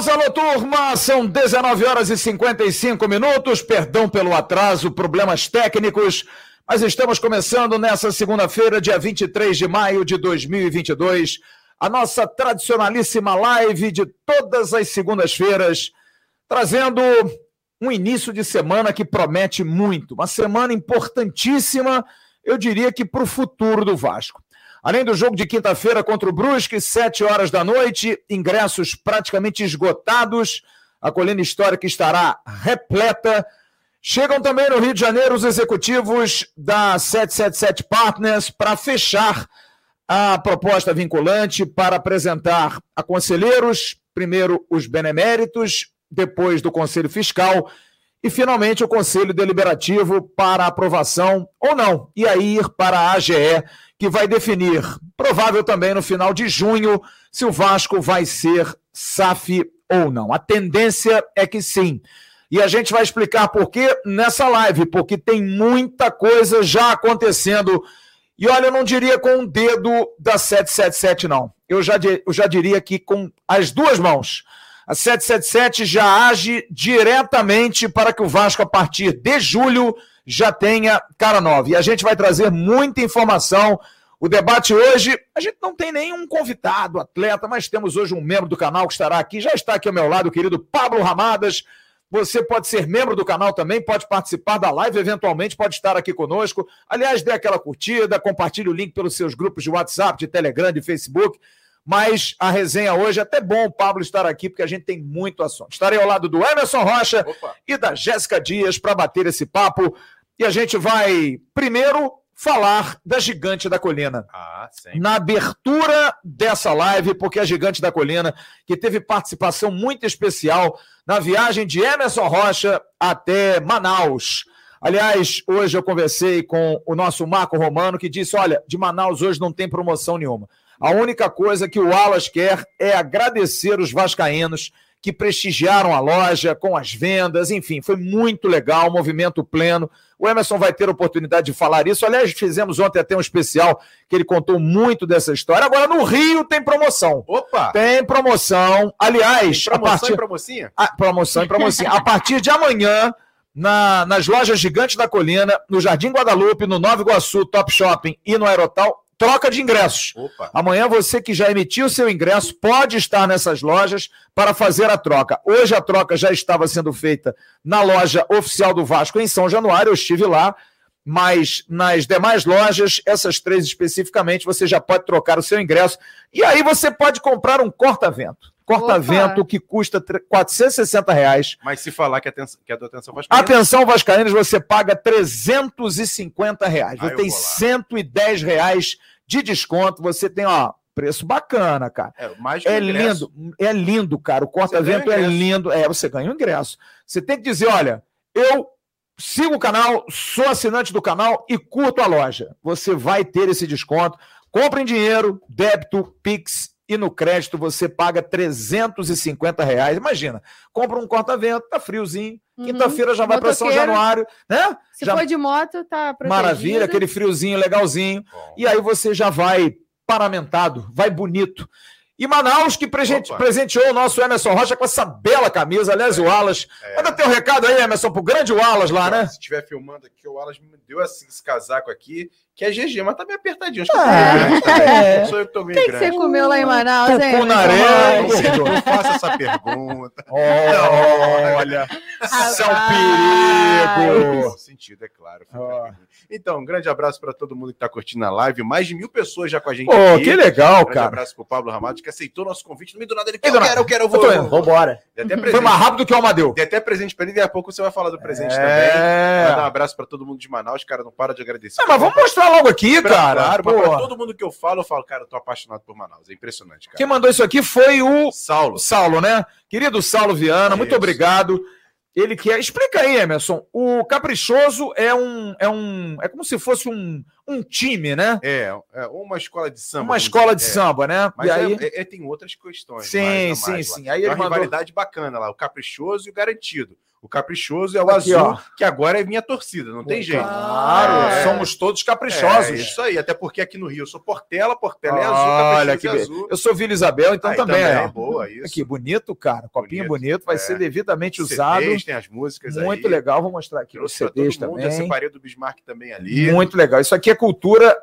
Alô, alô, turma! São 19 horas e 55 minutos. Perdão pelo atraso, problemas técnicos, mas estamos começando nessa segunda-feira, dia 23 de maio de 2022, a nossa tradicionalíssima live de todas as segundas-feiras, trazendo um início de semana que promete muito, uma semana importantíssima, eu diria que para o futuro do Vasco. Além do jogo de quinta-feira contra o Brusque, sete horas da noite, ingressos praticamente esgotados, a colina histórica estará repleta. Chegam também no Rio de Janeiro os executivos da 777 Partners para fechar a proposta vinculante, para apresentar a conselheiros, primeiro os beneméritos, depois do Conselho Fiscal e finalmente o Conselho Deliberativo para aprovação ou não, e aí ir para a AGE que vai definir, provável também no final de junho, se o Vasco vai ser SAF ou não. A tendência é que sim. E a gente vai explicar por quê nessa live, porque tem muita coisa já acontecendo. E olha, eu não diria com o dedo da 777, não. Eu já, eu já diria que com as duas mãos. A 777 já age diretamente para que o Vasco, a partir de julho, já tenha cara nova. E a gente vai trazer muita informação. O debate hoje, a gente não tem nenhum convidado, atleta, mas temos hoje um membro do canal que estará aqui, já está aqui ao meu lado, o querido Pablo Ramadas. Você pode ser membro do canal também, pode participar da live, eventualmente pode estar aqui conosco. Aliás, dê aquela curtida, compartilhe o link pelos seus grupos de WhatsApp, de Telegram, de Facebook. Mas a resenha hoje, é até bom o Pablo estar aqui, porque a gente tem muito assunto. Estarei ao lado do Emerson Rocha Opa. e da Jéssica Dias para bater esse papo. E a gente vai primeiro falar da Gigante da Colina. Ah, Na abertura dessa live, porque a Gigante da Colina, que teve participação muito especial na viagem de Emerson Rocha até Manaus. Aliás, hoje eu conversei com o nosso Marco Romano, que disse: olha, de Manaus hoje não tem promoção nenhuma. A única coisa que o Alas quer é agradecer os vascaínos que prestigiaram a loja com as vendas, enfim, foi muito legal, movimento pleno. O Emerson vai ter oportunidade de falar isso. Aliás, fizemos ontem até um especial que ele contou muito dessa história. Agora, no Rio tem promoção. Opa! Tem promoção. Aliás, tem promoção a partir... e promocinha? A... Promoção e promocinha. a partir de amanhã, na... nas lojas Gigantes da Colina, no Jardim Guadalupe, no Nova Iguaçu, Top Shopping e no Aerotal, troca de ingressos. Opa. Amanhã você que já emitiu seu ingresso pode estar nessas lojas para fazer a troca. Hoje a troca já estava sendo feita na loja oficial do Vasco em São Januário, eu estive lá, mas nas demais lojas, essas três especificamente, você já pode trocar o seu ingresso e aí você pode comprar um corta-vento. Corta-vento que custa 460 reais. Mas se falar que é, que é do Atenção Vascaínos... Atenção Vascaínos, você paga 350 reais. Você tem 110 reais de desconto. Você tem, ó, preço bacana, cara. É, mais é lindo, é lindo, cara. O corta-vento é lindo. É, você ganha o ingresso. Você tem que dizer, olha, eu sigo o canal, sou assinante do canal e curto a loja. Você vai ter esse desconto. Compre em dinheiro, débito, Pix e no crédito você paga 350 reais. Imagina, compra um corta-vento, tá friozinho, uhum. quinta-feira já vai para São Januário, né? Se já... for de moto, tá protegido. Maravilha, aquele friozinho legalzinho. Bom. E aí você já vai paramentado, vai bonito. E Manaus, que presente, presenteou o nosso Emerson Rocha com essa bela camisa. Aliás, é, o Wallace. É. Manda teu recado aí, Emerson, pro grande Wallace lá, né? Se estiver filmando aqui, o Wallace me deu esse casaco aqui que é GG, mas tá meio apertadinho. Acho que é. eu sou eu que tô meio que você comeu lá em Manaus, hein? Tucu na areia. Não faça essa pergunta. Oh, olha, isso é um perigo. sentido, é claro. Oh. Então, um grande abraço para todo mundo que tá curtindo a live. Mais de mil pessoas já com a gente oh, aqui. que legal, um grande cara. Um abraço pro Pablo Ramado, que aceitou nosso convite. No meio do nada ele quer, eu quero, eu quero, eu vou. Eu Vambora. Foi mais rápido que o Amadeu. Tem até presente pra ele, daqui a pouco você vai falar do presente é... também. Manda um abraço para todo mundo de Manaus, cara, não para de agradecer. Não, mas vamos mostrar logo aqui, pra, cara. Claro, pra, todo mundo que eu falo, eu falo, cara, eu tô apaixonado por Manaus. É impressionante, cara. Quem mandou isso aqui foi o Saulo. Saulo, né? Querido Saulo Viana, muito obrigado. Ele quer. Explica aí, Emerson. O caprichoso é um. É um. É como se fosse um, um time, né? É, é uma escola de samba. Uma escola de é. samba, né? Mas e é, aí... é, é, tem outras questões. Sim, mais, sim, mais, sim. Lá. Aí ele uma mandou... rivalidade bacana lá, o caprichoso e o garantido. O caprichoso é o Aqui, azul, ó. que agora é minha torcida, não tem jeito. Claro, É. somos todos caprichosos. É isso aí, até porque aqui no Rio eu sou Portela, Portela é azul, Olha que é azul. Eu sou Vila Isabel, então Aí também. também, ó. boa, isso. Aqui, bonito, cara. Copinho bonito, Bonito, vai é. ser devidamente CDs, usado. tem as músicas Muito aí. legal. Vou mostrar aqui os CDs todo mundo, eu também. separei do Bismarck também ali. Muito legal. Isso aqui é cultura,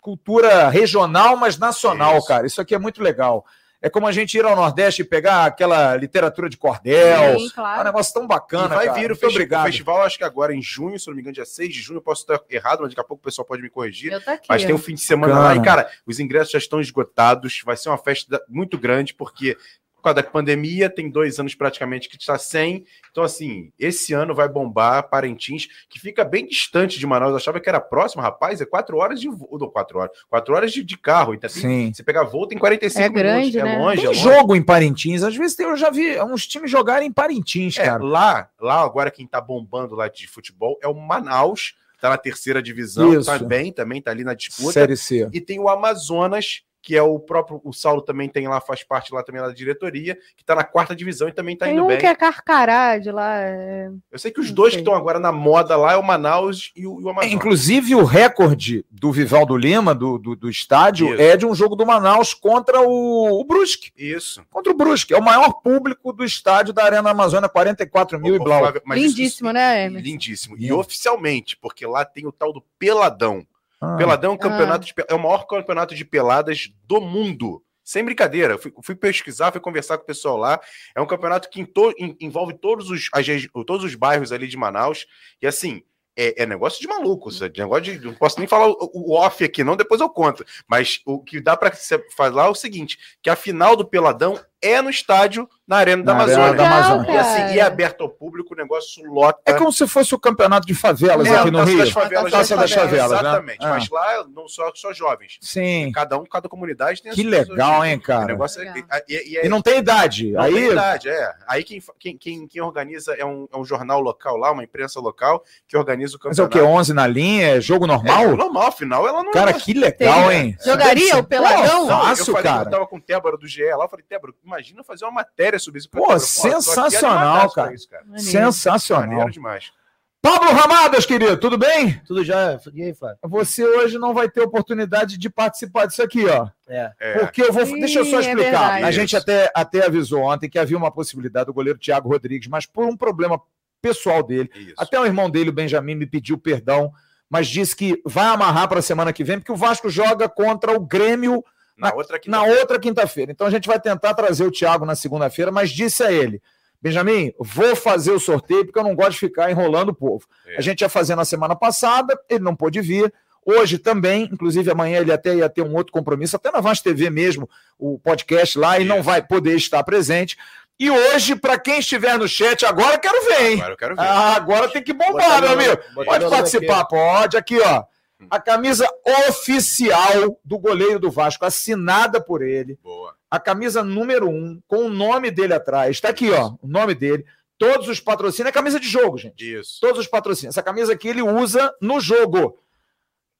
cultura regional, mas nacional, Isso. cara. Isso aqui é muito legal. É como a gente ir ao Nordeste e pegar aquela literatura de cordel. Sim, É um claro. negócio tão bacana. e vai cara. vir o, festi- obrigado. o festival, acho que agora em junho, se não me engano, dia 6 de junho, eu posso estar errado, mas daqui a pouco o pessoal pode me corrigir. Eu tô aqui. Mas tem um fim de semana Bacana. lá e, cara, os ingressos já estão esgotados. Vai ser uma festa muito grande, porque por causa da pandemia, tem dois anos praticamente que está sem. Então, assim, esse ano vai bombar Parintins, que fica bem distante de Manaus. Eu achava que era próximo, rapaz, é quatro horas de voo. Não, quatro horas. Quatro horas de, de carro. Então, assim, Sim. você pegar voo, tem 45 É grande, minutos. né? É longe, é Tem longe. jogo em Parintins. Às vezes eu já vi uns times jogarem em Parintins, É, cara. lá, lá agora quem tá bombando lá de futebol é o Manaus, que tá na terceira divisão, Isso. tá bem também, tá ali na disputa. Série C. E tem o Amazonas, que é o próprio, o Saulo também tem lá, faz parte lá também da diretoria, que tá na quarta divisão e também tá Tem indo um bem. que é Carcará de lá. é- Eu sei que os Não dois sei. que estão agora na moda lá é o Manaus e o, e o É, Amazonas. inclusive, o recorde do Vivaldo Lima, do, do, do estádio, Isso. é de um jogo do Manaus contra o, o Brusque. Isso. Contra o Brusque. É o maior público do estádio da Arena Amazônia, 44 mil e Ô, blau. Flávio, mas isso- Lindíssimo, né, Emerson? Lindíssimo. E oficialmente, porque lá tem o tal do Peladão. Ah, Peladão é um campeonato de pe- é o maior campeonato de peladas do mundo. Sem brincadeira, fui, fui pesquisar, fui conversar com o pessoal lá. É um campeonato que em to- em- envolve todos os, as todos os bairros ali de Manaus. E assim, é, é negócio de maluco. é negócio de, não posso nem falar o, o off aqui, não, depois eu conto. Mas o que dá para falar é o seguinte: que a final do Peladão é no estádio, na Arena da Na Arena Amazônia. da Amazônia. E assim, e é aberto ao público, o negócio lota. É como se fosse o campeonato de favelas É, aqui no Rio. das favelas, Taça das favelas, né? Exatamente. Ah. Mas lá não só, só jovens. Sim. Cada um, cada comunidade tem Que legal, hein, O cara? negócio é, Legal. e, e é- E não tem idade. não Aí, tem idade, é. Aí quem, quem, quem, quem organiza é um, é um jornal local lá, uma imprensa local, que organiza o mas é o campeonato. quê? 11 na linha? É jogo É, normal? normal, afinal ela não Cara, que legal, Tem. hein? Jogaria o Peladão? Fácil, eu falei, cara. eu tava com o Tébora do GE lá, eu falei, Tébora, imagina fazer uma matéria sobre isso. Pô, Tébora, tô aqui sensacional, cara. Isso, cara. Sensacional. Maneiro demais. Pablo Ramadas, querido, tudo bem? Tudo já. E aí, Flávio? Você hoje não vai ter oportunidade de participar disso aqui, ó. É. É. Porque eu vou. Ih, deixa eu só é explicar. verdade. a gente até, até avisou ontem que havia uma possibilidade do goleiro Thiago Rodrigues, mas por um problema pessoal dele. Isso. Até o irmão dele, o Benjamin, me pediu perdão, mas disse que vai amarrar para a semana que vem, porque o Vasco joga contra o Grêmio na outra aqui na outra quinta-feira. Então a gente vai tentar trazer o Thiago na segunda-feira, mas disse a ele: Benjamin, vou fazer o sorteio porque eu não gosto de ficar enrolando o povo. É. A gente ia fazer na semana passada, ele não pôde vir. Hoje também, inclusive amanhã ele até ia ter um outro compromisso, até na Vaz TV mesmo, o podcast lá, e não Isso. vai poder estar presente. E hoje, para quem estiver no chat, agora eu quero ver, hein? Agora eu quero ver. Ah, agora tem que bombar, meu amigo. Pode participar, pode. Aqui, ó. A camisa oficial do goleiro do Vasco, assinada por ele. Boa. A camisa número um, com o nome dele atrás. Está aqui, ó, o nome dele. Todos os patrocínios. É camisa de jogo, gente. Isso. Todos os patrocínios. Essa camisa aqui ele usa no jogo.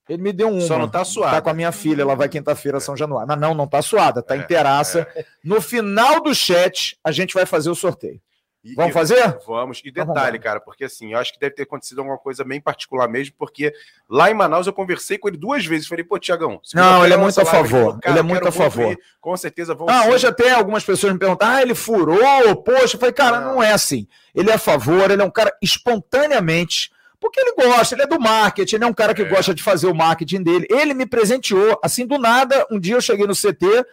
Ele me deu um. Só não tá suada. Tá com a minha filha, ela vai quinta-feira a São Januário. Mas não, não tá suada, tá É, inteiraça. No final do chat, a gente vai fazer o sorteio. E- Vamos fazer? Vamos. E Então, detalhe, cara, porque assim, eu acho que deve ter acontecido alguma coisa bem particular mesmo, porque lá em Manaus eu conversei com ele duas vezes. Falei, pô, Tiagão. Não, ele é muito a favor, ele é muito a favor. Com certeza vão. Ah, sim. hoje até algumas pessoas me perguntam, ah, ele furou, poxa. Eu falei, cara, não. Não. é assim. Ele é a favor, ele é um cara espontaneamente, porque ele gosta, ele é do marketing, ele é um cara que É. gosta de fazer o marketing dele. Ele me presenteou, assim, do nada, um dia eu cheguei no CT,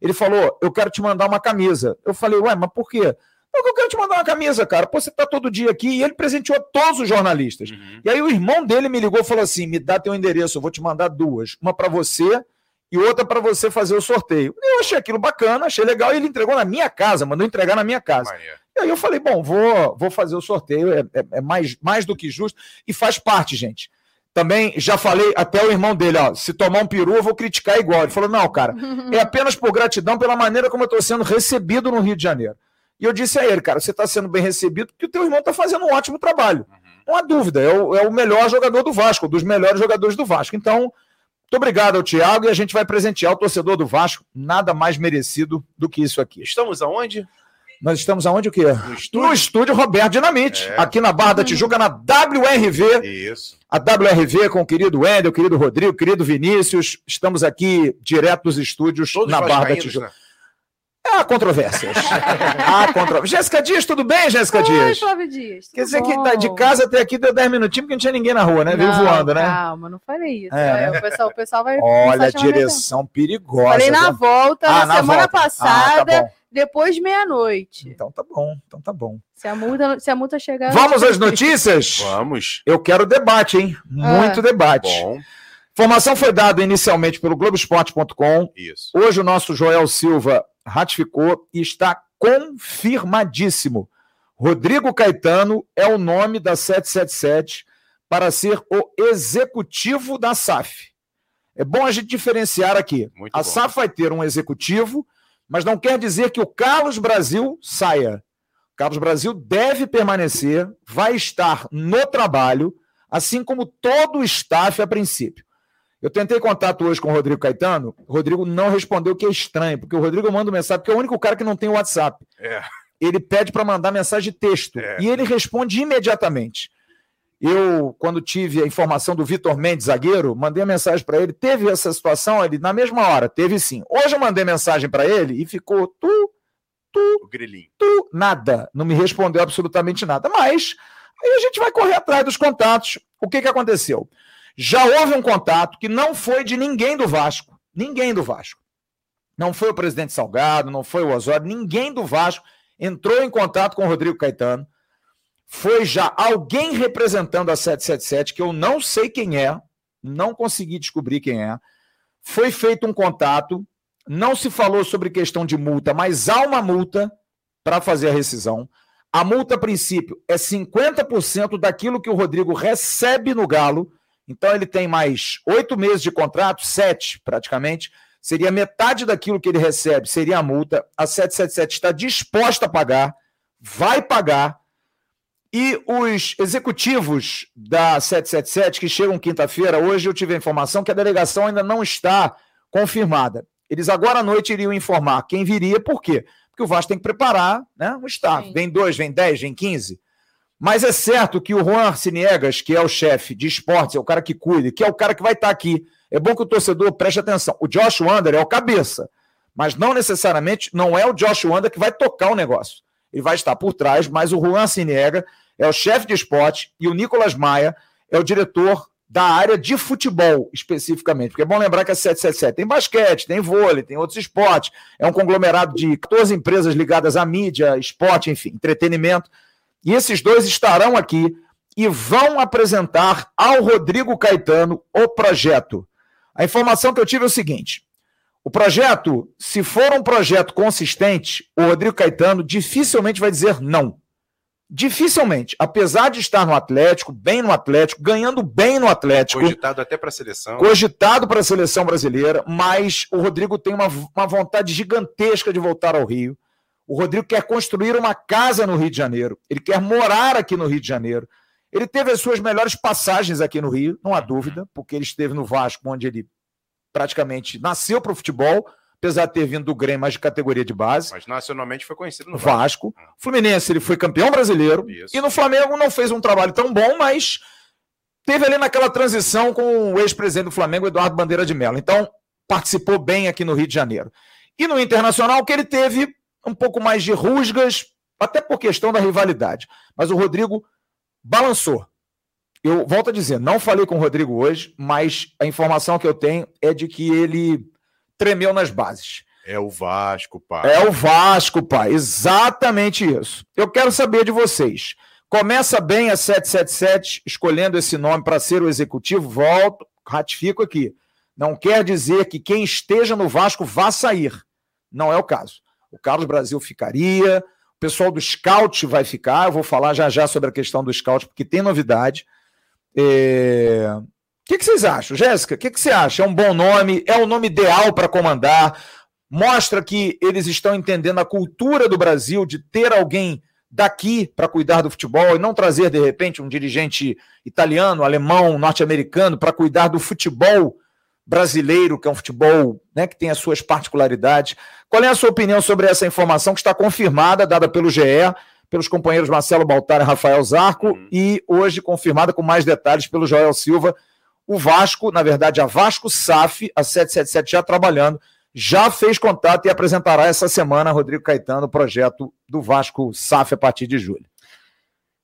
ele falou, eu quero te mandar uma camisa. Eu falei, ué, mas por quê? Não, eu quero te mandar uma camisa, cara. Pô, você tá todo dia aqui. E ele presenteou todos os jornalistas. Uhum. E aí o irmão dele me ligou e falou assim: me dá teu endereço, eu vou te mandar duas. Uma para você e outra para você fazer o sorteio. Eu achei aquilo bacana, achei legal, e ele entregou na minha casa, mandou entregar na minha casa. Maneiro. E aí eu falei, bom, vou, vou fazer o sorteio, é, é- é mais, mais do que justo, e faz parte, gente. Também já falei até o irmão dele, ó, se tomar um peru eu vou criticar igual. Ele falou, não, cara, é apenas por gratidão pela maneira como eu estou sendo recebido no Rio de Janeiro. E eu disse a ele, cara, você está sendo bem recebido porque o teu irmão está fazendo um ótimo trabalho. Uhum. Não há dúvida, é o, é o melhor jogador do Vasco, dos melhores jogadores do Vasco. Então, muito obrigado ao Thiago e a gente vai presentear o torcedor do Vasco, nada mais merecido do que isso aqui. Estamos aonde? Nós estamos aonde o quê? No estúdio? No estúdio Roberto Dinamite, É. aqui na Barra da Tijuca, na WRV. Isso. A WRV com o querido Wendel, o querido Rodrigo, o querido Vinícius. Estamos aqui direto dos estúdios Todos na Barra da Tijuca. né? Há controvérsias. Há controvérsias. Jéssica Dias, tudo bem, Jéssica Oi, Dias? Flávio Dias. Quer dizer que bom? tá de casa até aqui deu 10 minutinhos porque não tinha ninguém na rua, né? Veio Não, voando, né? Calma, não falei isso. É, É, o, pessoal, o pessoal vai. Olha, a direção perigosa. Falei na né? volta, Ah, na semana volta. passada, Ah, tá depois de meia-noite. Então tá bom, então tá bom. Se a multa, se a multa chegar. Vamos às notícias? Vamos. Eu quero debate, hein? Muito Ah. debate. Bom, Informação foi dada inicialmente pelo Globoesporte.com. isso. Hoje o nosso Joel Silva ratificou e está confirmadíssimo. Rodrigo Caetano é o nome da 777 para ser o executivo da SAF. É bom a gente diferenciar aqui. Muito a bom. SAF vai ter um executivo, mas não quer dizer que o Carlos Brasil saia. O Carlos Brasil deve permanecer, vai estar no trabalho, assim como todo o staff a princípio. Eu tentei contato hoje com o Rodrigo Caetano, o Rodrigo não respondeu, o que é estranho, porque o Rodrigo manda mensagem, porque é o único cara que não tem WhatsApp. É. Ele pede para mandar mensagem de texto É. e ele responde imediatamente. Eu, quando tive a informação do Vitor Mendes, zagueiro, mandei a mensagem para ele. Teve essa situação? Ele, na mesma hora, teve sim. Hoje eu mandei mensagem para ele e ficou tu, O grilinho. tu, nada. Não me respondeu absolutamente nada. Mas aí a gente vai correr atrás dos contatos. O que, que aconteceu? Já houve um contato que não foi de ninguém do Vasco. Ninguém do Vasco. Não foi o presidente Salgado, não foi o Osório, ninguém do Vasco entrou em contato com o Rodrigo Caetano. Foi já alguém representando a 777, que eu não sei quem é, não consegui descobrir quem é. Foi feito um contato, não se falou sobre questão de multa, mas há uma multa para fazer a rescisão. A multa, a princípio, é 50% daquilo que o Rodrigo recebe no Galo. Então, ele tem mais oito meses de contrato, sete praticamente. Seria metade daquilo que ele recebe, seria a multa. A 777 está disposta a pagar, vai pagar. E os executivos da 777, que chegam quinta-feira, hoje eu tive a informação que a delegação ainda não está confirmada. Eles agora à noite iriam informar quem viria, por quê? Porque o Vasco tem que preparar né, um staff. Sim. Vem dois, vem dez, vem quinze. Mas é certo que o Juan Arciniegas, que é o chefe de esportes, é o cara que cuida, que é o cara que vai estar aqui. É bom que o torcedor preste atenção. O Josh Wander é o cabeça, mas não necessariamente não é o Josh Wander que vai tocar o negócio. Ele vai estar por trás, mas o Juan Arciniega é o chefe de esporte e o Nicolas Maia é o diretor da área de futebol, especificamente. Porque é bom lembrar que a 777 tem basquete, tem vôlei, tem outros esportes. É um conglomerado de 14 empresas ligadas à mídia, esporte, enfim, entretenimento. E esses dois estarão aqui e vão apresentar ao Rodrigo Caetano o projeto. A informação que eu tive é o seguinte: o projeto, se for um projeto consistente, o Rodrigo Caetano dificilmente vai dizer não. Dificilmente. Apesar de estar no Atlético, bem no Atlético, ganhando bem no Atlético, Cogitado até para a seleção. cogitado para a seleção brasileira, mas o Rodrigo tem uma, uma vontade gigantesca de voltar ao Rio. O Rodrigo quer construir uma casa no Rio de Janeiro. Ele quer morar aqui no Rio de Janeiro. Ele teve as suas melhores passagens aqui no Rio, não há dúvida, porque ele esteve no Vasco, onde ele praticamente nasceu para o futebol, apesar de ter vindo do Grêmio, mas de categoria de base. Mas nacionalmente foi conhecido no No Vasco. Fluminense, ele foi campeão brasileiro. Isso. E no Flamengo não fez um trabalho tão bom, mas teve ali naquela transição com o ex-presidente do Flamengo, Eduardo Bandeira de Mello. Então, participou bem aqui no Rio de Janeiro. E no Internacional, que ele teve um pouco mais de rusgas, até por questão da rivalidade. Mas o Rodrigo balançou. Eu volto a dizer, não falei com o Rodrigo hoje, mas a informação que eu tenho é de que ele tremeu nas bases. É o Vasco, pai. É o Vasco, pai. Exatamente isso. Eu quero saber de vocês. Começa bem a 777, escolhendo esse nome para ser o executivo. Volto, ratifico aqui. Não quer dizer que quem esteja no Vasco vá sair. Não é o caso. O Carlos Brasil ficaria, o pessoal do Scout vai ficar. Eu vou falar já já sobre a questão do Scout, porque tem novidade. É... O que, vocês acham, Jéssica? O que, que você acha? É um bom nome? É o nome ideal para comandar? Mostra que eles estão entendendo a cultura do Brasil de ter alguém daqui para cuidar do futebol e não trazer, de repente, um dirigente italiano, alemão, norte-americano para cuidar do futebol brasileiro, que é um futebol né, que tem as suas particularidades. Qual é a sua opinião sobre essa informação que está confirmada, dada pelo GE, pelos companheiros Marcelo Baltar e Rafael Zarco, uhum. e hoje confirmada com mais detalhes pelo Joel Silva? O Vasco, na verdade, a Vasco SAF, a 777 já trabalhando já fez contato e apresentará essa semana, Rodrigo Caetano, o projeto do Vasco SAF a partir de julho.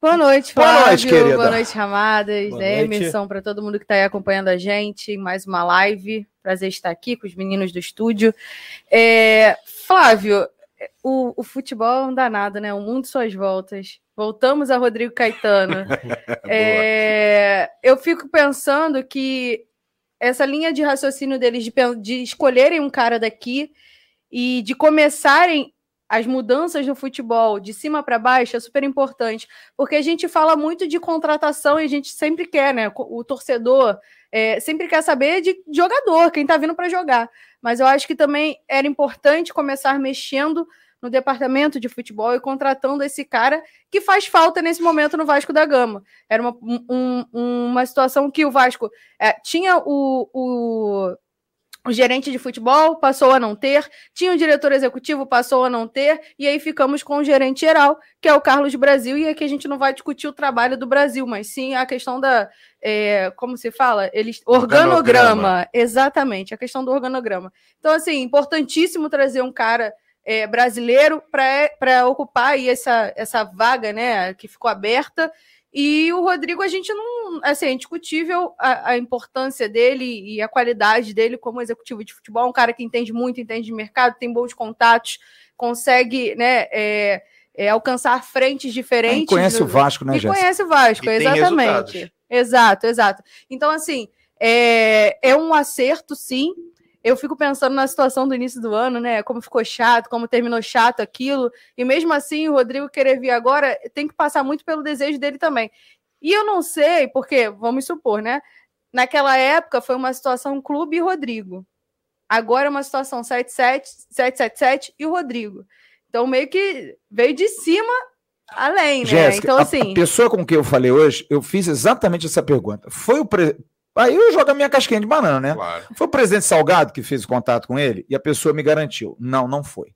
Boa noite, Flávio. Boa noite, querida. Boa noite, Ramadas. Boa é, Emerson, para todo mundo que está aí acompanhando a gente em mais uma live. Prazer estar aqui com os meninos do estúdio. É, Flávio, o, o, futebol é um danado, né? O mundo suas voltas. Voltamos a Rodrigo Caetano. é, eu fico pensando que essa linha de raciocínio deles de, de escolherem um cara daqui e de começarem as mudanças no futebol de cima para baixo é super importante, porque a gente fala muito de contratação e a gente sempre quer, né? O torcedor é, sempre quer saber de jogador, quem está vindo para jogar. Mas eu acho que também era importante começar mexendo no departamento de futebol e contratando esse cara que faz falta nesse momento no Vasco da Gama. Era uma, um, uma situação que o Vasco é, tinha o, o, o, gerente de futebol, passou a não ter, tinha o diretor executivo, passou a não ter, e aí ficamos com o gerente geral, que é o Carlos Brasil, e aqui a gente não vai discutir o trabalho do Brasil, mas sim a questão da. É, como se fala? Eles, organograma. organograma. Exatamente, a questão do organograma. Então, assim, importantíssimo trazer um cara é, brasileiro para ocupar aí essa, essa vaga né, que ficou aberta. E o Rodrigo, a gente não. Assim, é indiscutível a, a, importância dele e a qualidade dele como executivo de futebol. Um cara que entende muito, entende de mercado, tem bons contatos, consegue né, é, é, alcançar frentes diferentes. E conhece o Vasco, né, Jéssica? conhece o Vasco, exatamente. Exato, exato. Então, assim, é, é um acerto, sim eu fico pensando na situação do início do ano, né? Como ficou chato, como terminou chato aquilo. E mesmo assim, o Rodrigo querer vir agora tem que passar muito pelo desejo dele também. E eu não sei, porque, vamos supor, né? Naquela época foi uma situação clube e Rodrigo. Agora é uma situação 77, 777 e o Rodrigo. Então, meio que veio de cima além, né? Jéssica, então, assim. A, pessoa com quem eu falei hoje, eu fiz exatamente essa pergunta. Foi o, pre Aí eu jogo a minha casquinha de banana, né? Claro. Foi o presidente Salgado que fez o contato com ele e a pessoa me garantiu. Não, não foi.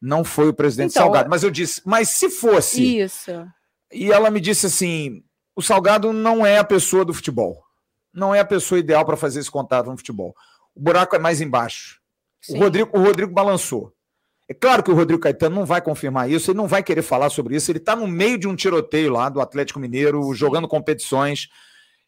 Não foi o presidente então, Salgado. Mas eu disse, mas se fosse. Isso. E ela me disse assim: o Salgado não é a pessoa do futebol. Não é a pessoa ideal para fazer esse contato no futebol. O buraco é mais embaixo. O Rodrigo, o Rodrigo balançou. É claro que o Rodrigo Caetano não vai confirmar isso, ele não vai querer falar sobre isso. Ele está no meio de um tiroteio lá do Atlético Mineiro, Sim. jogando competições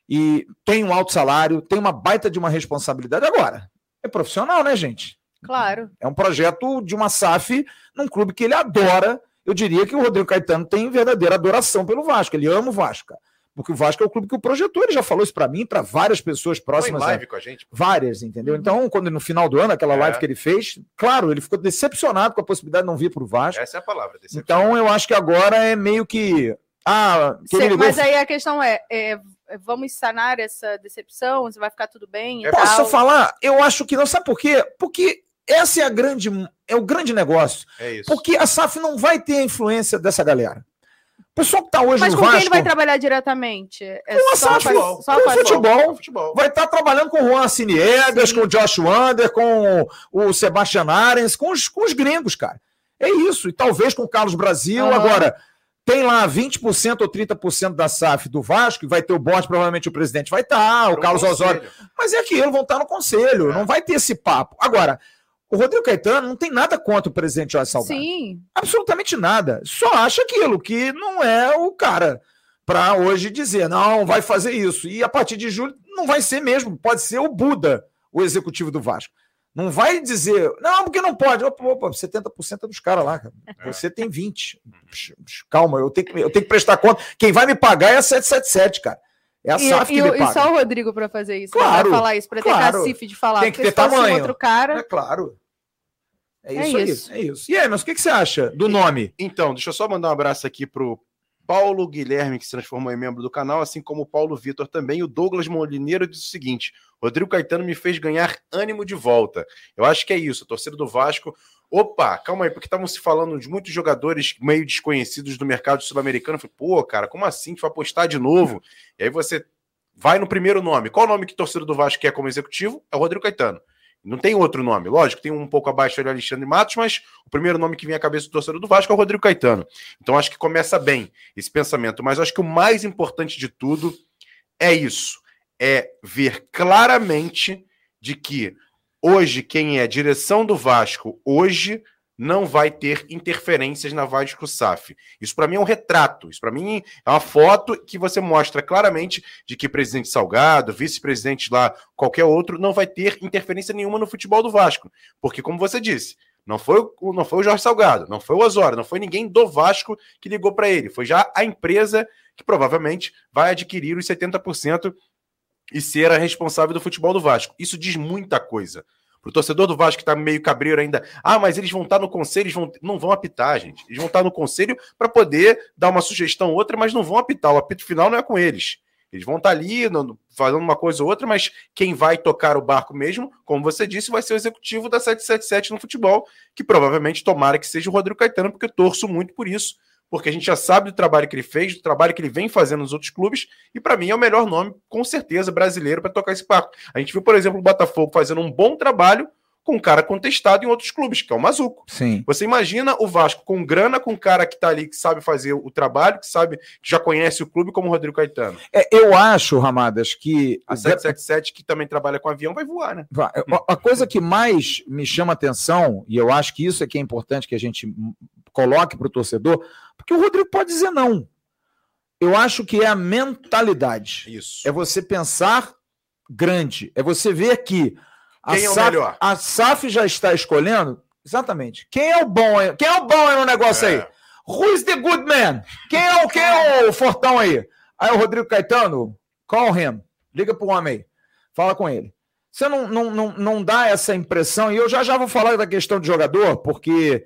e tem um alto salário, tem uma baita de uma responsabilidade. Agora, é profissional, né, gente? Claro. É um projeto de uma SAF num clube que ele adora. Eu diria que o Rodrigo Caetano tem verdadeira adoração pelo Vasco. Ele ama o Vasco. Porque o Vasco é o clube que o projetou. Ele já falou isso para mim, para várias pessoas próximas. Foi live a... com a gente. Várias, entendeu? Uhum. Então, quando no final do ano, aquela é. live que ele fez, claro, ele ficou decepcionado com a possibilidade de não vir para o Vasco. Essa é a palavra. Então, eu acho que agora é meio que. Ah, Cê, mas aí a questão é, é vamos sanar essa decepção, você vai ficar tudo bem e Posso tal. falar? Eu acho que não. Sabe por quê? Porque essa é a grande, é o grande negócio. É isso. Porque a SAF não vai ter a influência dessa galera. O pessoal que está hoje Mas no com Vasco... quem ele vai trabalhar diretamente? É com a SAF, só, só com o futebol. futebol. Vai estar tá trabalhando com o Juan Ciniegas, com o Josh Wander, com o Sebastian Arens, com os, com os gringos, cara. É isso. E talvez com o Carlos Brasil. Uhum. Agora, tem lá 20% ou 30% da SAF do Vasco, e vai ter o bote, provavelmente o presidente vai estar, o Carlos Osório. Mas é aquilo, vão estar no conselho, é. não vai ter esse papo. Agora, o Rodrigo Caetano não tem nada contra o presidente Jorge Salgado. Sim. Absolutamente nada. Só acha aquilo, que não é o cara para hoje dizer, não, vai fazer isso. E a partir de julho não vai ser mesmo, pode ser o Buda, o executivo do Vasco. Não vai dizer, não, porque não pode. Opa, opa 70% dos caras lá, cara. É. Você tem 20. Calma, eu tenho, que, eu tenho que prestar conta. Quem vai me pagar é a 777, cara. É a e, SAF que e, me paga. E só o Rodrigo para fazer isso. Claro. Pra falar isso, para claro. ter cacife de falar. Tem que ter tamanho. outro cara... É claro. É isso, é isso. aí. É isso. E aí, mas o que, que você acha do nome? Então, deixa eu só mandar um abraço aqui pro Paulo Guilherme, que se transformou em membro do canal, assim como o Paulo Vitor também. O Douglas Molineiro disse o seguinte: Rodrigo Caetano me fez ganhar ânimo de volta. Eu acho que é isso, a torcida do Vasco. Opa, calma aí, porque estavam se falando de muitos jogadores meio desconhecidos do mercado sul-americano. Falei, pô, cara, como assim? Tu vai apostar de novo? E aí você vai no primeiro nome. Qual o nome que o torcedor do Vasco quer como executivo? É o Rodrigo Caetano. Não tem outro nome. Lógico, tem um pouco abaixo ali Alexandre Matos, mas o primeiro nome que vem à cabeça do torcedor do Vasco é o Rodrigo Caetano. Então acho que começa bem esse pensamento. Mas acho que o mais importante de tudo é isso: é ver claramente de que hoje quem é direção do Vasco hoje não vai ter interferências na Vasco SAF. Isso para mim é um retrato, isso para mim é uma foto que você mostra claramente de que presidente Salgado, vice-presidente lá, qualquer outro, não vai ter interferência nenhuma no futebol do Vasco. Porque, como você disse, não foi, o, não foi o Jorge Salgado, não foi o Osório, não foi ninguém do Vasco que ligou para ele, foi já a empresa que provavelmente vai adquirir os 70% e ser a responsável do futebol do Vasco. Isso diz muita coisa. Pro torcedor do Vasco que tá meio cabreiro ainda, ah, mas eles vão estar tá no conselho, eles vão... não vão apitar, gente. Eles vão estar tá no conselho para poder dar uma sugestão ou outra, mas não vão apitar. O apito final não é com eles. Eles vão estar tá ali fazendo uma coisa ou outra, mas quem vai tocar o barco mesmo, como você disse, vai ser o executivo da 777 no futebol, que provavelmente tomara que seja o Rodrigo Caetano, porque eu torço muito por isso porque a gente já sabe do trabalho que ele fez, do trabalho que ele vem fazendo nos outros clubes, e para mim é o melhor nome, com certeza, brasileiro para tocar esse barco. A gente viu, por exemplo, o Botafogo fazendo um bom trabalho com um cara contestado em outros clubes, que é o Mazuco. Sim. Você imagina o Vasco com grana, com um cara que tá ali, que sabe fazer o trabalho, que sabe, que já conhece o clube, como o Rodrigo Caetano. É, eu acho, Ramadas, que. A 777, que também trabalha com avião, vai voar, né? A coisa que mais me chama atenção, e eu acho que isso é que é importante que a gente coloque para o torcedor, porque o Rodrigo pode dizer não. Eu acho que é a mentalidade. Isso. É você pensar grande. É você ver que a Quem é SAF, melhor? A SAF já está escolhendo. Exatamente. Quem é o bom? Quem é o bom aí no negócio é. aí? Who is the good man? Quem é o, quem é o fortão aí? Aí o Rodrigo Caetano, call him. Liga pro homem aí. Fala com ele. Você não, não, não, não dá essa impressão, e eu já já vou falar da questão de jogador, porque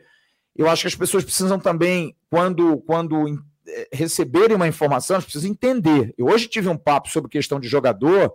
eu acho que as pessoas precisam também, quando, quando eh, receberem uma informação, elas precisam entender. Eu hoje tive um papo sobre questão de jogador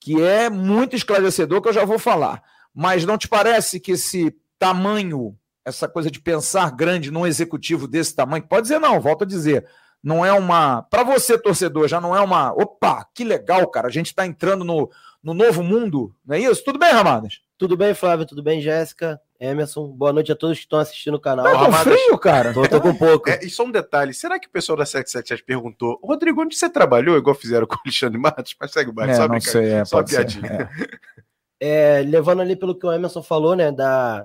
que é muito esclarecedor, que eu já vou falar. Mas não te parece que esse tamanho, essa coisa de pensar grande num executivo desse tamanho, pode dizer não, volto a dizer, não é uma. Para você, torcedor, já não é uma. Opa, que legal, cara, a gente está entrando no, no novo mundo, não é isso? Tudo bem, Ramadas? Tudo bem, Flávio? Tudo bem, Jéssica? Emerson, boa noite a todos que estão assistindo o canal. Tá com frio, cara? Tô, tô com pouco. É, e só um detalhe, será que o pessoal da 777 perguntou, Rodrigo, onde você trabalhou, igual fizeram com o Alexandre Matos? Mas segue o bairro, é, só, não sei, é, só piadinha. É. é. levando ali pelo que o Emerson falou, né, da,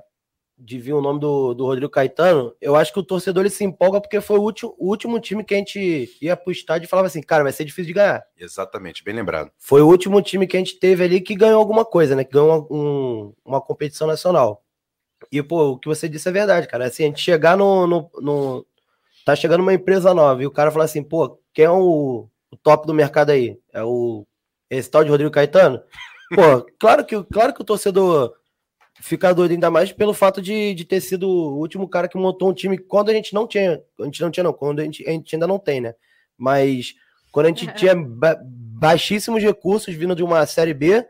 de vir o nome do, do Rodrigo Caetano, eu acho que o torcedor ele se empolga porque foi o último, o último time que a gente ia pro estádio e falava assim, cara, vai ser difícil de ganhar. Exatamente, bem lembrado. Foi o último time que a gente teve ali que ganhou alguma coisa, né, que ganhou um, uma competição nacional. E, pô, o que você disse é verdade, cara. Assim, a gente chegar no, no, no. Tá chegando uma empresa nova e o cara fala assim, pô, quem é o, o top do mercado aí? É o. Esse tal de Rodrigo Caetano? Pô, claro que, claro que o torcedor fica doido, ainda mais pelo fato de, de ter sido o último cara que montou um time quando a gente não tinha. A gente não tinha, não, quando a gente, a gente ainda não tem, né? Mas quando a gente tinha ba baixíssimos recursos vindo de uma série B,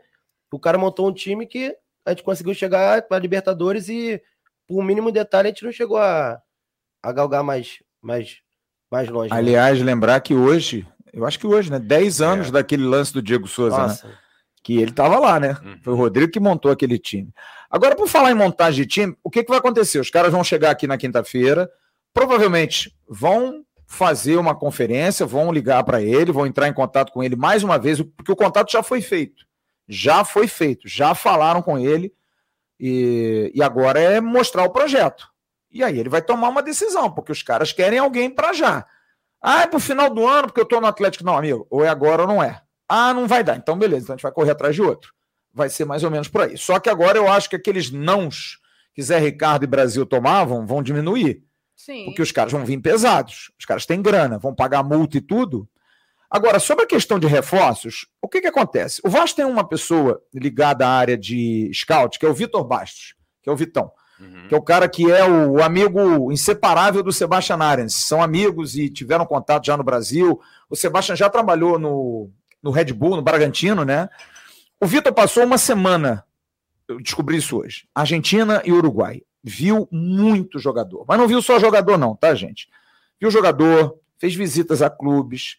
o cara montou um time que a gente conseguiu chegar para a Libertadores e, por um mínimo detalhe, a gente não chegou a, a galgar mais, mais, mais longe. Né? Aliás, né? lembrar que hoje, eu acho que hoje, né? 10 anos é. daquele lance do Diego Souza, né? Nossa. né? Que ele estava lá, né? Uhum. Foi o Rodrigo que montou aquele time. Agora, por falar em montagem de time, o que, que vai acontecer? Os caras vão chegar aqui na quinta-feira, provavelmente vão fazer uma conferência, vão ligar para ele, vão entrar em contato com ele mais uma vez, porque o contato já foi feito já foi feito, já falaram com ele e, e agora é mostrar o projeto. E aí ele vai tomar uma decisão, porque os caras querem alguém para já. Ah, é pro final do ano, porque eu tô no Atlético. Não, amigo, ou é agora ou não é. Ah, não vai dar. Então, beleza, então a gente vai correr atrás de outro. Vai ser mais ou menos por aí. Só que agora eu acho que aqueles nãos que Zé Ricardo e Brasil tomavam vão diminuir. Sim. Porque os caras vão vir pesados. Os caras têm grana, vão pagar multa e tudo. Agora, sobre a questão de reforços, o que, que acontece? O Vasco tem uma pessoa ligada à área de scout, que é o Vitor Bastos, que é o Vitão. uhum. que é o cara que é o amigo inseparável do Sebastian Arens. São amigos e tiveram contato já no Brasil. O Sebastian já trabalhou no, no Red Bull, no Bragantino, né? O Vitor passou uma semana, eu descobri isso hoje, Argentina e Uruguai. Viu muito jogador, mas não viu só jogador, não, tá, gente? Viu jogador, fez visitas a clubes,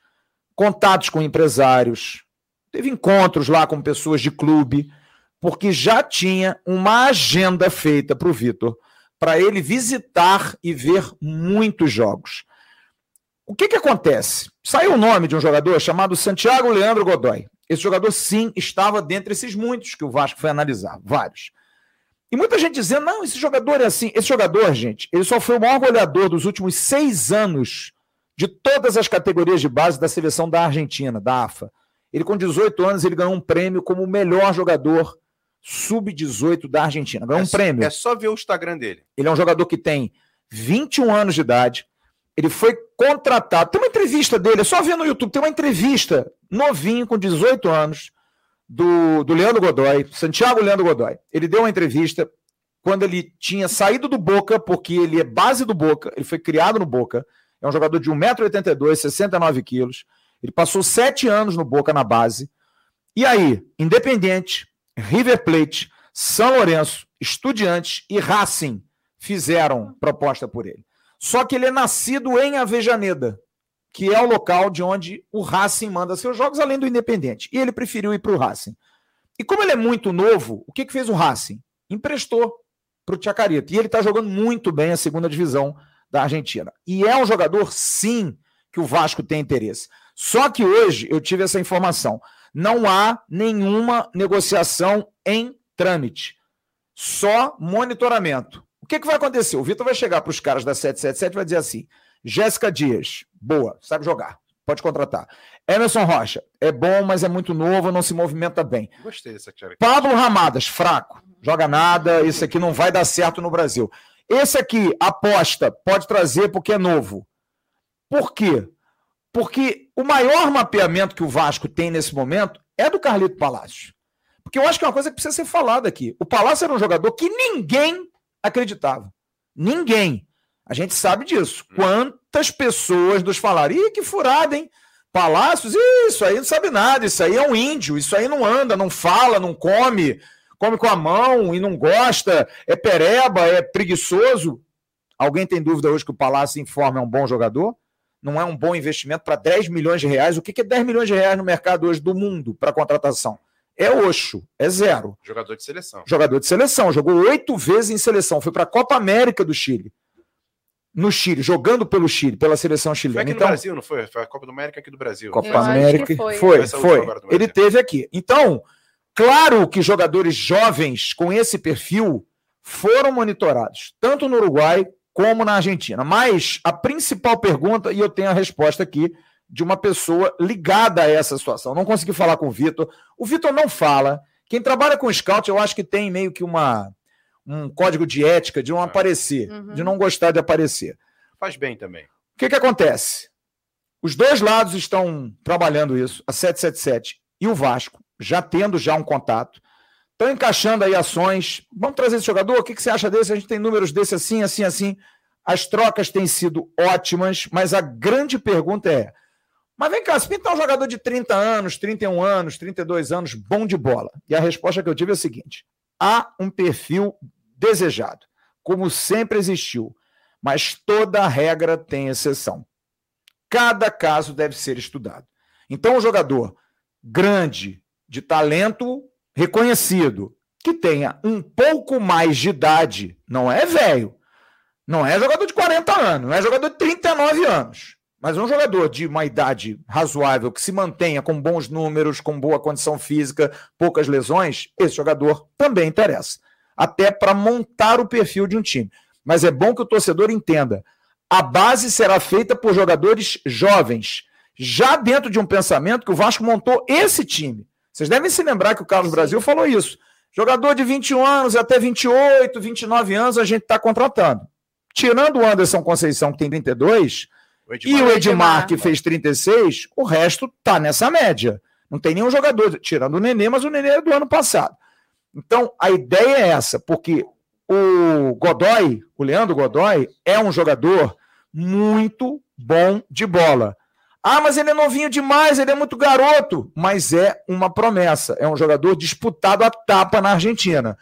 contatos com empresários, teve encontros lá com pessoas de clube, porque já tinha uma agenda feita para o Vitor, para ele visitar e ver muitos jogos. O que, que acontece? Saiu o nome de um jogador chamado Santiago Leandro Godoy. Esse jogador, sim, estava dentre esses muitos que o Vasco foi analisar, vários. E muita gente dizendo, não, esse jogador é assim. Esse jogador, gente, ele só foi o maior goleador dos últimos seis anos de todas as categorias de base da seleção da Argentina, da AFA. Ele, com 18 anos, ele ganhou um prêmio como o melhor jogador sub-18 da Argentina. Ganhou é um prêmio. É só ver o Instagram dele. Ele é um jogador que tem 21 anos de idade, ele foi contratado. Tem uma entrevista dele, é só ver no YouTube, tem uma entrevista novinho, com 18 anos, do, do Leandro Godoy, Santiago Leandro Godoy. Ele deu uma entrevista quando ele tinha saído do Boca, porque ele é base do Boca, ele foi criado no Boca, é um jogador de 1,82m, 69 quilos. Ele passou sete anos no Boca na base. E aí, Independente, River Plate, São Lourenço, Estudiantes e Racing fizeram proposta por ele. Só que ele é nascido em Avejaneda, que é o local de onde o Racing manda seus jogos, além do Independente. E ele preferiu ir para o Racing. E como ele é muito novo, o que, que fez o Racing? Emprestou para o Chacarita. E ele está jogando muito bem a segunda divisão da Argentina. E é um jogador, sim, que o Vasco tem interesse. Só que hoje eu tive essa informação. Não há nenhuma negociação em trâmite. Só monitoramento que, que vai acontecer? O Vitor vai chegar para os caras da 777 e vai dizer assim: Jéssica Dias, boa, sabe jogar, pode contratar. Emerson Rocha, é bom, mas é muito novo, não se movimenta bem. Gostei dessa. Pablo Ramadas, fraco, joga nada, isso aqui não vai dar certo no Brasil. Esse aqui, aposta, pode trazer porque é novo. Por quê? Porque o maior mapeamento que o Vasco tem nesse momento é do Carlito Palácio. Porque eu acho que é uma coisa que precisa ser falada aqui. O Palácio era um jogador que ninguém acreditava. Ninguém. A gente sabe disso. Quantas pessoas nos falaram, ih, que furada, hein? Palácios, isso aí não sabe nada, isso aí é um índio, isso aí não anda, não fala, não come, come com a mão e não gosta, é pereba, é preguiçoso. Alguém tem dúvida hoje que o Palácio Informa é um bom jogador? Não é um bom investimento para 10 milhões de reais? O que é 10 milhões de reais no mercado hoje do mundo para contratação? é Oxo, é zero. Jogador de seleção. Jogador de seleção, jogou oito vezes em seleção, foi para a Copa América do Chile. No Chile, jogando pelo Chile, pela seleção chilena. Foi aqui então, no Brasil, não foi? Foi a Copa do América aqui do Brasil. Copa América. Foi, foi. foi. Ele teve aqui. Então, claro que jogadores jovens com esse perfil foram monitorados, tanto no Uruguai como na Argentina. Mas a principal pergunta, e eu tenho a resposta aqui, de uma pessoa ligada a essa situação. Não consegui falar com o Vitor. O Vitor não fala. Quem trabalha com scout, eu acho que tem meio que uma, um código de ética de não é. aparecer, uhum. de não gostar de aparecer. Faz bem também. O que, que acontece? Os dois lados estão trabalhando isso, a 777 e o Vasco, já tendo já um contato, estão encaixando aí ações. Vamos trazer esse jogador? O que, que você acha desse? A gente tem números desse assim, assim, assim. As trocas têm sido ótimas, mas a grande pergunta é: mas vem cá, se pintar um jogador de 30 anos, 31 anos, 32 anos, bom de bola. E a resposta que eu tive é a seguinte: há um perfil desejado, como sempre existiu, mas toda regra tem exceção. Cada caso deve ser estudado. Então, um jogador grande, de talento reconhecido, que tenha um pouco mais de idade, não é velho, não é jogador de 40 anos, não é jogador de 39 anos mas um jogador de uma idade razoável, que se mantenha com bons números, com boa condição física, poucas lesões, esse jogador também interessa. Até para montar o perfil de um time. Mas é bom que o torcedor entenda: a base será feita por jogadores jovens, já dentro de um pensamento que o Vasco montou esse time. Vocês devem se lembrar que o Carlos Brasil falou isso. Jogador de 21 anos até 28, 29 anos a gente está contratando. Tirando o Anderson Conceição, que tem 32, o e o Edmar, que fez 36, o resto tá nessa média. Não tem nenhum jogador, tirando o Nenê, mas o Nenê é do ano passado. Então, a ideia é essa, porque o Godoy, o Leandro Godoy, é um jogador muito bom de bola. Ah, mas ele é novinho demais, ele é muito garoto. Mas é uma promessa. É um jogador disputado a tapa na Argentina,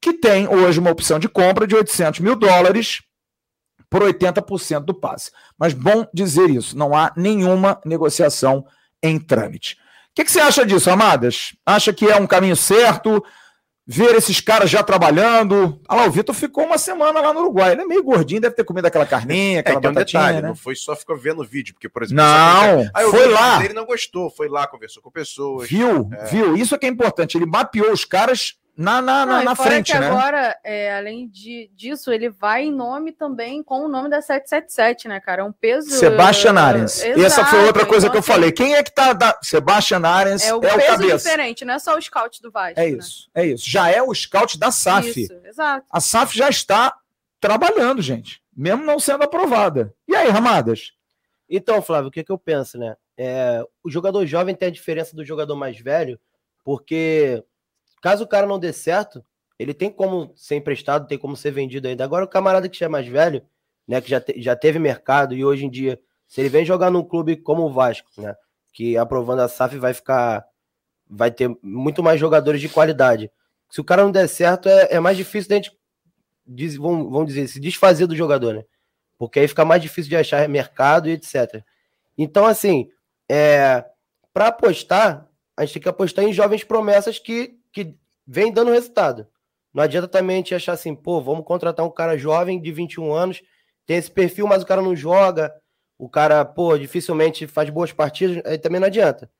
que tem hoje uma opção de compra de 800 mil dólares por 80% do passe. Mas bom dizer isso, não há nenhuma negociação em trâmite. O que, que você acha disso, Amadas? Acha que é um caminho certo? Ver esses caras já trabalhando. Ah lá, o Vitor ficou uma semana lá no Uruguai. Ele é meio gordinho, deve ter comido aquela carninha, é, aquela é, batatinha, um detalhe, né? Não foi só ficar vendo o vídeo, porque, por exemplo... Não, ah, foi lá. Ele não gostou, foi lá, conversou com pessoas. Viu, é. viu. Isso é que é importante. Ele mapeou os caras na, na, não, na frente, né? agora, é, além de, disso, ele vai em nome também com o nome da 777, né, cara? É um peso... Sebastian Arens. Uh, Essa foi outra coisa então, que eu assim, falei. Quem é que tá da... Sebastian Arens é o, é o cabeça. diferente, não é só o scout do Vasco. É né? isso, né? é isso. Já é o scout da SAF. Isso, exato. A SAF já está trabalhando, gente, mesmo não sendo aprovada. E aí, Ramadas? Então, Flávio, o que, que eu penso, né? É, o jogador jovem tem a diferença do jogador mais velho, porque Caso o cara não dê certo, ele tem como ser emprestado, tem como ser vendido ainda. Agora, o camarada que já é mais velho, né, que já, te, já teve mercado e hoje em dia, se ele vem jogar num clube como o Vasco, né, que aprovando a SAF vai ficar, vai ter muito mais jogadores de qualidade. Se o cara não der certo, é, é mais difícil da gente, diz, vamos, vamos dizer, se desfazer do jogador, né? Porque aí fica mais difícil de achar mercado e etc. Então, assim, é, para apostar, a gente tem que apostar em jovens promessas que que vem dando resultado. Não adianta também a gente achar assim, pô, vamos contratar um cara jovem de 21 anos, tem esse perfil, mas o cara não joga, o cara, pô, dificilmente faz boas partidas, aí também não adianta.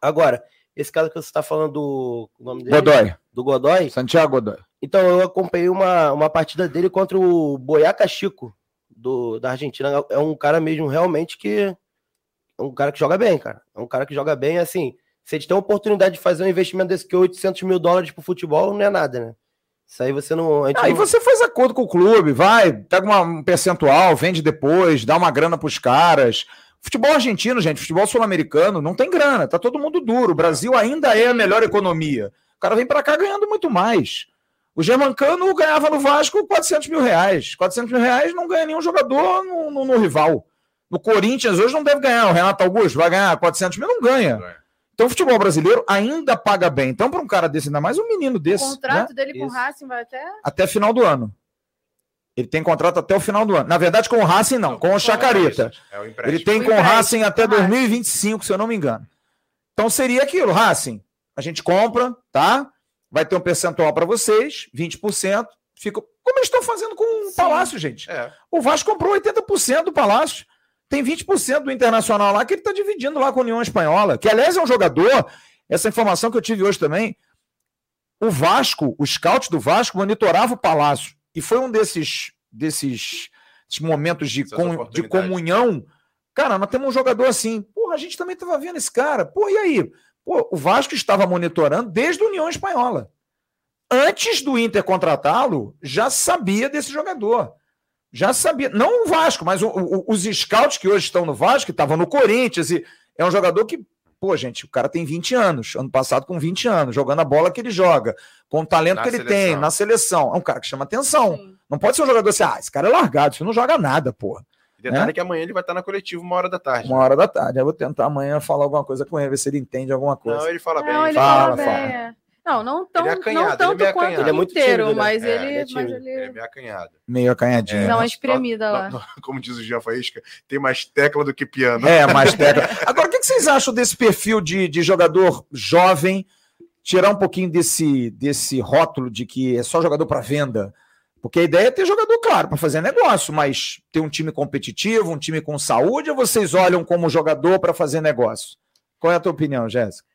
Agora, esse caso que você está falando do nome dele, Godoy. Do Godoy. Santiago Godoy. Então, eu acompanhei uma, uma partida dele contra o Boyaca Chico, do, da Argentina. É um cara mesmo realmente que. É um cara que joga bem, cara. É um cara que joga bem, assim. Se a gente tem a oportunidade de fazer um investimento desse que é 800 mil dólares pro futebol, não é nada, né? Isso aí você não. Aí não... você faz acordo com o clube, vai, pega uma, um percentual, vende depois, dá uma grana pros caras. Futebol argentino, gente, futebol sul-americano, não tem grana, tá todo mundo duro. O Brasil ainda é a melhor economia. O cara vem para cá ganhando muito mais. O Germancano ganhava no Vasco 400 mil reais. 400 mil reais não ganha nenhum jogador no, no, no rival. No Corinthians hoje não deve ganhar. O Renato Augusto vai ganhar 400 mil, não ganha. Então o futebol brasileiro ainda paga bem. Então, para um cara desse, ainda mais um menino desse. O contrato né? dele com o Racing vai até. Até final do ano. Ele tem contrato até o final do ano. Na verdade, com o Racing, não, com o Chacarita. É o ele tem com o Racing até 2025, se eu não me engano. Então seria aquilo, Racing. A gente compra, tá? Vai ter um percentual para vocês, 20%. Fica. Como eles estão fazendo com o Palácio, gente? É. O Vasco comprou 80% do Palácio. Tem 20% do Internacional lá que ele está dividindo lá com a União Espanhola, que aliás é um jogador, essa informação que eu tive hoje também, o Vasco, o scout do Vasco monitorava o Palácio, e foi um desses, desses, desses momentos de, com, de comunhão. Cara, nós temos um jogador assim, porra, a gente também estava vendo esse cara, pô, e aí? Pô, o Vasco estava monitorando desde a União Espanhola. Antes do Inter contratá-lo, já sabia desse jogador já sabia, não o Vasco, mas o, o, os scouts que hoje estão no Vasco, que estavam no Corinthians, e é um jogador que, pô, gente, o cara tem 20 anos, ano passado com 20 anos, jogando a bola que ele joga, com o talento na que ele seleção. tem na seleção. É um cara que chama atenção. Sim. Não pode ser um jogador assim, ah, esse cara é largado, você não joga nada, porra. E detalhe né? que amanhã ele vai estar na coletiva uma hora da tarde. Uma hora da tarde. Eu vou tentar amanhã falar alguma coisa com ele, ver se ele entende alguma coisa. Não, ele fala bem. Não, ele fala, fala. Bem, fala. É. Não, não, tão, ele é acanhado, não tanto ele é quanto ele é muito inteiro, tímido, né? mas, é, ele, ele, é mas ele... ele é meio acanhado. Meio acanhadinho. Dá uma espremida lá. como diz o Jean Faísca, tem mais tecla do que piano. É, mais tecla. Agora, o que vocês acham desse perfil de, de jogador jovem? Tirar um pouquinho desse, desse rótulo de que é só jogador para venda. Porque a ideia é ter jogador, claro, para fazer negócio, mas ter um time competitivo, um time com saúde, ou vocês olham como jogador para fazer negócio? Qual é a tua opinião, Jéssica?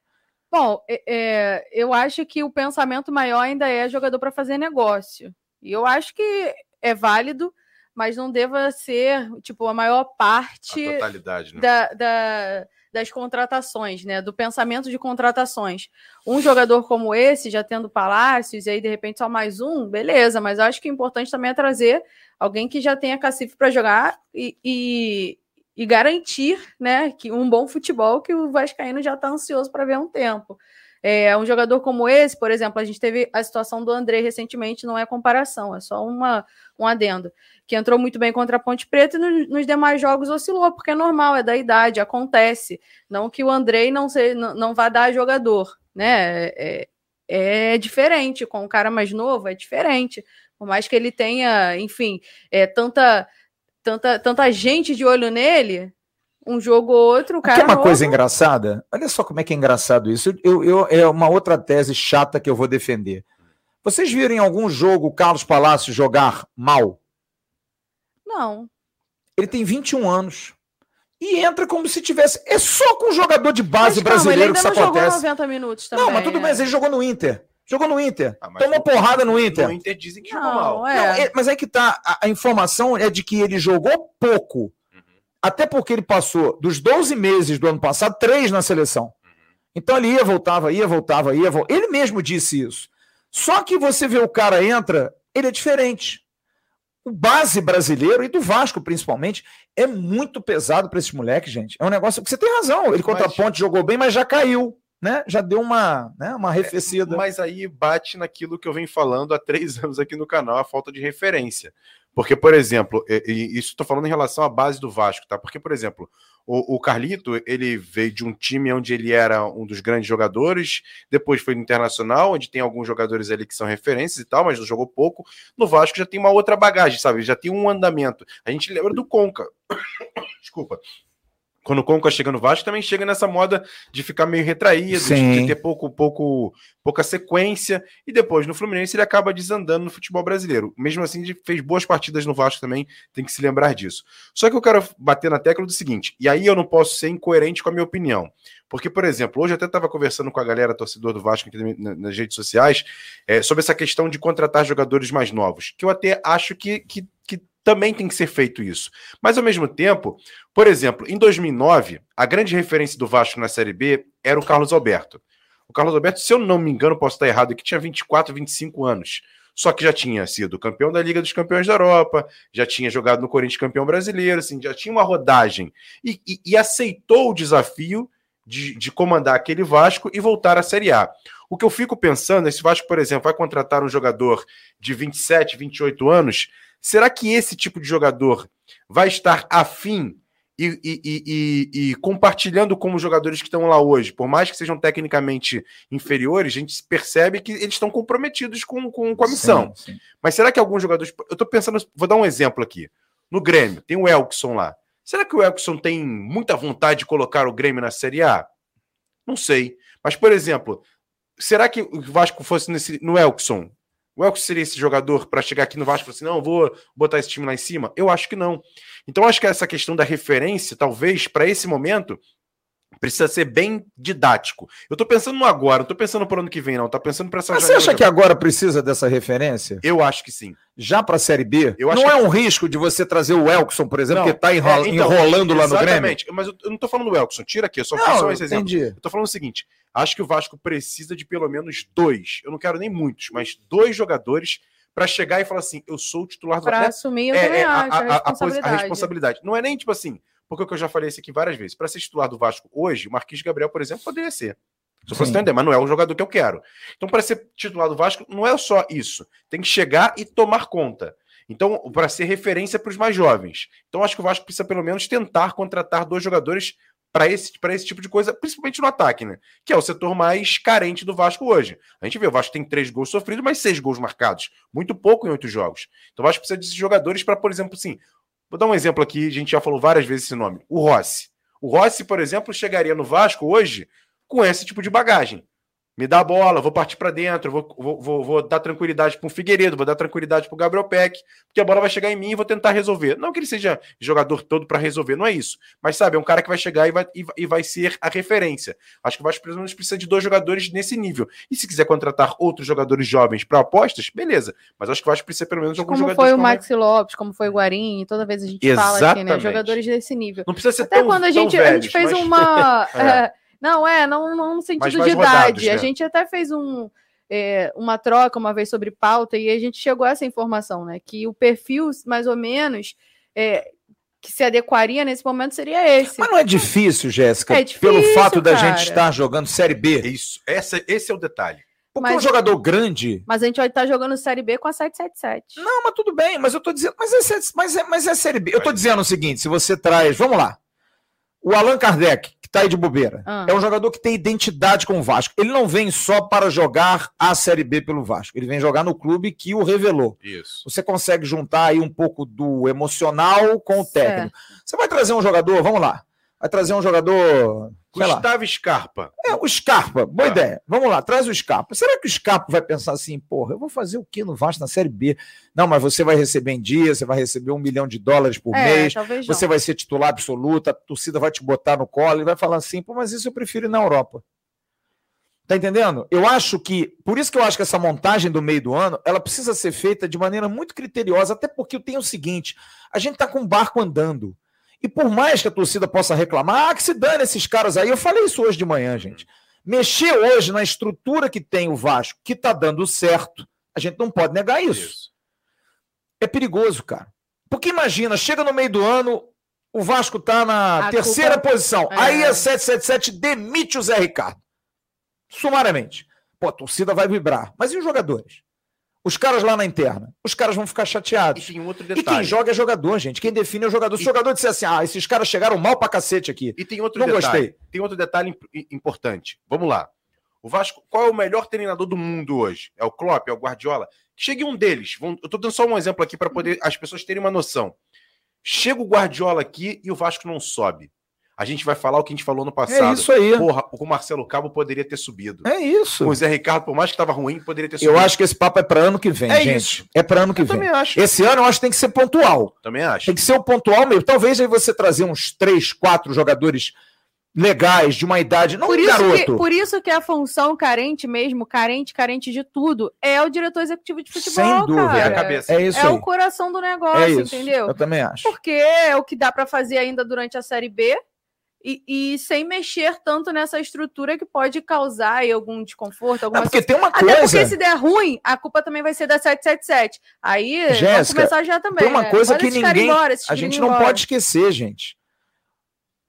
Bom, é, é, eu acho que o pensamento maior ainda é jogador para fazer negócio. E eu acho que é válido, mas não deva ser tipo a maior parte a totalidade, né? da, da, das contratações, né? Do pensamento de contratações. Um jogador como esse, já tendo Palácios, e aí de repente só mais um, beleza, mas acho que o importante também é trazer alguém que já tenha cacife para jogar e, e, e garantir né, que um bom futebol que o Vascaíno já está ansioso para ver há um tempo. É, um jogador como esse, por exemplo, a gente teve a situação do André recentemente, não é comparação, é só uma, um adendo, que entrou muito bem contra a Ponte Preta e nos, nos demais jogos oscilou, porque é normal, é da idade, acontece. Não que o Andrei não, se, não, não vá dar jogador, né? É, é diferente, com um cara mais novo é diferente. Por mais que ele tenha, enfim, é, tanta, tanta, tanta gente de olho nele, um jogo ou outro, o cara. é uma novo... coisa engraçada? Olha só como é que é engraçado isso. Eu, eu, é uma outra tese chata que eu vou defender. Vocês viram em algum jogo o Carlos Palácio jogar mal? Não. Ele tem 21 anos. E entra como se tivesse. É só com um jogador de base mas, brasileiro calma, que isso acontece. Jogou 90 minutos também, não, mas tudo bem, ele jogou no Inter. Jogou no Inter. Ah, Tomou porrada no Inter. No Inter dizem que jogou mal. É. Não, é, mas é que tá. A, a, informação é de que ele jogou pouco. Uhum. Até porque ele passou dos 12 meses do ano passado, três na seleção. Uhum. Então ele ia, voltava, ia, voltava, ia, voltava. Ele mesmo disse isso. Só que você vê o cara entra, ele é diferente. O base brasileiro e do Vasco, principalmente, é muito pesado para esses moleques, gente. É um negócio que você tem razão. Ele contra mas... a ponte jogou bem, mas já caiu né, já deu uma, né, uma arrefecida. É, mas aí bate naquilo que eu venho falando há três anos aqui no canal, a falta de referência. Porque, por exemplo, e, isso estou falando em relação à base do Vasco, tá? Porque, por exemplo, o, o, Carlito, ele veio de um time onde ele era um dos grandes jogadores, depois foi no Internacional, onde tem alguns jogadores ali que são referências e tal, mas não jogou pouco. No Vasco já tem uma outra bagagem, sabe? Já tem um andamento. A gente lembra do Conca. Desculpa quando o Conca chega no Vasco, também chega nessa moda de ficar meio retraído, de, de ter pouco, pouco, pouca sequência, e depois no Fluminense ele acaba desandando no futebol brasileiro. Mesmo assim, ele fez boas partidas no Vasco também, tem que se lembrar disso. Só que eu quero bater na tecla do seguinte, e aí eu não posso ser incoerente com a minha opinião. Porque, por exemplo, hoje eu até estava conversando com a galera torcedor do Vasco nas redes sociais é, sobre essa questão de contratar jogadores mais novos, que eu até acho que, que, que também tem que ser feito isso. Mas, ao mesmo tempo, por exemplo, em 2009, a grande referência do Vasco na Série B era o Carlos Alberto. O Carlos Alberto, se eu não me engano, posso estar errado aqui, tinha 24, 25 anos. Só que já tinha sido campeão da Liga dos Campeões da Europa, já tinha jogado no Corinthians campeão brasileiro, assim, já tinha uma rodagem. E, e, e aceitou o desafio de, de, comandar aquele Vasco e voltar à Série A. O que eu fico pensando, esse Vasco, por exemplo, vai contratar um jogador de 27, 28 anos, Será que esse tipo de jogador vai estar afim e, e, e, e, compartilhando com os jogadores que estão lá hoje, por mais que sejam tecnicamente inferiores, a gente percebe que eles estão comprometidos com, com, com a missão. Sim, sim. Mas será que alguns jogadores. Eu estou pensando, vou dar um exemplo aqui. No Grêmio, tem o Elkson lá. Será que o Elkson tem muita vontade de colocar o Grêmio na Série A? Não sei. Mas, por exemplo, será que o Vasco fosse nesse, no Elkson? O Elkson seria esse jogador para chegar aqui no Vasco e falar assim: não, vou botar esse time lá em cima? Eu acho que não. Então, acho que essa questão da referência, talvez, para esse momento, precisa ser bem didático. Eu tô pensando no agora, não tô pensando para ano que vem, não. Tá pensando para essa. Mas você acha que agora precisa dessa referência? Eu acho que sim. Já para a Série B? Eu não é um risco de você trazer o Elkson, por exemplo, não, que tá enrola... é, então, enrolando lá no Grêmio? Exatamente, mas eu, não tô falando do Elkson, tira aqui, eu só, não, só esse exemplo. Entendi. Eu tô falando o seguinte: acho que o Vasco precisa de pelo menos dois, eu não quero nem muitos, mas dois jogadores para chegar e falar assim: eu sou o titular do Para assumir eu é, é, a, a, a, responsabilidade. a, responsabilidade. Não é nem tipo assim, porque o que eu já falei isso aqui várias vezes. Para ser titular do Vasco hoje, o Marquinhos Gabriel, por exemplo, poderia ser. Se fosse entender, mas não é o jogador que eu quero. Então, para ser titular do Vasco, não é só isso. Tem que chegar e tomar conta. Então, para ser referência para os mais jovens. Então, acho que o Vasco precisa, pelo menos, tentar contratar dois jogadores para esse, esse tipo de coisa, principalmente no ataque, né? Que é o setor mais carente do Vasco hoje. A gente vê, o Vasco tem três gols sofridos, mas seis gols marcados. Muito pouco em oito jogos. Então o Vasco precisa desses jogadores para, por exemplo, assim. Vou dar um exemplo aqui, a gente já falou várias vezes esse nome. O Rossi. O Rossi, por exemplo, chegaria no Vasco hoje com esse tipo de bagagem me dá a bola, vou partir para dentro, vou, vou, vou, vou, dar tranquilidade para o Figueiredo, vou dar tranquilidade para o Gabriel Peck, porque a bola vai chegar em mim e vou tentar resolver. Não que ele seja jogador todo para resolver, não é isso. Mas sabe, é um cara que vai chegar e vai, e, vai ser a referência. Acho que o Vasco menos precisa de dois jogadores nesse nível. E se quiser contratar outros jogadores jovens para apostas, beleza. Mas acho que o Vasco precisa pelo menos de alguns como jogadores. Como foi o Maxi Lopes, como foi o Guarim, toda vez a gente Exatamente. fala aqui, né? Jogadores desse nível. Não precisa ser Até tão, quando a gente, velhos, a gente fez mas... uma. é. Não, é, não, não no sentido de idade. Né? A gente até fez um, é, uma troca uma vez sobre pauta e a gente chegou a essa informação, né? Que o perfil, mais ou menos, é, que se adequaria nesse momento seria esse. Mas não é difícil, Jéssica, é difícil, pelo fato da cara. gente estar jogando Série B. Isso, essa, esse é o detalhe. Porque mas, um jogador grande. Mas a gente vai estar jogando Série B com a 777. Não, mas tudo bem, mas eu tô dizendo. Mas é, mas é, mas é Série B. Eu tô dizendo o seguinte: se você traz. Vamos lá. O Allan Kardec, que tá aí de bobeira, ah. é um jogador que tem identidade com o Vasco. Ele não vem só para jogar a Série B pelo Vasco. Ele vem jogar no clube que o revelou. Isso. Você consegue juntar aí um pouco do emocional com o técnico. Certo. Você vai trazer um jogador, vamos lá. Vai trazer um jogador Gustavo Scarpa. É, o Scarpa, boa ah. ideia. Vamos lá, traz o Scarpa. Será que o Scarpa vai pensar assim, porra, eu vou fazer o que no Vasco na Série B? Não, mas você vai receber em dia, você vai receber um milhão de dólares por é, mês, você vai ser titular absoluto, a torcida vai te botar no colo e vai falar assim, pô, mas isso eu prefiro ir na Europa. Tá entendendo? Eu acho que, por isso que eu acho que essa montagem do meio do ano, ela precisa ser feita de maneira muito criteriosa, até porque eu tenho o seguinte, a gente tá com o barco andando. E por mais que a torcida possa reclamar, ah, que se dane esses caras aí, eu falei isso hoje de manhã, gente. Mexer hoje na estrutura que tem o Vasco, que tá dando certo, a gente não pode negar isso. isso. É perigoso, cara. Porque imagina, chega no meio do ano, o Vasco tá na a terceira culpa... posição. É. Aí a 777 demite o Zé Ricardo. Sumariamente. Pô, a torcida vai vibrar. Mas e os jogadores? Os caras lá na interna, os caras vão ficar chateados. E, outro detalhe. e quem joga é jogador, gente. Quem define é o jogador. Se o jogador disser assim, ah, esses caras chegaram mal pra cacete aqui. E tem outro Não detalhe. Gostei. Tem outro detalhe importante. Vamos lá. O Vasco, qual é o melhor treinador do mundo hoje? É o Klopp, é o Guardiola? Chegue um deles. Eu tô dando só um exemplo aqui para poder as pessoas terem uma noção. Chega o Guardiola aqui e o Vasco não sobe. A gente vai falar o que a gente falou no é passado. É isso aí. Porra, o Marcelo Cabo poderia ter subido. É isso. O Zé Ricardo, por mais que estava ruim, poderia ter subido. Eu acho que esse papo é para ano que vem, é gente. Isso. É para ano que eu vem. Também acho. Esse ano eu acho que tem que ser pontual. Também acho. Tem que ser o pontual mesmo. Talvez aí você trazer uns três, quatro jogadores legais, de uma idade, não por isso garoto. Que, por isso que a função carente mesmo, carente, carente de tudo, é o diretor executivo de futebol, Sem dúvida. Cara. É a cabeça. É isso É aí. o coração do negócio, é entendeu? Eu também acho. Porque é o que dá para fazer ainda durante a Série B, e, e, sem mexer tanto nessa estrutura que pode causar aí, algum desconforto. Alguma é porque tem uma coisa. Até porque se der ruim, a culpa também vai ser da 777. Aí Jéssica, vamos começar já também. Tem uma né? coisa que ninguém. Embora, a gente não embora. pode esquecer, gente.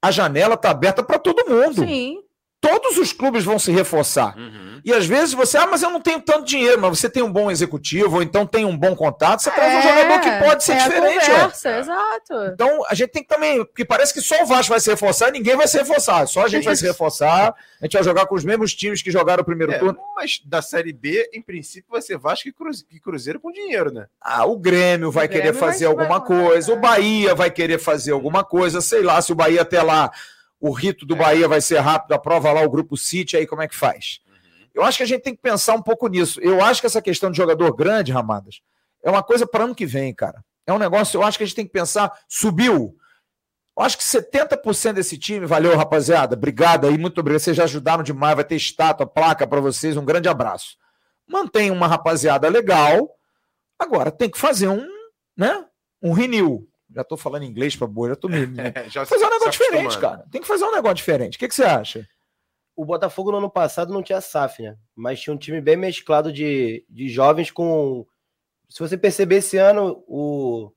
A janela está aberta para todo mundo. Sim todos os clubes vão se reforçar. Uhum. E às vezes você, ah, mas eu não tenho tanto dinheiro, mas você tem um bom executivo, ou então tem um bom contato, você é, traz um jogador que pode ser é diferente. Conversa, é. exato. Então a gente tem que também, porque parece que só o Vasco vai se reforçar e ninguém vai se reforçar. Só a gente vai se reforçar, a gente vai jogar com os mesmos times que jogaram o primeiro é, turno. Mas da Série B, em princípio, vai ser Vasco e Cruzeiro com dinheiro, né? Ah, o Grêmio vai o Grêmio querer fazer vai alguma coisa, o Bahia vai querer fazer alguma coisa, sei lá, se o Bahia até lá o rito do. Bahia vai ser rápido, aprova lá o grupo City, aí como é que faz? Eu acho que a gente tem que pensar um pouco nisso. Eu acho que essa questão de jogador grande, Ramadas, é uma coisa para ano que vem, cara. É um negócio, eu acho que a gente tem que pensar, subiu. Eu acho que 70% desse time, valeu, rapaziada. Obrigado aí, muito obrigado. Vocês já ajudaram demais, vai ter estátua, placa para vocês. Um grande abraço. Mantém uma rapaziada legal. Agora tem que fazer um, né? Um renew. Já tô falando inglês pra boa, já tô me. É, já fazer um negócio diferente, cara. Tem que fazer um negócio diferente. O que, que você acha? O Botafogo no ano passado não tinha SAF, né? Mas tinha um time bem mesclado de, de jovens com. Se você perceber esse ano, o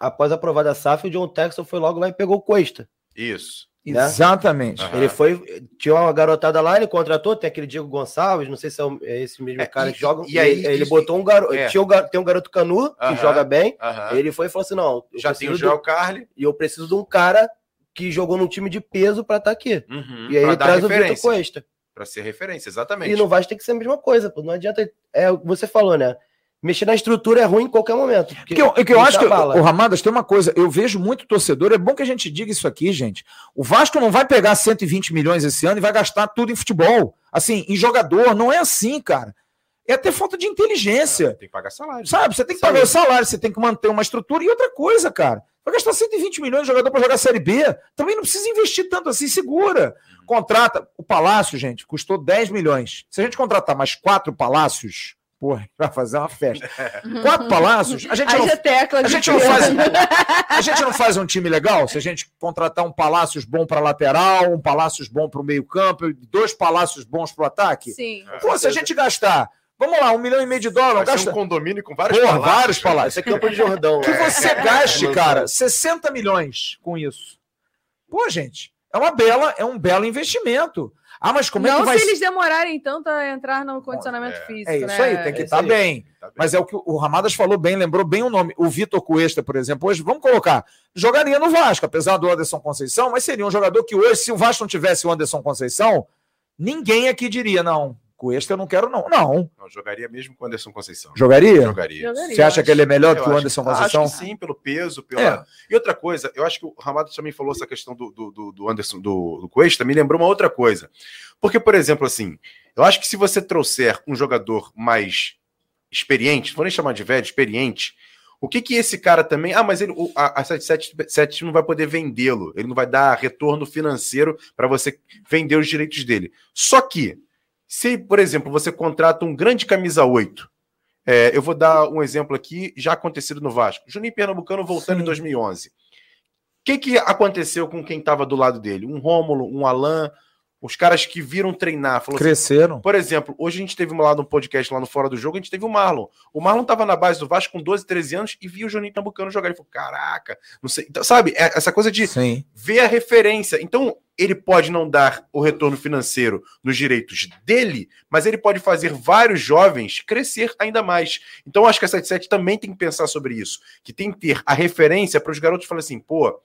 após aprovada a SAF, o John Texton foi logo lá e pegou o Costa. Isso. Né? Exatamente. Uhum. Ele foi. Tinha uma garotada lá, ele contratou, tem aquele Diego Gonçalves, não sei se é, é esse mesmo é, cara e, que joga. E aí, ele, ele botou um garoto. É. Tinha um, tem um garoto Canu, que uhum. joga bem. Uhum. Ele foi e falou assim: não. Já tem o Joel Carly. E eu preciso de um cara que jogou num time de peso para estar tá aqui. Uhum. E aí ele traz referência. o Vitor Costa. Para ser referência, exatamente. E no Vasco tem que ser a mesma coisa, pô. Não adianta. É, você falou, né? Mexer na estrutura é ruim em qualquer momento. Porque, que eu, que eu acho que, o Ramadas, tem uma coisa, eu vejo muito torcedor, é bom que a gente diga isso aqui, gente. O Vasco não vai pegar 120 milhões esse ano e vai gastar tudo em futebol. Assim, em jogador, não é assim, cara. É até falta de inteligência. É, tem que pagar salário. Sabe, você tem que pagar o salário, você tem que manter uma estrutura e outra coisa, cara. Vai gastar 120 milhões de jogador para jogar Série B. Também não precisa investir tanto assim, segura. Uhum. Contrata. O Palácio, gente, custou 10 milhões. Se a gente contratar mais quatro palácios, porra, vai fazer uma festa. Quatro palácios, a gente, não, a, gente não faz, a gente não faz um time legal se a gente contratar um palácios bom para lateral, um palácios bom para o meio campo, dois palácios bons para o ataque? Sim. Pô, se a gente gastar Vamos lá, um milhão e meio de dólares. Gasta... um condomínio com vários Porra, palácios. vários palácios. Esse é Campo de Jordão. Que você é. gaste, cara, 60 milhões com isso. Pô, gente, é uma bela, é um belo investimento. Ah, mas como não é que vai... se eles demorarem tanto a entrar no condicionamento é, físico, É isso né? aí, tem que estar tá bem. tá bem. Mas é o que o Ramadas falou bem, lembrou bem o nome. O Vitor Cuesta, por exemplo, hoje, vamos colocar, jogaria no Vasco, apesar do Anderson Conceição, mas seria um jogador que hoje, se o Vasco não tivesse o Anderson Conceição, ninguém aqui diria, não, Cuesta eu não quero, não. Não. não jogaria mesmo com o Anderson Conceição. Jogaria? Jogaria. Você acha que ele é melhor eu que o Anderson acho, Conceição? Acho que sim, pelo peso. Pela... É. E outra coisa, eu acho que o Ramado também falou essa questão do, do, do Anderson, do, do Cuesta, me lembrou uma outra coisa. Porque, por exemplo, assim, eu acho que se você trouxer um jogador mais experiente, vou nem chamar de velho, experiente, o que que esse cara também. Ah, mas ele, a, a 777 não vai poder vendê-lo, ele não vai dar retorno financeiro para você vender os direitos dele. Só que se, por exemplo, você contrata um grande camisa 8, é, eu vou dar um exemplo aqui, já acontecido no Vasco. Juninho Pernambucano voltando Sim. em 2011. O que, que aconteceu com quem estava do lado dele? Um Rômulo, um Alain, os caras que viram treinar. Assim, Cresceram. Assim, por exemplo, hoje a gente teve lá no podcast, lá no Fora do Jogo, a gente teve o Marlon. O Marlon estava na base do Vasco com 12, 13 anos e viu o Juninho Pernambucano jogar. Ele falou: caraca, não sei. Então, sabe, é essa coisa de Sim. ver a referência. Então, ele pode não dar o retorno financeiro nos direitos dele, mas ele pode fazer vários jovens crescer ainda mais. Então, acho que a 77 também tem que pensar sobre isso, que tem que ter a referência para os garotos falarem assim, pô,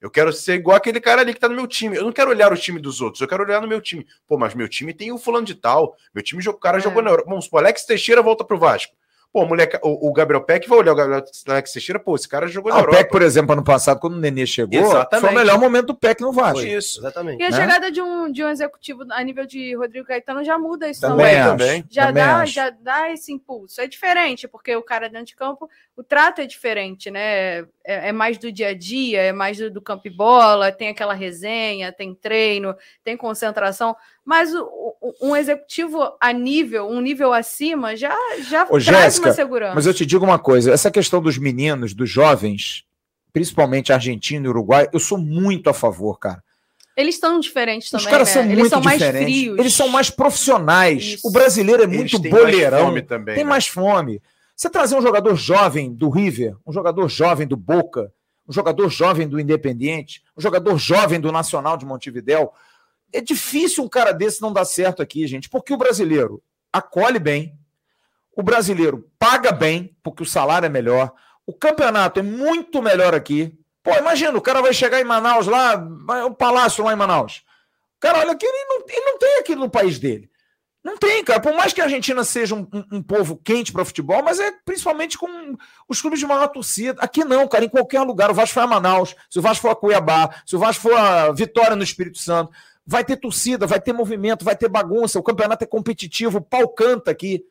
eu quero ser igual aquele cara ali que tá no meu time. Eu não quero olhar o time dos outros, eu quero olhar no meu time. Pô, mas meu time tem o fulano de tal. Meu time, o cara é. jogou na Europa. Vamos supor, Alex Teixeira volta pro Vasco. Pô, moleque, o, o, Gabriel Peck vai olhar o Gabriel Alex Teixeira, pô, esse cara jogou na ah, Europa. O Peck, por exemplo, ano passado, quando o Nenê chegou, Exatamente. foi o melhor momento do Peck no Vasco. Foi isso. Exatamente. E a né? chegada de um, de um executivo a nível de Rodrigo Caetano já muda isso também. também. Já, também dá, já dá esse impulso. É diferente, porque o cara dentro de campo, o trato é diferente, né? É, é mais do dia a dia, é mais do, do campo e bola, tem aquela resenha, tem treino, tem concentração mas o, um executivo a nível, um nível acima, já, já Ô, traz Jéssica, uma segurança. Mas eu te digo uma coisa: essa questão dos meninos, dos jovens, principalmente argentino e uruguai, eu sou muito a favor, cara. Eles estão diferentes também. Os caras né? são muito são diferentes. mais frios. Eles são mais profissionais. Isso. O brasileiro é muito boleirão. Mais também, tem né? mais fome. Você trazer um jogador jovem do River, um jogador jovem do Boca, um jogador jovem do Independiente, um jogador jovem do Nacional de Montevidéu, é difícil um cara desse não dar certo aqui, gente, porque o brasileiro acolhe bem, o brasileiro paga bem, porque o salário é melhor, o campeonato é muito melhor aqui. Pô, imagina, o cara vai chegar em Manaus lá, o palácio lá em Manaus. O cara olha aqui, ele não, ele não tem aquilo no país dele. Não tem, cara. Por mais que a Argentina seja um, um, um povo quente para futebol, mas é principalmente com os clubes de maior torcida. Aqui não, cara. Em qualquer lugar. O Vasco foi a Manaus, se o Vasco for a Cuiabá, se o Vasco for a Vitória no Espírito Santo, vai ter torcida, vai ter movimento, vai ter bagunça, o campeonato é competitivo, o pau canta aqui.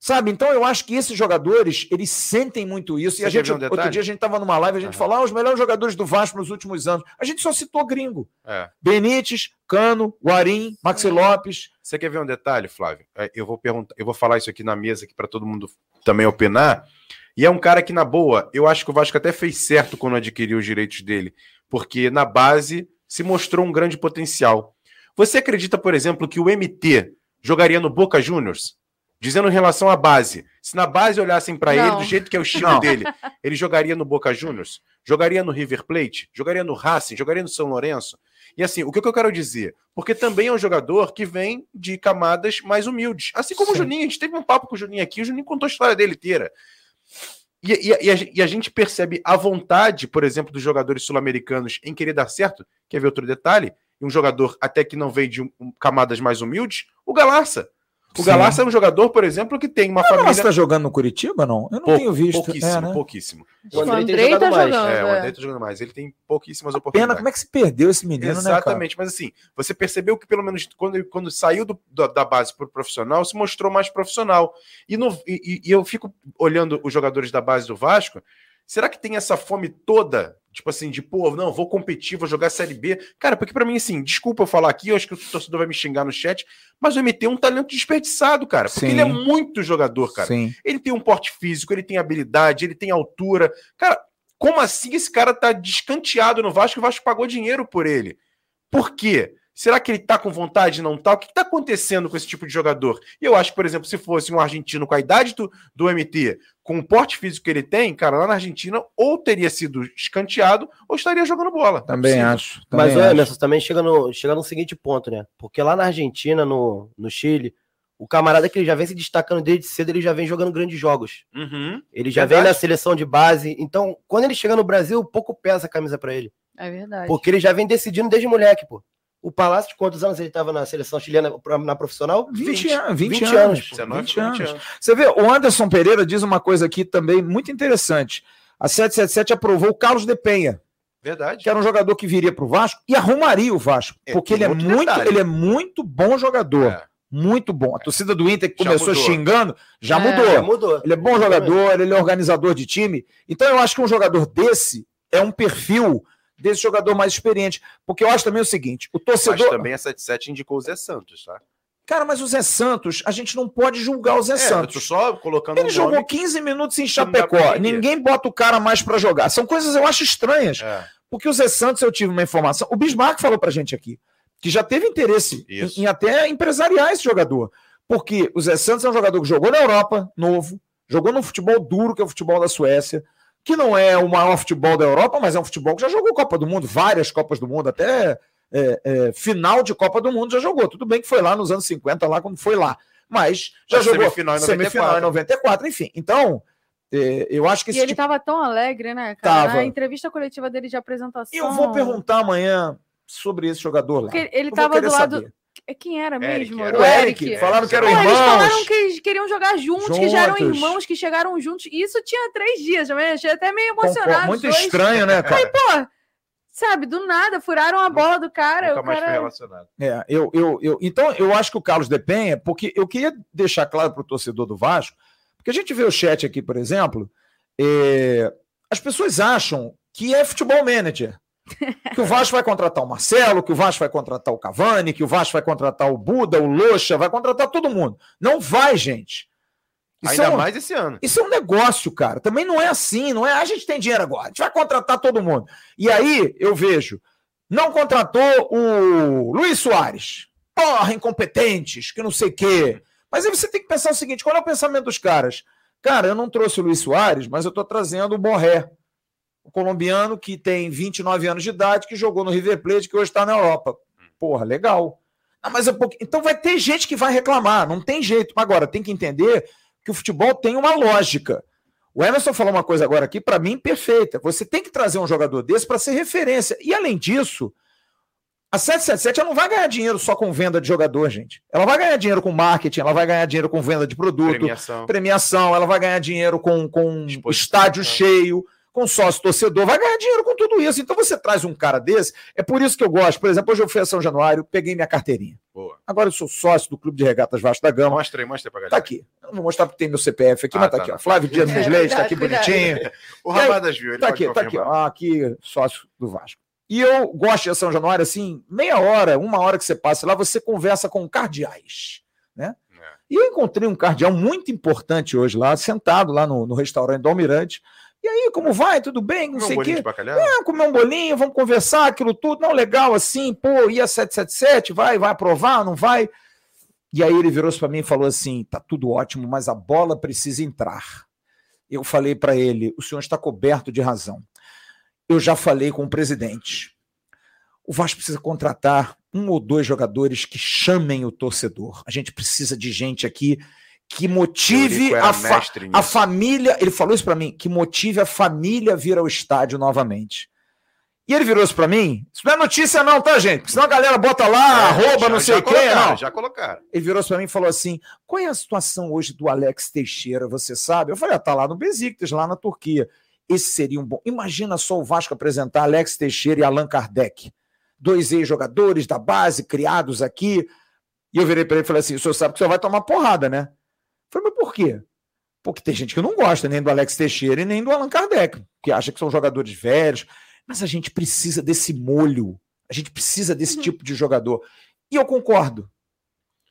Sabe? Então eu acho que esses jogadores, eles sentem muito isso. Você e a gente, um outro dia a gente estava numa live, a gente uhum. falou, ah, os melhores jogadores do Vasco nos últimos anos. A gente só citou gringo. É. Benítez, Cano, Guarim, Maxi Lopes. Você quer ver um detalhe, Flávio? É, eu vou perguntar, eu vou falar isso aqui na mesa aqui para todo mundo também opinar. E é um cara que, na boa, eu acho que o Vasco até fez certo quando adquiriu os direitos dele. Porque na base se mostrou um grande potencial. Você acredita, por exemplo, que o MT jogaria no Boca Juniors? Dizendo em relação à base. Se na base olhassem para ele do jeito que é o estilo Não. dele, ele jogaria no Boca Juniors? Jogaria no River Plate? Jogaria no Racing? Jogaria no São Lourenço? E assim, o que eu quero dizer? Porque também é um jogador que vem de camadas mais humildes. Assim como Sim. o Juninho, a gente teve um papo com o Juninho aqui, o Juninho contou a história dele inteira. E, e, e, a, e, a, gente percebe a vontade, por exemplo, dos jogadores sul-americanos em querer dar certo. Quer ver outro detalhe? Um jogador até que não veio de um, camadas mais humildes, o Galarça. O Galarça é um jogador, por exemplo, que tem uma família. Você está jogando no Curitiba, não? Eu não Pou, tenho visto. Pouquíssimo, é, né? pouquíssimo. O André, o André tem jogado tá mais. Jogando, é, o André é. tá jogando mais. Ele tem pouquíssimas oportunidades. Pena, como é que se perdeu esse menino, né, Exatamente, né, mas assim, você percebeu que pelo menos quando, quando saiu do, da base para o profissional, se mostrou mais profissional. E, no, e, e eu fico olhando os jogadores da base do Vasco, será que tem essa fome toda Tipo assim, de pô, não, vou competir, vou jogar Série B. Cara, porque para mim, assim, desculpa eu falar aqui, eu acho que o torcedor vai me xingar no chat, mas o MT é um talento desperdiçado, cara. Porque Sim. ele é muito jogador, cara. Sim. Ele tem um porte físico, ele tem habilidade, ele tem altura. Cara, como assim esse cara tá descanteado no Vasco e o Vasco pagou dinheiro por ele? Por quê? Será que ele tá com vontade, não tá? O que tá acontecendo com esse tipo de jogador? E eu acho que, por exemplo, se fosse um argentino com a idade do, do MT, com o porte físico que ele tem, cara, lá na Argentina, ou teria sido escanteado, ou estaria jogando bola. Também acho. Também Mas acho. Emerson também chega no, chega no seguinte ponto, né? Porque lá na Argentina, no, no Chile, o camarada que ele já vem se destacando desde cedo, ele já vem jogando grandes jogos. Uhum. Ele já Verdade. vem na seleção de base. Então, quando ele chega no Brasil, pouco pesa a camisa pra ele. É verdade. Porque ele já vem decidindo desde moleque, pô. O Palácio, de quantos anos ele tava na seleção chilena na profissional? 20, anos, 20, 20 anos. anos, pô, 19, 20 20 anos. anos. Você vê, o Anderson Pereira diz uma coisa aqui também muito interessante. A 777 aprovou o Carlos de Penha, Verdade. que era um jogador que viria para o Vasco e arrumaria o Vasco, É, porque ele é muito, detalhe. ele é muito bom jogador, É. muito bom. A torcida do Inter que Já começou mudou. xingando já É. mudou. Já mudou. Ele é bom jogador, ele é organizador de time. Então eu acho que um jogador desse é um perfil desse jogador mais experiente, porque eu acho também o seguinte, o Mas torcedor, também a 77 indicou o Zé Santos, tá? cara, mas o Zé Santos, a gente não pode julgar o Zé É, Santos. só colocando Ele um jogou nome. 15 minutos em Chapecó. Ninguém bota o cara mais pra jogar. São coisas eu acho estranhas. É. Porque o Zé Santos, eu tive uma informação. O Bismarck falou pra gente aqui que já teve interesse em, em até empresariar esse jogador. Porque o Zé Santos é um jogador que jogou na Europa, novo, jogou no futebol duro, que é o futebol da Suécia, que não é o maior futebol da Europa, mas é um futebol que já jogou Copa do Mundo, várias Copas do Mundo, até é, é, final de Copa do Mundo já jogou. Tudo bem que foi lá nos anos 50, lá quando foi lá. Mas já Mas jogou semifinal em semifinal em 94, enfim. Então, é, eu acho que E ele tipo... tava tão alegre, né, cara? Tava. Na entrevista coletiva dele de apresentação. Eu vou perguntar amanhã sobre esse jogador lá. Porque ele Eu vou tava querer do lado. saber. Quem era Eric, mesmo? era O O Eric, falaram que eram Pô, eles irmãos. falaram que eles queriam jogar juntos, que já eram Juntos. irmãos, que chegaram juntos. E isso tinha três dias, já me achei até meio emocionado. Muito dois. estranho, né, cara? Pô, sabe, do nada, furaram a bola do cara. Nunca o mais cara... relacionado. É, eu, eu, eu, então, eu acho que o Carlos Depenha, porque eu queria deixar claro para o torcedor do Vasco, porque a gente vê o chat aqui, por exemplo, é, as pessoas acham que é futebol manager. Que o Vasco vai contratar o Marcelo, que o Vasco vai contratar o Cavani, que o Vasco vai contratar o Buda, o Locha, vai contratar todo mundo. Não vai, gente. Isso Ainda é um- mais esse ano. Isso é um negócio, cara. Também não é assim, não é "Ah, a gente tem dinheiro agora, a gente vai contratar todo mundo. E aí eu vejo, não contratou o Luiz Soares. Porra, incompetentes, que não sei o quê. Mas aí você tem que pensar o seguinte: qual é o pensamento dos caras? Cara, eu não trouxe o Luiz Soares, mas eu estou trazendo o Borré, o colombiano que tem 29 anos de idade, que jogou no River Plate, que hoje está na Europa. Porra, legal. Ah, mas é pouco... Então vai ter gente que vai reclamar, não tem jeito. Agora, tem que entender que o futebol tem uma lógica. O Emerson falou uma coisa agora aqui, para mim, perfeita. Você tem que trazer um jogador desse para ser referência. E além disso, a 777 ela não vai ganhar dinheiro só com venda de jogador, gente. Ela vai ganhar dinheiro com marketing, ela vai ganhar dinheiro com venda de produto, Premiação. premiação, ela vai ganhar dinheiro com, com estádio tá. cheio, com sócio torcedor, vai ganhar dinheiro com tudo isso. Então você traz um cara desse, é por isso que eu gosto. Por exemplo, hoje eu fui a São Januário, peguei minha carteirinha. Boa. Agora eu sou sócio do Clube de Regatas Vasco da Gama. Mostra aí, mostra aí pra Tá galera. aqui. Eu não vou mostrar porque tem meu CPF aqui, Ah, mas tá, tá, aqui, ó. tá. Flávio Dias É, dos Leite, tá aqui cuidado, bonitinho. O aí, Rabadas viu, ele Tá aqui, tá aqui, ó. Aqui, sócio do Vasco. E eu gosto de São Januário, assim, meia hora, uma hora que você passa lá, você conversa com cardeais, né? É. E eu encontrei um cardeal muito importante hoje lá, sentado lá no, no restaurante do Almirante. E aí, como vai? Tudo bem? Não sei o quê. Ah, comer um bolinho, vamos conversar, aquilo tudo. Não, legal, assim, pô, ia 777, vai, vai aprovar, não vai? E aí ele virou-se para mim e falou assim: tá tudo ótimo, mas a bola precisa entrar. Eu falei para ele: o senhor está coberto de razão. Eu já falei com o presidente. O Vasco precisa contratar um ou dois jogadores que chamem o torcedor. A gente precisa de gente aqui que motive a, fa- a família. Ele falou isso para mim: que motive a família a vir ao estádio novamente. E ele virou isso para mim. Isso não é notícia, não, tá, gente? Porque senão a galera bota lá, É, arroba, já- não sei quem, colocaram, não. Já colocaram. Ele virou para mim e falou assim: qual é a situação hoje do Alex Teixeira, você sabe? Eu falei, ah, tá lá no Besiktas, lá na Turquia. Esse seria um bom. Imagina só o Vasco apresentar Alex Teixeira e Allan Kardec, dois ex-jogadores da base, criados aqui. E eu virei para ele e falei assim: o senhor sabe que o senhor vai tomar porrada, né? Eu falei, mas por quê? Porque tem gente que não gosta nem do Alex Teixeira e nem do Allan Kardec, que acha que são jogadores velhos. Mas a gente precisa desse molho. A gente precisa desse tipo de jogador. E eu concordo.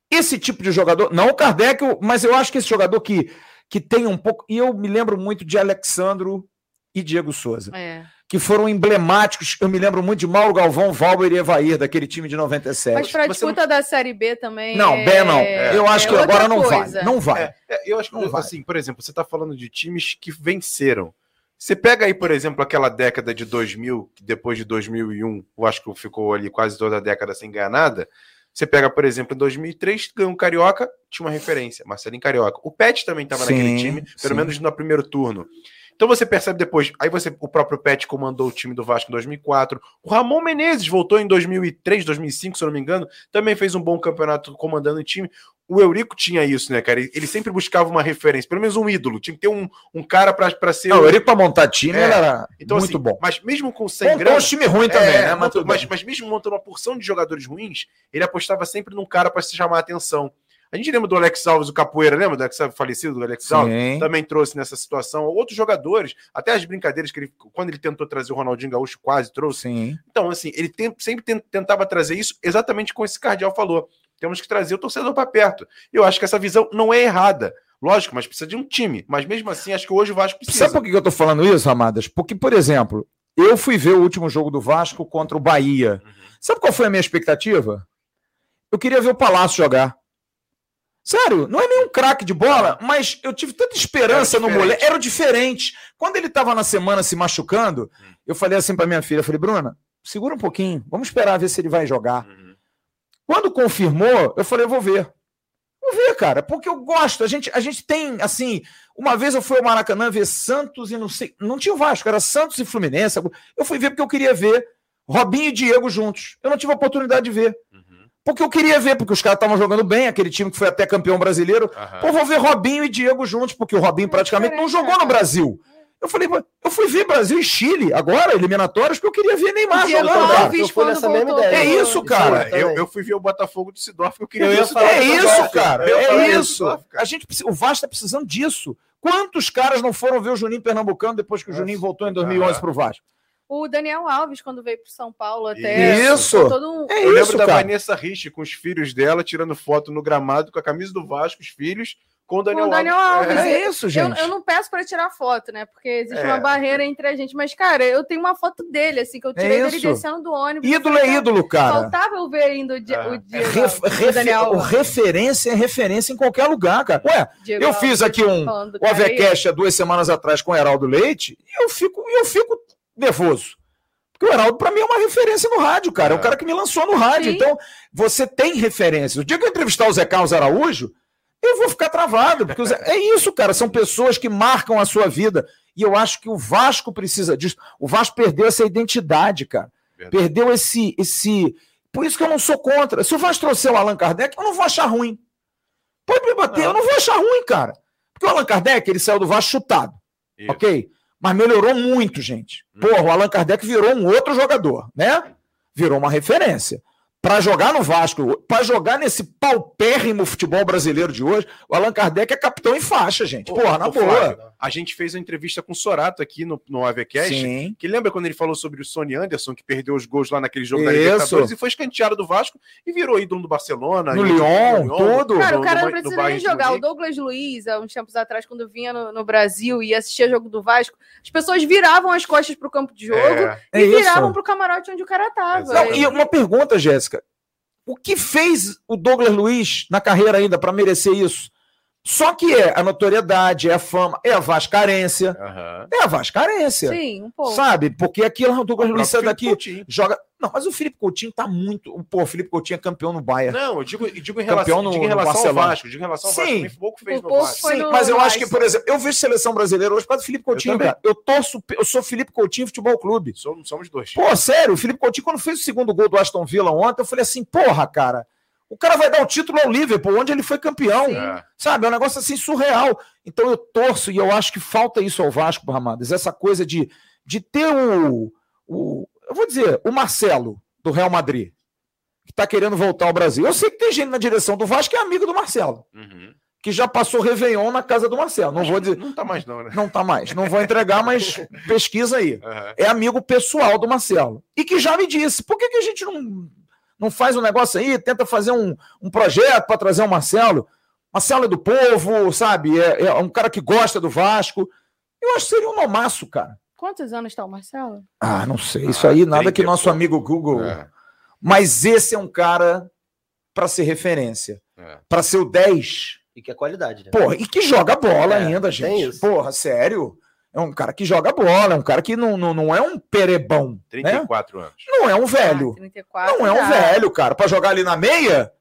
Esse tipo de jogador, não o Kardec, mas eu acho que esse jogador que, que tem um pouco. E eu me lembro muito de Alexandro e Diego Souza. É. que foram emblemáticos. Eu me lembro muito de Mauro Galvão, Valber e Evair, daquele time de 97. Mas para a disputa não... da Série B também. Não, é... B não. É, eu acho é que agora não vai. Não vai. É, é, eu acho que, não assim, por exemplo, você está falando de times que venceram. Você pega aí, por exemplo, aquela década de 2000, que depois de 2001, eu acho que ficou ali quase toda a década sem ganhar nada. Você pega, por exemplo, em 2003, ganhou um Carioca, tinha uma referência, Marcelinho Carioca. O Pet também estava naquele time, pelo sim. menos no primeiro turno. Então você percebe depois, aí você, o próprio Pet comandou o time do Vasco em 2004. O Ramon Menezes voltou em 2003, 2005, se eu não me engano, também fez um bom campeonato comandando o time. O Eurico tinha isso, né, cara? Ele sempre buscava uma referência, pelo menos um ídolo. Tinha que ter um, um cara para ser. Não, o Eurico para montar time é. era então, muito assim, bom. Mas mesmo com 100 Montou um time ruim também, é, né? Mas, mas, mas, mesmo montando uma porção de jogadores ruins, ele apostava sempre num cara para se chamar a atenção. A gente lembra do Alex Alves, o Capoeira, lembra do Alex falecido do Alex Alves? Também trouxe nessa situação. Outros jogadores, até as brincadeiras que ele, quando ele tentou trazer o Ronaldinho Gaúcho, quase trouxe. Sim. Então, assim, ele tem, sempre tentava trazer isso exatamente como esse Cardial falou. Temos que trazer o torcedor para perto. Eu acho que essa visão não é errada. Lógico, mas precisa de um time. Mas mesmo assim, acho que hoje o Vasco precisa. Sabe por que eu tô falando isso, Amadas? Porque, por exemplo, eu fui ver o último jogo do Vasco contra o Bahia. Uhum. Sabe qual foi a minha expectativa? Eu queria ver o Palácio jogar. Sério, não é nenhum craque de bola, mas eu tive tanta esperança no moleque. Era diferente. Quando ele estava na semana se machucando, hum. eu falei assim para minha filha, eu falei, Bruna, segura um pouquinho, vamos esperar ver se ele vai jogar. Uhum. Quando confirmou, eu falei, eu vou ver. Vou ver, cara, porque eu gosto. A gente, a gente tem, assim, uma vez eu fui ao Maracanã ver Santos e não sei, não tinha o Vasco, era Santos e Fluminense. Eu fui ver porque eu queria ver Robinho e Diego juntos. Eu não tive a oportunidade de ver. Uhum. Porque eu queria ver, porque os caras estavam jogando bem, aquele time que foi até campeão brasileiro. Uhum. Pô, vou ver Robinho e Diego juntos, porque o Robinho praticamente não jogou no Brasil. Eu falei, eu fui ver Brasil e Chile agora, eliminatórias, porque eu queria ver Neymar jogando. Alves, eu fui nessa mesma ideia. É isso, cara. Eu, eu fui ver o Botafogo de Sidorf, eu queria eu ver isso. É isso, cara. É isso. A gente, o Vasco tá precisando disso. Quantos caras não foram ver o Juninho Pernambucano depois que o Juninho voltou em 2011 para o Vasco? O Daniel Alves, quando veio para São Paulo até. Isso! Um... É eu lembro da Vanessa Rich com os filhos dela tirando foto no gramado com a camisa do Vasco, os filhos, com o Daniel, com o Daniel Alves. Alves. É, isso, gente. Eu, eu não peço para tirar foto, né? Porque existe é. uma barreira entre a gente. Mas, cara, eu tenho uma foto dele, assim, que eu tirei é dele descendo do ônibus. Ídolo é ídolo, cara. Faltava eu ver ainda o dia, é. o dia Ref, do, refer, Daniel Referência é referência em qualquer lugar, cara. Ué, Diego eu fiz aqui um o AVCast há duas semanas atrás com o Heraldo Leite e eu fico, eu fico nervoso. Porque o Heraldo, para mim, é uma referência no rádio, cara. É, é o cara que me lançou no rádio. Sim. Então, você tem referências. O dia que eu entrevistar o Zé Carlos Araújo, eu vou ficar travado. Porque Zé... é isso, cara. São pessoas que marcam a sua vida. E eu acho que o Vasco precisa disso. O Vasco perdeu essa identidade, cara. Verdade. Perdeu esse, esse. Por isso que eu não sou contra. Se o Vasco trouxer o Allan Kardec, eu não vou achar ruim. Pode me bater, não. eu não vou achar ruim, cara. Porque o Allan Kardec, ele saiu do Vasco chutado. Isso. Ok? Mas melhorou muito, gente. Hum. Porra, o Allan Kardec virou um outro jogador, né? Virou uma referência para jogar no Vasco, para jogar nesse paupérrimo futebol brasileiro de hoje, o Allan Kardec é capitão em faixa, gente. Porra, na boa. Flávio, a gente fez uma entrevista com o Sorato aqui no, no AVCast, Sim. que lembra quando ele falou sobre o Sony Anderson, que perdeu os gols lá naquele jogo Isso. da Libertadores e foi escanteado do Vasco e virou ídolo do Barcelona. No Lyon, tudo. Cara, o cara não precisa nem jogar. O Douglas Luiz, há uns tempos atrás, quando vinha no, no Brasil e assistia jogo do Vasco, as pessoas viravam as costas pro campo de jogo é. e é viravam pro camarote onde o cara tava. Não, e uma pergunta, Jéssica. O que fez o Douglas Luiz na carreira ainda para merecer isso? Só que é a notoriedade, é a fama, é a vascarência. Uhum. É a vascarência. Sim, um pouco. Sabe? Porque aquilo o Douglas Luiz sai daqui, Coutinho. joga. Não, mas o Felipe Coutinho tá muito. Pô, o Felipe Coutinho é campeão no Bayern. Não, eu digo, eu digo em relação, no, digo em relação ao Vasco. Digo em relação ao Sim. Vasco. pouco fez no Vasco. Sim, mas eu acho que, por exemplo, eu vejo seleção brasileira hoje por causa do Felipe Coutinho, eu cara. Eu torço, eu sou Felipe Coutinho Futebol Clube. Somos, somos dois. Pô, sério, o Felipe Coutinho, quando fez o segundo gol do Aston Villa ontem, eu falei assim, porra, cara. O cara vai dar o título ao Liverpool, onde ele foi campeão. Sim. Sabe? É um negócio assim surreal. Então eu torço e eu acho que falta isso ao Vasco, Ramadas. Essa coisa de, de ter o, o. Eu vou dizer, o Marcelo, do Real Madrid, que está querendo voltar ao Brasil. Eu sei que tem gente na direção do Vasco que é amigo do Marcelo. Uhum. Que já passou Réveillon na casa do Marcelo. Não vou dizer. Não tá mais, não, né? Não tá mais. Não vou entregar, mas pesquisa aí. Uhum. É amigo pessoal do Marcelo. E que já me disse: por que, que a gente não não faz um negócio aí, tenta fazer um, um projeto para trazer o Marcelo. Marcelo é do povo, sabe? É, é, um cara que gosta do Vasco. Eu acho que seria um nomaço, cara. Quantos anos está o Marcelo? Ah, não sei. Isso aí, nada que nosso amigo Google. É. Mas esse é um cara para ser referência. É. Para ser o 10. E que é qualidade, né? Porra, e que joga bola é, ainda, gente. Porra, sério. É um cara que joga bola, é um cara que não, não, não é um perebão. 34 né? anos. Não é um velho. Ah, 34, não é um velho, cara. Para jogar ali na meia,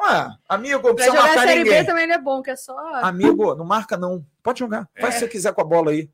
Ué, amigo, não precisa marcar a Série ninguém. B também não é bom, que é só... Amigo, não marca não. Pode jogar. Faz é. o que você quiser com a bola aí.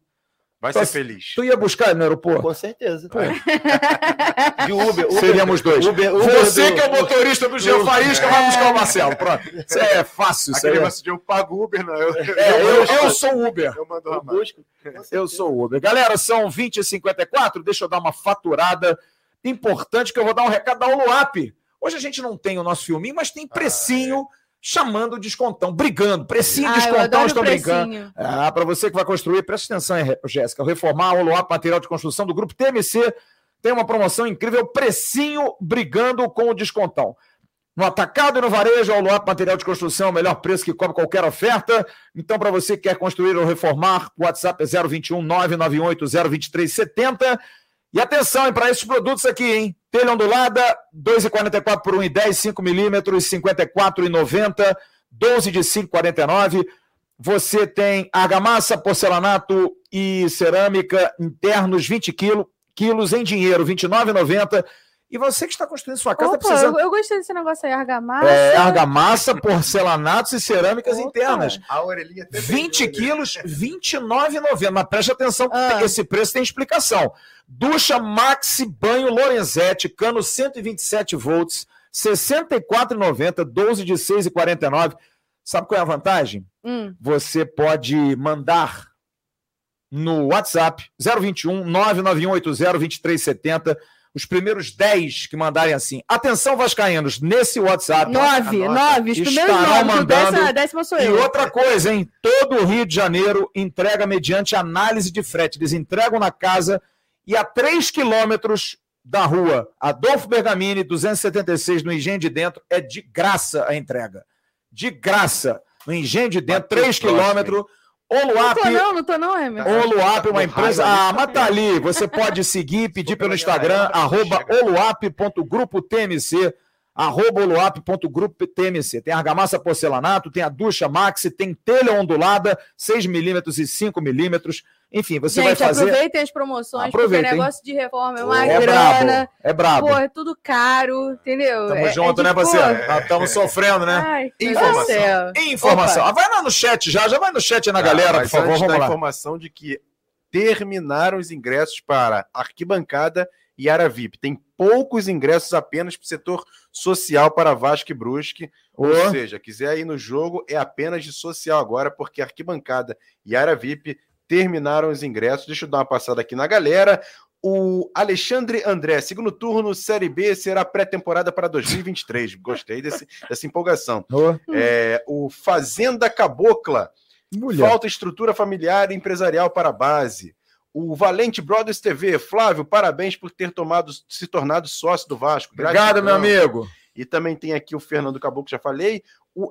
Vai ser feliz. Tu ia buscar no aeroporto? Com certeza. É. De Uber, Uber. Seríamos dois. Uber, Uber Você do, que é o motorista do Jean Faísca vai buscar o Marcelo. Pronto. Isso é fácil. Aquele negócio de eu pago Uber, não. Eu, é, eu, eu, sou Uber. Eu mando eu busco. Eu sou Uber. Galera, são 20 e 54 Deixa eu dar uma faturada importante que eu vou dar um recado da Oluap. Hoje a gente não tem o nosso filminho, mas tem precinho. Ah, é chamando o descontão, brigando, precinho, ah, descontão, estão brigando. Ah, para você que vai construir, presta atenção, Jéssica, reformar o Loap Material de Construção do Grupo TMC tem uma promoção incrível, precinho brigando com o descontão. No atacado e no varejo, o Loap Material de Construção é o melhor preço que cobre qualquer oferta. Então, para você que quer construir ou reformar, o WhatsApp é 021 998 023 70 e atenção, para esses produtos aqui, hein? Telha ondulada, 2,44 por 1,10, 5 milímetros, 54,90, 12 de 5,49. Você tem argamassa, porcelanato e cerâmica internos, 20 quilos, quilos em dinheiro, 29,90. E você que está construindo sua casa Opa, precisa. Eu, eu gostei desse negócio aí, argamassa. É, argamassa, porcelanatos e cerâmicas Opa. internas. A orelhinha 20 quilos, R$29,90. Mas preste atenção, ah. esse preço tem explicação. Ducha Maxi Banho Lorenzetti, cano 127 volts, R$ 64,90, 12 de 6,49. Sabe qual é a vantagem? Hum. Você pode mandar no WhatsApp 021 99180 2370 os primeiros 10 que mandarem assim. Atenção, Vascaínos, nesse WhatsApp. 9, 9, os primeiros 9, mandando. Décima, décima sou eu. E outra coisa, hein? Todo o Rio de Janeiro entrega mediante análise de frete. Eles entregam na casa e a 3 quilômetros da rua Adolfo Bergamini, 276, no Engenho de Dentro, é de graça a entrega. De graça. No Engenho de Dentro, 3 quilômetros. Oluap. Não tô não, não tô não, Emerson. Oluap é uma empresa. Ah, mas tá ali. Você pode seguir, pedir pelo Instagram, arroba oluap.grupo.tmc arroba oluap.grupo TMC. Tem argamassa porcelanato, tem a ducha maxi, tem telha ondulada, 6 milímetros e 5 milímetros. Enfim, você Gente, vai fazer. Aproveitem as promoções, Aproveitem. porque o negócio de reforma é uma é grana. Brabo, é brabo. Pô, é tudo caro, entendeu? Tamo é, junto, é né, parceiro? Estamos sofrendo, né? Ai, informação. Informação. Ah, vai lá no chat já, já vai no chat na ah, galera, por favor. Vamos lá. informação de que terminaram os ingressos para arquibancada e área VIP. Tem poucos ingressos apenas para o setor social para Vasco e Brusque. Oh. Ou seja, quiser ir no jogo, é apenas de social agora, porque arquibancada e área VIP terminaram os ingressos. Deixa eu dar uma passada aqui na galera. O Alexandre André, segundo turno, Série B, será pré-temporada para 2023. Gostei desse, dessa empolgação. Oh. É, o Fazenda Cabocla. Mulher. Falta estrutura familiar e empresarial para a base. O Valente Brothers TV, Flávio, parabéns por ter tomado, se tornado sócio do Vasco. Obrigado, meu amigo. E também tem aqui o Fernando Caboclo, já falei. O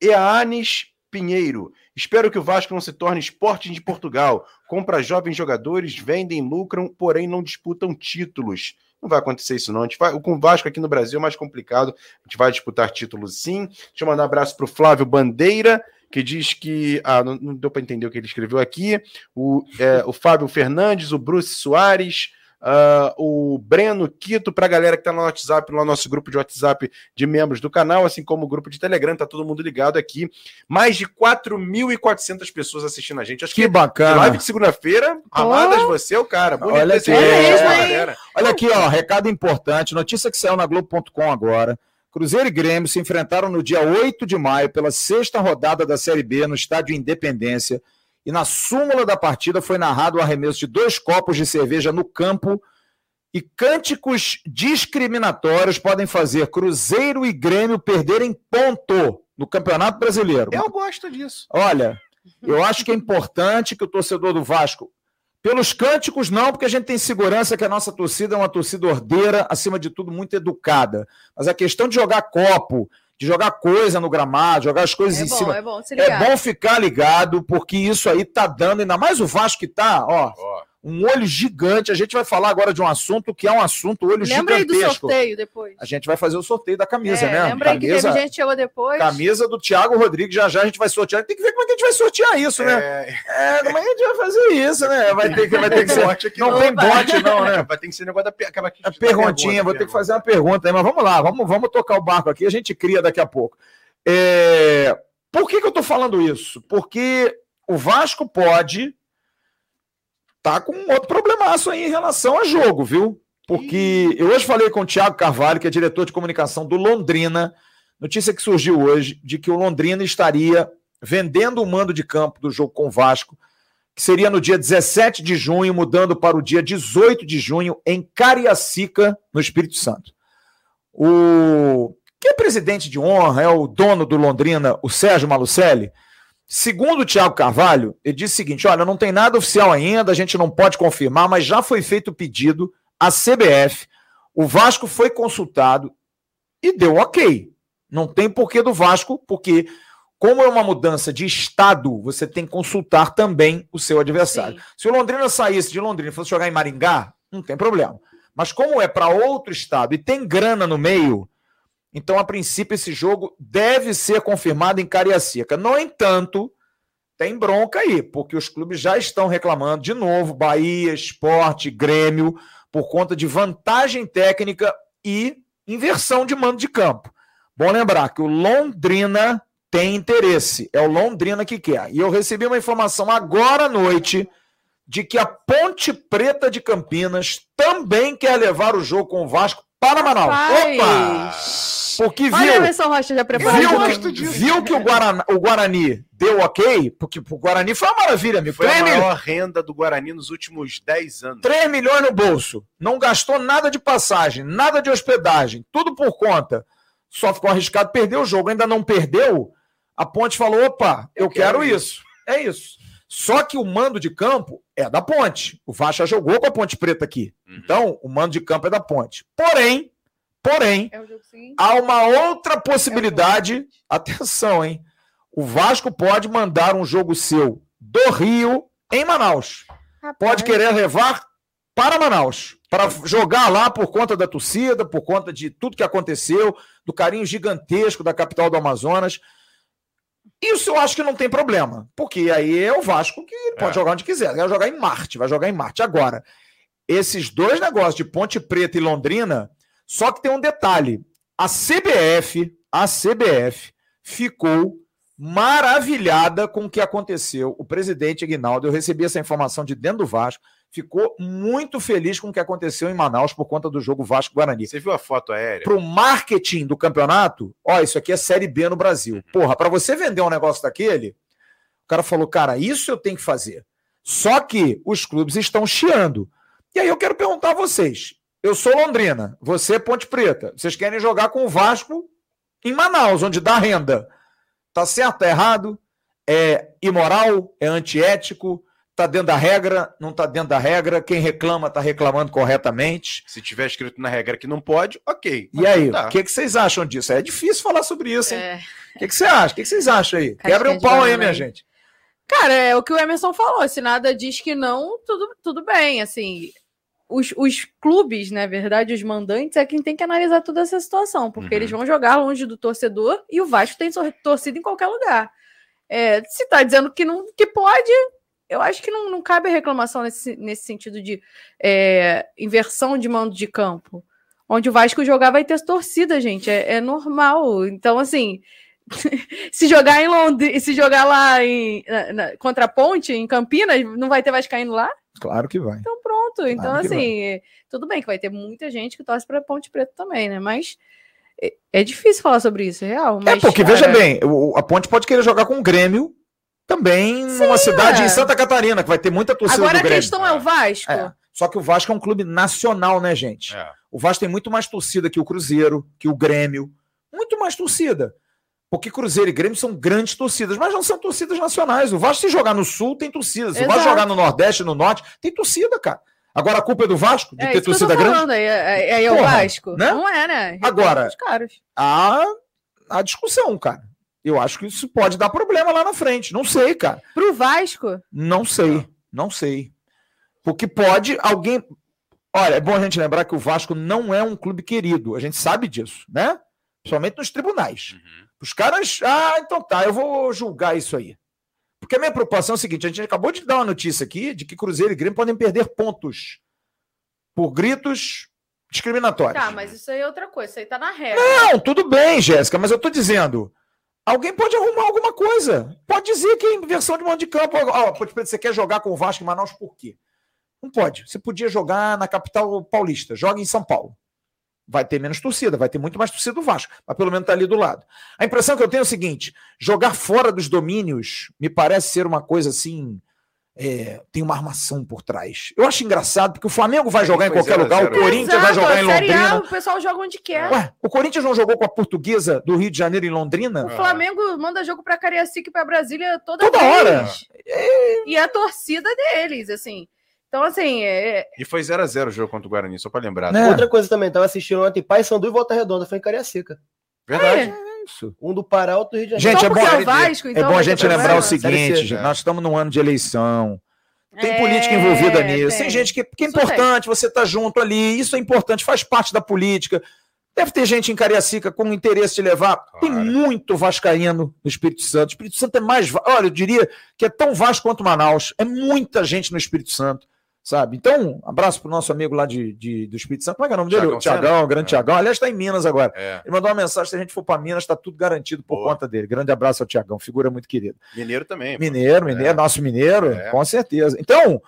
Eanes Pinheiro. Espero que o Vasco não se torne esporte de Portugal. Compra jovens jogadores, vendem, lucram, porém não disputam títulos. Não vai acontecer isso, não. A gente vai, com o Vasco aqui no Brasil é mais complicado. A gente vai disputar títulos sim. Deixa eu mandar um abraço para o Flávio Bandeira, que diz que. Ah, não, não deu para entender o que ele escreveu aqui. O, é, o Fábio Fernandes, o Bruce Soares. Uh, o Breno Quito, para a galera que está no WhatsApp, lá no nosso grupo de WhatsApp de membros do canal, assim como o grupo de Telegram, tá todo mundo ligado aqui. Mais de 4.400 pessoas assistindo a gente. Acho que, que bacana. Live de segunda-feira, oh. amadas, você é o cara. Bonito Olha aqui, é Olha aqui, ó, recado importante, notícia que saiu na Globo.com agora. Cruzeiro e Grêmio se enfrentaram no dia 8 de maio pela sexta rodada da Série B no estádio Independência e na súmula da partida foi narrado o arremesso de dois copos de cerveja no campo e cânticos discriminatórios podem fazer Cruzeiro e Grêmio perderem ponto no Campeonato Brasileiro. Eu gosto disso. Olha, eu acho que é importante que o torcedor do Vasco, pelos cânticos não, porque a gente tem segurança que a nossa torcida é uma torcida ordeira, acima de tudo muito educada. Mas a questão de jogar copo, de jogar coisa no gramado, jogar as coisas é em bom, cima. É bom, é bom ficar ligado, porque isso aí tá dando, ainda mais o Vasco que tá, ó. Um olho gigante. A gente vai falar agora de um assunto que é um assunto olho lembra gigantesco. Lembra aí do sorteio depois. A gente vai fazer o sorteio da camisa, é, né? Lembra aí que teve gente que chegou depois. Camisa do Thiago Rodrigues, já já a gente vai sortear. Tem que ver como é que a gente vai sortear isso, né? É, é como é que a gente vai fazer isso, né? Vai ter que, vai ter que ser. Aqui, não, não tem bote, não, né? Vai ter que ser negócio da aquela a perguntinha, vou ter que fazer uma pergunta aí, mas vamos lá, vamos, vamos tocar o barco aqui, a gente cria daqui a pouco. É... Por que, que eu tô falando isso? Porque o Vasco pode tá com um outro problemaço aí em relação a jogo, viu? Porque eu hoje falei com o Thiago Carvalho, que é diretor de comunicação do Londrina, notícia que surgiu hoje de que o Londrina estaria vendendo o mando de campo do jogo com o Vasco, que seria no dia 17 de junho, mudando para o dia 18 de junho, em Cariacica, no Espírito Santo. O que é presidente de honra, é o dono do Londrina, o Sérgio Malucelli, Segundo o Tiago Carvalho, ele disse o seguinte: olha, não tem nada oficial ainda, a gente não pode confirmar, mas já foi feito o pedido à CBF, o Vasco foi consultado e deu ok. Não tem porquê do Vasco, porque, como é uma mudança de estado, você tem que consultar também o seu adversário. Sim. Se o Londrina saísse de Londrina e fosse jogar em Maringá, não tem problema. Mas como é para outro estado e tem grana no meio, então, a princípio, esse jogo deve ser confirmado em Cariacica. No entanto, tem bronca aí, porque os clubes já estão reclamando de novo, Bahia, Esporte, Grêmio, por conta de vantagem técnica e inversão de mando de campo. Bom lembrar que o Londrina tem interesse, é o Londrina que quer. E eu recebi uma informação agora à noite de que a Ponte Preta de Campinas também quer levar o jogo com o Vasco para Manaus. Opa! Porque viu. Olha a Emerson Rocha já preparou. Viu, que, viu que o Guarani, o Guarani deu ok? Porque o Guarani foi uma maravilha, amigo. Foi a maior renda do Guarani nos últimos 10 anos. 3 milhões no bolso. Não gastou nada de passagem, nada de hospedagem. Tudo por conta. Só ficou arriscado perder o jogo. Ainda não perdeu. A Ponte falou: opa, eu, eu quero, quero isso. isso. É isso. Só que o mando de campo é da Ponte. O Vasco já jogou com a Ponte Preta aqui. Uhum. Então, o mando de campo é da Ponte. Porém, Porém, é há uma outra possibilidade. É atenção, hein? O Vasco pode mandar um jogo seu do Rio em Manaus. Rapaz. Pode querer levar para Manaus, para jogar lá por conta da torcida, por conta de tudo que aconteceu, do carinho gigantesco da capital do Amazonas. Isso eu acho que não tem problema, porque aí é o Vasco que pode é. jogar onde quiser. Vai jogar em Marte, vai jogar em Marte. Agora, esses dois negócios de Ponte Preta e Londrina só que tem um detalhe: a CBF, a CBF ficou maravilhada com o que aconteceu. O presidente Ignaldo, eu recebi essa informação de dentro do Vasco, ficou muito feliz com o que aconteceu em Manaus por conta do jogo Vasco-Guarani. Você viu a foto aérea? Para o marketing do campeonato, ó, isso aqui é Série B no Brasil. Uhum. Porra, para você vender um negócio daquele, o cara falou, cara, isso eu tenho que fazer. Só que os clubes estão chiando. E aí eu quero perguntar a vocês, eu sou Londrina, você é Ponte Preta. Vocês querem jogar com o Vasco em Manaus, onde dá renda. Tá certo, tá errado? É imoral, é antiético, tá dentro da regra, não tá dentro da regra. Quem reclama tá reclamando corretamente. Se tiver escrito na regra que não pode, ok. E aí, o que, que vocês acham disso? É difícil falar sobre isso, hein? O é... que, que você acha? O que, que vocês acham aí? Quebra um pau aí, minha gente. Cara, é o que o Emerson falou. Se nada diz que não, tudo, tudo bem. Assim, os, os clubes, na verdade, os mandantes, é quem tem que analisar toda essa situação, porque uhum. eles vão jogar longe do torcedor e o Vasco tem torcida em qualquer lugar. É, se está dizendo que não que pode, eu acho que não, não cabe reclamação nesse, nesse sentido de é, inversão de mando de campo. Onde o Vasco jogar vai ter torcida, gente. É, é normal. Então, assim, se jogar em Londres, se jogar lá em, na, na, contra a Ponte, em Campinas, não vai ter Vascaíno lá? Claro que vai. Então pronto. Então, claro assim, tudo bem que vai ter muita gente que torce para Ponte Preta também, né? Mas é, é difícil falar sobre isso, é real. É, mas, é, porque cara... veja bem, a Ponte pode querer jogar com o Grêmio também Sim, numa cidade é. em Santa Catarina, que vai ter muita torcida Agora do Grêmio. a questão é o Vasco. É. Só que o Vasco é um clube nacional, né, gente? É. O Vasco tem muito mais torcida que o Cruzeiro, que o Grêmio. Muito mais torcida. Porque Cruzeiro e Grêmio são grandes torcidas, mas não são torcidas nacionais. O Vasco, se jogar no Sul, tem torcida. Se o Vasco jogar no Nordeste, no Norte, tem torcida, cara. Agora a culpa é do Vasco, de é, ter torcida grande? Aí, aí, aí é o Vasco. Né? Não é, né? Agora, há a discussão, cara. Eu acho que isso pode dar problema lá na frente. Não sei, cara. Pro Vasco? Não sei, não sei. Porque pode alguém. Olha, é bom a gente lembrar que o Vasco não é um clube querido. A gente sabe disso, né? Principalmente nos tribunais. Uhum. Os caras. Ah, então tá, eu vou julgar isso aí. Porque a minha preocupação é o seguinte: a gente acabou de dar uma notícia aqui de que Cruzeiro e Grêmio podem perder pontos por gritos discriminatórios. Tá, mas isso aí é outra coisa, isso aí tá na regra. Não, tudo bem, Jéssica, mas eu tô dizendo. Alguém pode arrumar alguma coisa. Pode dizer que é inversão de mão de campo. Oh, você quer jogar com o Vasco em Manaus por quê? Não pode. Você podia jogar na capital paulista. Joga em São Paulo. Vai ter menos torcida, vai ter muito mais torcida do Vasco, mas pelo menos tá ali do lado. A impressão que eu tenho é o seguinte: jogar fora dos domínios me parece ser uma coisa assim é, tem uma armação por trás. Eu acho engraçado, porque o Flamengo vai jogar em qualquer lugar, o Corinthians Exato, vai jogar em Londrina. o pessoal joga onde quer. Ué, o Corinthians não jogou com a portuguesa do Rio de Janeiro em Londrina? O Flamengo manda jogo para Cariacica e para Brasília toda, toda vez. hora. É... E a torcida deles, assim. Então, assim. É... E foi 0x0 o jogo contra o Guarani, só para lembrar. Né? Outra coisa também, tava assistindo ontem Pai Sandu e Volta Redonda, foi em Cariacica. Verdade. É isso. Um do Pará, outro do Rio de Janeiro. Gente, é bom, é, Vasco, então, é bom a gente lembrar o seguinte: nós estamos num ano de eleição. Tem é, política envolvida nisso. Tem, tem gente que, que é importante, você tá junto ali, isso é importante, faz parte da política. Deve ter gente em Cariacica com interesse de levar. Claro. Tem muito vascaíno no Espírito Santo. O Espírito Santo é mais. Olha, eu diria que é tão vasto quanto Manaus. É muita gente no Espírito Santo sabe? Então, um abraço pro nosso amigo lá de, de, do Espírito Santo. Como é que é o nome dele? Tiagão, grande é. Tiagão. Aliás, está em Minas agora. É. Ele mandou uma mensagem: se a gente for para Minas, está tudo garantido por Boa. conta dele. Grande abraço ao Tiagão, figura muito querida. Mineiro também. Mineiro, mineiro, é. nosso mineiro, é. com certeza. Então,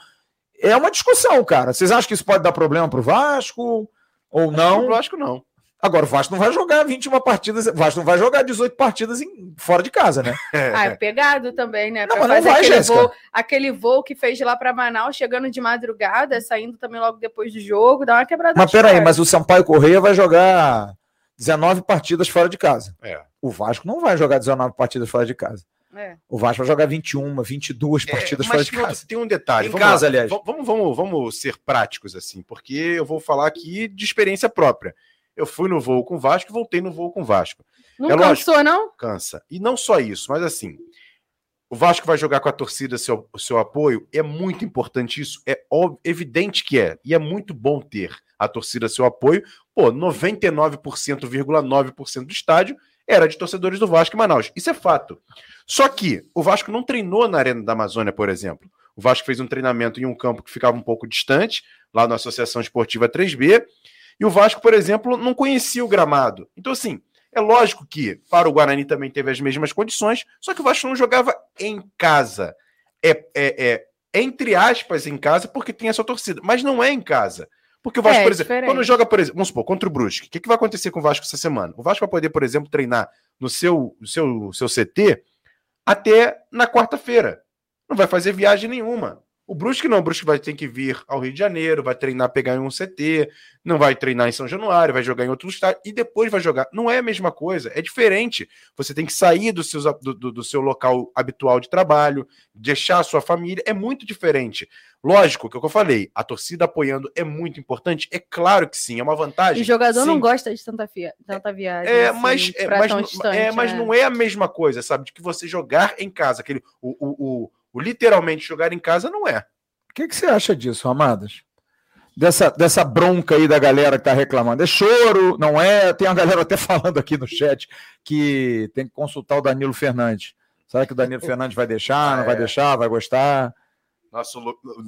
é uma discussão, cara. Vocês acham que isso pode dar problema pro Vasco ou não? O Vasco não. Agora, o Vasco não vai jogar 21 partidas, o Vasco não vai jogar 18 partidas em, fora de casa, né? ah, é pegado também, né? Não, mas não vai, aquele voo, aquele voo que fez de lá para Manaus, chegando de madrugada, saindo também logo depois do jogo, dá uma quebrada. Mas peraí, mas o Sampaio Correia vai jogar 19 partidas fora de casa. É. O Vasco não vai jogar 19 partidas fora de casa. É. O Vasco vai jogar 21, 22 é, partidas fora de casa. Tem um detalhe. Em vamos casa, lá. aliás. Vamos, vamos, vamos ser práticos assim, porque eu vou falar aqui de experiência própria. Eu fui no voo com o Vasco e voltei no voo com o Vasco. Não é cansou, lógico, não? Cansa. E não só isso, mas assim, o Vasco vai jogar com a torcida seu, seu apoio. É muito importante isso. É evidente que é. E é muito bom ter a torcida seu apoio. Pô, 99,9% do estádio era de torcedores do Vasco em Manaus. Isso é fato. Só que o Vasco não treinou na Arena da Amazônia, por exemplo. O Vasco fez um treinamento em um campo que ficava um pouco distante, lá na Associação Esportiva 3B, e o Vasco, por exemplo, não conhecia o gramado. Então, assim, é lógico que para o Guarani também teve as mesmas condições, só que o Vasco não jogava em casa. É, é, é entre aspas, em casa, porque tem essa torcida, mas não é em casa. Porque o Vasco, é, por exemplo, diferente. quando joga, por exemplo, vamos supor, contra o Brusque, o que, que vai acontecer com o Vasco essa semana? O Vasco vai poder, por exemplo, treinar no seu, seu, seu CT até na quarta-feira. Não vai fazer viagem nenhuma. O Brusque não, o Brusque vai ter que vir ao Rio de Janeiro, vai treinar, pegar em um CT, não vai treinar em São Januário, vai jogar em outro estado e depois vai jogar. Não é a mesma coisa, é diferente. Você tem que sair do, seus, do, do seu local habitual de trabalho, deixar a sua família, é muito diferente. Lógico, que é o que eu falei, a torcida apoiando é muito importante, é claro que sim, é uma vantagem. E o jogador sim. não gosta de tanta, fia, tanta viagem. É, assim, mas, é, mas, distante, é, mas né? não é a mesma coisa, sabe? De que você jogar em casa, aquele. o, o, o o literalmente jogar em casa não é. O que, que você acha disso, Amadas? Dessa, dessa bronca aí da galera que tá reclamando. É choro, não é? Tem uma galera até falando aqui no chat que tem que consultar o Danilo Fernandes. Será que o Danilo Fernandes vai deixar, não é. vai deixar, vai gostar? Nosso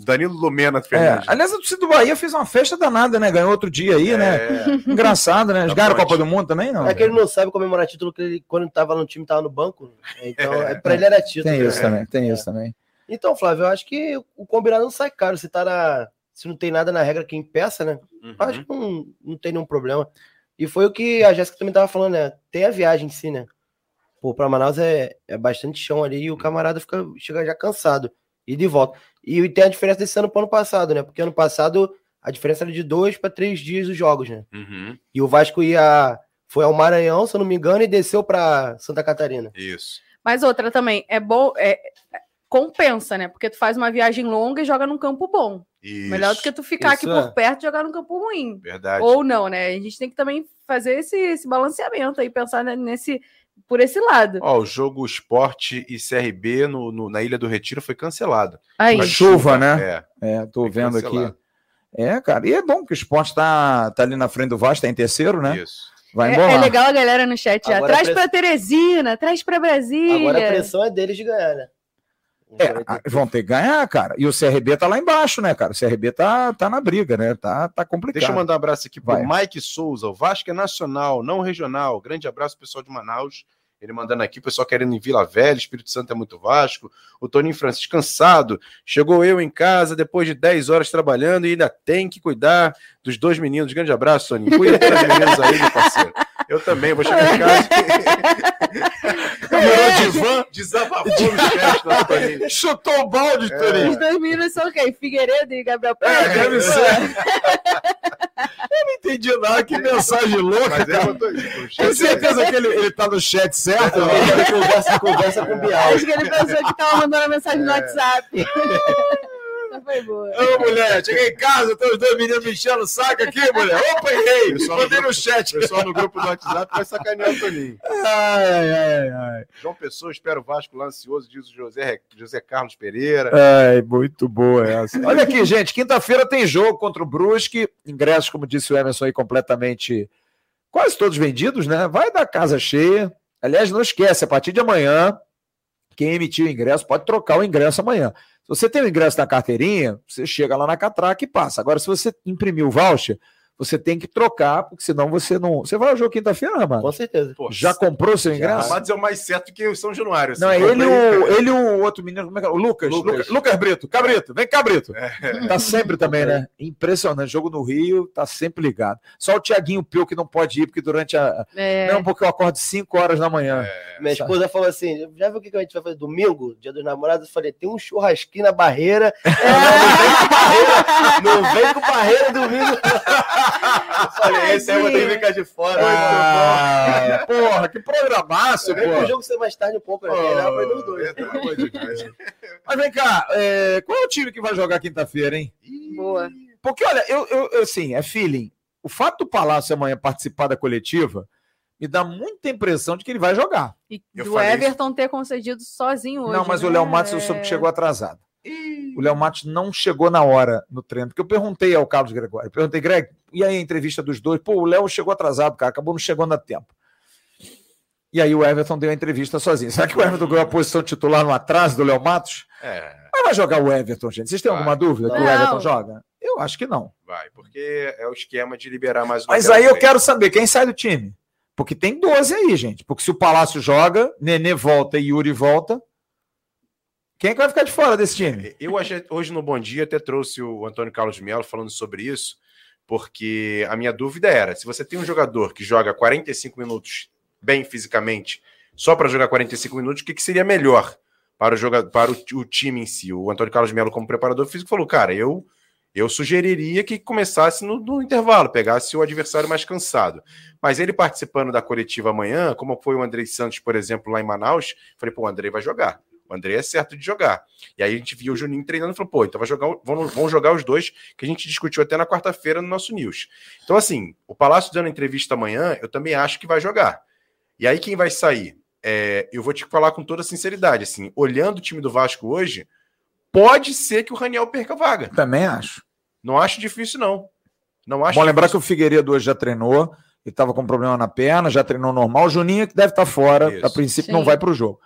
Danilo Lumena Fernandes. É. Aliás, a torcida do Bahia fez uma festa danada, né? Ganhou outro dia aí, né? é. né? Engraçado, né? Eles ganharam a Copa do Mundo também, não? É que ele não sabe comemorar título que ele, quando estava no time, estava no banco. Então, é. pra ele era título. Tem isso né? também, tem isso também. Então, Flávio, eu acho que o combinado não sai caro. Se tá na, se não tem nada na regra que impeça, né? Uhum. Acho que não, não tem nenhum problema. E foi o que a Jéssica também tava falando, né? Tem a viagem em si, né? Pô, pra Manaus é, é bastante chão ali e o camarada fica, chega já cansado. E de volta. E tem a diferença desse ano pro ano passado, né? Porque ano passado a diferença era de dois para três dias os jogos, né? Uhum. E o Vasco ia. Foi ao Maranhão, se eu não me engano, e desceu para Santa Catarina. Isso. Mas outra também, é bom. É, compensa, né? Porque tu faz uma viagem longa e joga num campo bom. Isso, Melhor do que tu ficar aqui é. por perto e jogar num campo ruim. Verdade. Ou não, né? A gente tem que também fazer esse, esse balanceamento aí, pensar nesse, por esse lado. Ó, o jogo Esporte e CRB no, no, na Ilha do Retiro foi cancelado. Aí. chuva, né? É, é tô vendo cancelado. aqui. É, cara, e é bom que o esporte tá, tá ali na frente do Vasco, tá em terceiro, né? Isso. Vai é, é legal a galera no chat já. Agora traz para Teresina, traz para Brasília. Agora a pressão é deles de ganhar, né? É, vão ter que ganhar, cara. E o CRB tá lá embaixo, né, cara? O CRB tá, tá na briga, né? Tá, tá complicado. Deixa eu mandar um abraço aqui pro Vai. Mike Souza. O Vasco é nacional, não regional. Grande abraço, pessoal de Manaus. Ele mandando aqui, o pessoal querendo em Vila Velha, Espírito Santo é muito Vasco. O Toninho Francisco cansado. Chegou eu em casa depois de 10 horas trabalhando e ainda tem que cuidar dos dois meninos. Grande abraço, Toninho. Cuida dos meninos aí, meu parceiro. Eu também, vou chegar em casa. Virou divã, desabafou no chat Chutou o balde, é. Toninho. Os dois meninos são quem? Figueiredo e Gabriel Pérez? É, deve ser. Eu não entendi nada, que mensagem louca. Isso. Tem certeza que ele, ele tá no chat certo? Ele conversa, conversa com o Bial. Acho que ele pensou que tava mandando mensagem no é. Foi boa. Ô, mulher, cheguei em casa, tem os dois meninos me enchendo o saco aqui, mulher. Opa, errei. Mandei no chat. O pessoal no grupo do WhatsApp vai sacanear o Toninho. Ai, ai, ai. João Pessoa, espera o Vasco lá ansioso, diz o José, José Carlos Pereira. Ai, muito boa essa. Olha aqui, gente, quinta-feira tem jogo contra o Brusque. Ingressos, como disse o Emerson aí, completamente quase todos vendidos, né? Vai da casa cheia. Aliás, não esquece, a partir de amanhã, quem emitiu o ingresso pode trocar o ingresso amanhã. Você tem o ingresso na carteirinha, você chega lá na catraca e passa. Agora, se você imprimir o voucher, você tem que trocar, porque senão você não. Você vai ao jogo quinta-feira, mano? Com certeza. Pô, Já comprou seu ingresso? Mas é o mais certo que o São Januário. Assim. Não, é ele, o, ele o outro menino, como é que é? O Lucas. Lucas, Lucas, Lucas Brito. Cabrito, vem Cabrito. É. Tá sempre também, né? Impressionante. Jogo no Rio, tá sempre ligado. Só o Tiaguinho Pio que não pode ir, porque durante a. É. Não, porque eu acordo 5 horas da manhã. É. Minha esposa falou assim: já viu o que a gente vai fazer domingo, dia dos namorados? Eu falei: tem um churrasquinho na barreira. É. Não, vem com barreira. Não vem com barreira domingo. Esse eu vou ter que ficar de fora. Ah, porra, que programaço, pô. O jogo ser mais tarde um pouco, né? Oh, dos dois. Mas vem cá, é, qual é o time que vai jogar quinta-feira, hein? Boa. Porque, olha, eu, eu, assim, é feeling. O fato do Palácio amanhã participar da coletiva me dá muita impressão de que ele vai jogar. E eu do Everton isso. ter concedido sozinho hoje. Não, mas né? o Léo Matos eu soube que chegou atrasado. O Léo Matos não chegou na hora no treino, porque eu perguntei ao Carlos Gregório, perguntei, Greg, e aí a entrevista dos dois? Pô, o Léo chegou atrasado, cara, acabou não chegando a tempo. E aí o Everton deu a entrevista sozinho. Será que o Everton ganhou a posição titular no atraso do Léo Matos? É. Mas vai jogar o Everton, gente. Vocês têm vai. alguma dúvida que o Everton joga? Eu acho que não. Vai, porque é o esquema de liberar mais um. Mas aí eu quero saber quem sai do time. Porque tem 12 aí, gente. Porque se o Palácio joga, Nenê volta e Yuri volta, quem é que vai ficar de fora desse time? Eu hoje no Bom Dia até trouxe o Antônio Carlos Melo falando sobre isso, porque a minha dúvida era: se você tem um jogador que joga 45 minutos bem fisicamente, só para jogar 45 minutos, o que, que seria melhor para o, jogador, para o, o time em si? O Antônio Carlos Melo, como preparador físico, falou: cara, eu eu sugeriria que começasse no, no, intervalo, pegasse o adversário mais cansado. Mas ele participando da coletiva amanhã, como foi o Andrei Santos, por exemplo, lá em Manaus, falei, pô, o Andrei vai jogar. O André é certo de jogar. E aí a gente viu o Juninho treinando e falou, pô, então vai jogar, vão, vão jogar os dois, que a gente discutiu até na quarta-feira no nosso news. Então, assim, o Palácio dando entrevista amanhã, eu também acho que vai jogar. E aí quem vai sair? É, eu vou te falar com toda sinceridade, assim, olhando o time do Vasco hoje, pode ser que o Raniel perca a vaga. Também acho. Não acho difícil, não. Não acho Bom difícil. lembrar que o Figueiredo hoje já treinou, ele estava com problema na perna, já treinou normal. O Juninho que deve estar tá fora, Isso. a princípio Sim. não vai para o jogo.